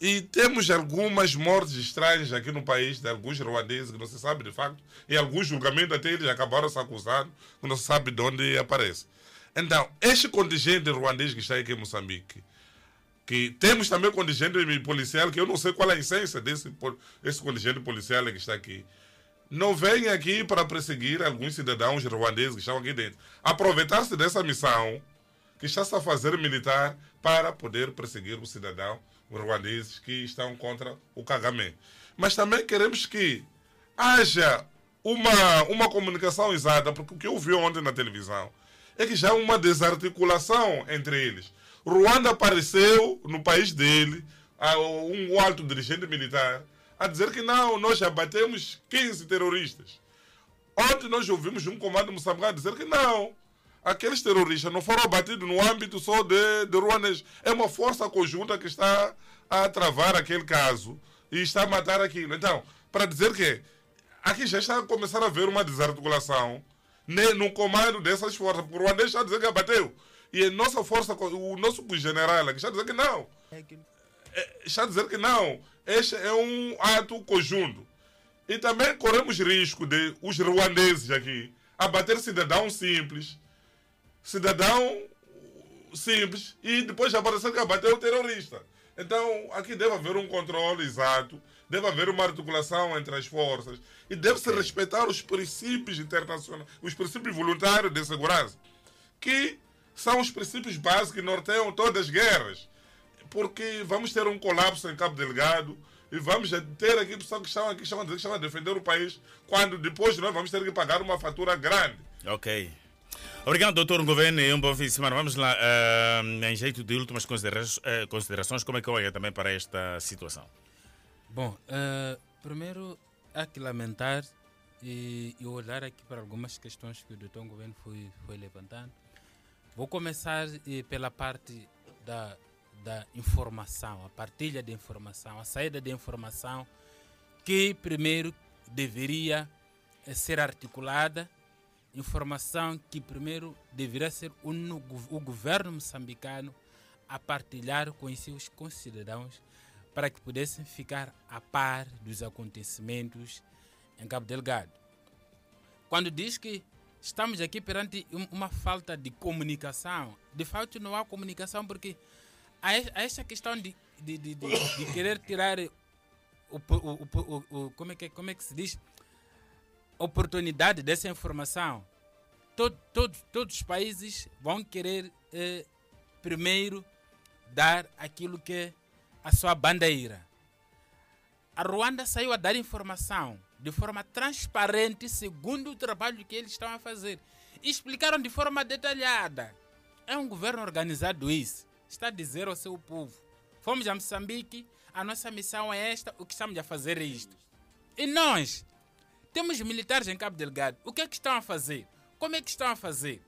E temos algumas mortes estranhas aqui no país de alguns ruandeses que não se sabe de facto. E alguns julgamentos até eles acabaram se acusando, que não se sabe de onde aparece. Então, este contingente ruandês que está aqui em Moçambique, que temos também contingente policial, que eu não sei qual é a essência desse esse contingente policial que está aqui, não vem aqui para perseguir alguns cidadãos ruandeses que estão aqui dentro. Aproveitar-se dessa missão que está-se a fazer militar para poder perseguir o cidadão ruandeses que estão contra o Kagame. Mas também queremos que haja uma, uma comunicação exata, porque o que eu vi ontem na televisão é que já há desarticulação entre eles. Ruanda apareceu no país dele, um alto dirigente militar, a dizer que não, nós já batemos 15 terroristas. Ontem nós ouvimos um comando moçambicano dizer que não, aqueles terroristas não foram abatidos no âmbito só de, de Ruanês. É uma força conjunta que está a travar aquele caso e está a matar aquilo. Então, para dizer que aqui já está a começar a haver uma desarticulação no comando dessas forças. Porque o Ruandês está a dizer que abateu. E a nossa força, o nosso general está a dizer que não. É, está a dizer que não. Este é um ato conjunto. E também corremos risco de os ruandeses aqui abater cidadão simples, cidadão simples, e depois aparecer que abateu o terrorista. Então, aqui deve haver um controle exato, deve haver uma articulação entre as forças e deve-se okay. respeitar os princípios internacionais, os princípios voluntários de segurança, que são os princípios básicos que norteiam todas as guerras. Porque vamos ter um colapso em Cabo Delgado e vamos ter aqui pessoas que estão aqui que estão a defender o país, quando depois nós vamos ter que pagar uma fatura grande. Ok. Obrigado, doutor Governo, e um bom fim de semana. Vamos lá, uh, em jeito de últimas eh, considerações, como é que olha também para esta situação? Bom, uh, primeiro há que lamentar e, e, olhar aqui para algumas questões que o doutor Governo foi, foi levantando. Vou começar pela parte da, da informação, a partilha de informação, a saída de informação, que primeiro deveria ser articulada informação que primeiro deveria ser o, o governo moçambicano a partilhar com os seus concidadãos para que pudessem ficar a par dos acontecimentos em Cabo Delgado. Quando diz que estamos aqui perante uma falta de comunicação, de fato não há comunicação porque a esta questão de, de, de, de querer tirar o, o, o, como, é que, como é que se diz oportunidade dessa informação, todo, todo, todos os países vão querer eh, primeiro dar aquilo que é a sua bandeira. A Ruanda saiu a dar informação de forma transparente, segundo o trabalho que eles estão a fazer. Explicaram de forma detalhada. É um governo organizado isso. Está a dizer ao seu povo: fomos a Moçambique, a nossa missão é esta, o que estamos a fazer é isto. E nós temos militares em Cabo Delgado. O que é que estão a fazer? Como é que estão a fazer?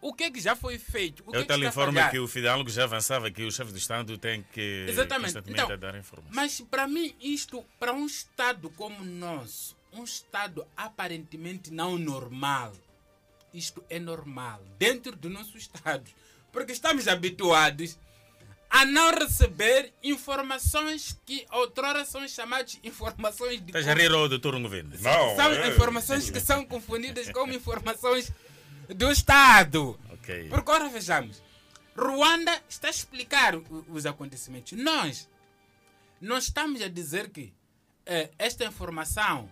o que é que já foi feito? O que Eu é que tal está a informe falhar? que o Fidalgo já avançava que o chefe do Estado tem que Exatamente. constantemente Então, dar informações. mas para mim, isto, para um Estado como o nosso, um Estado aparentemente não normal, isto é normal, dentro do nosso Estado. Porque estamos habituados a não receber informações que outrora são chamadas informações de Estás a rir ao doutor governo? são é. informações que são confundidas como informações do Estado. Ok. Porque agora vejamos, Ruanda está a explicar os acontecimentos. Nós não estamos a dizer que eh, esta informação,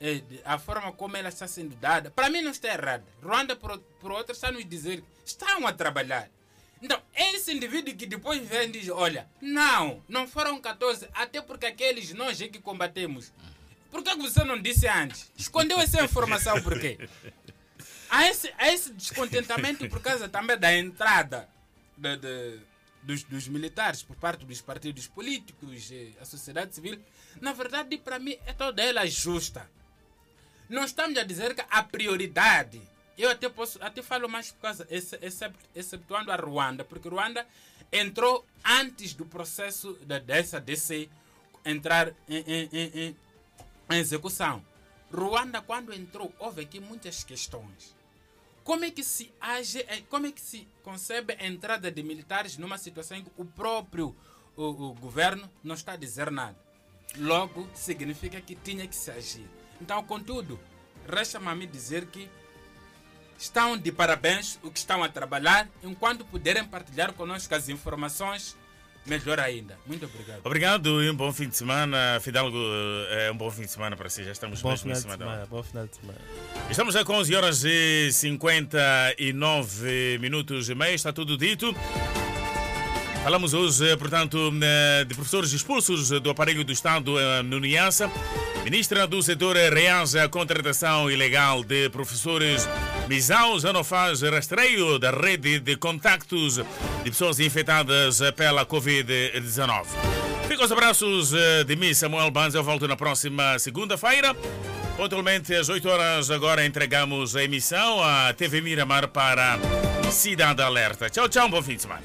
eh, a forma como ela está sendo dada, para mim não está errada. Ruanda, por, por outra, está a nos dizer que estão a trabalhar. Então, esse indivíduo que depois vem diz: olha, não, não foram 14, até porque aqueles nós é que combatemos. Por que você não disse antes? Escondeu essa informação por quê? Há esse, há esse descontentamento por causa também da entrada de- de- dos, dos militares por parte dos partidos políticos, a sociedade civil. Na verdade, para mim, é toda ela justa. Não estamos a dizer que a prioridade. Eu até posso, até falo mais por causa, ex- excep- exceptuando a Ruanda, porque Ruanda entrou antes do processo da, dessa DC entrar em, em- em- em- em execução. Ruanda, quando entrou, houve aqui muitas questões. Como é que se age, eh, como é que se concebe a entrada de militares numa situação em que o próprio o, o governo não está a dizer nada? Logo, significa que tinha que se agir. Então, contudo, resta-me a me dizer que estão de parabéns o que estão a trabalhar. Enquanto puderem partilhar conosco as informações, melhor ainda. Muito obrigado. Obrigado e um bom fim de semana. Fidalgo, é um bom fim de semana para si. Já estamos Bom mesmo em de cima da semana. hora. Bom final de semana. Estamos já com 11 horas e 59 minutos e meio. Está tudo dito. Falamos hoje, eh, portanto, eh, de professores expulsos do aparelho do Estado eh, no Niassa. Ministra do setor reage à contratação ilegal de professores. Misão já não faz rastreio da rede de contactos de pessoas infectadas pela Covid-19. Fica os abraços eh, de mim, Samuel Banz. Eu volto na próxima segunda-feira. Pontualmente às 8 horas, agora entregamos a emissão à TV Miramar para Cidade Alerta. Tchau, tchau, bom fim de semana.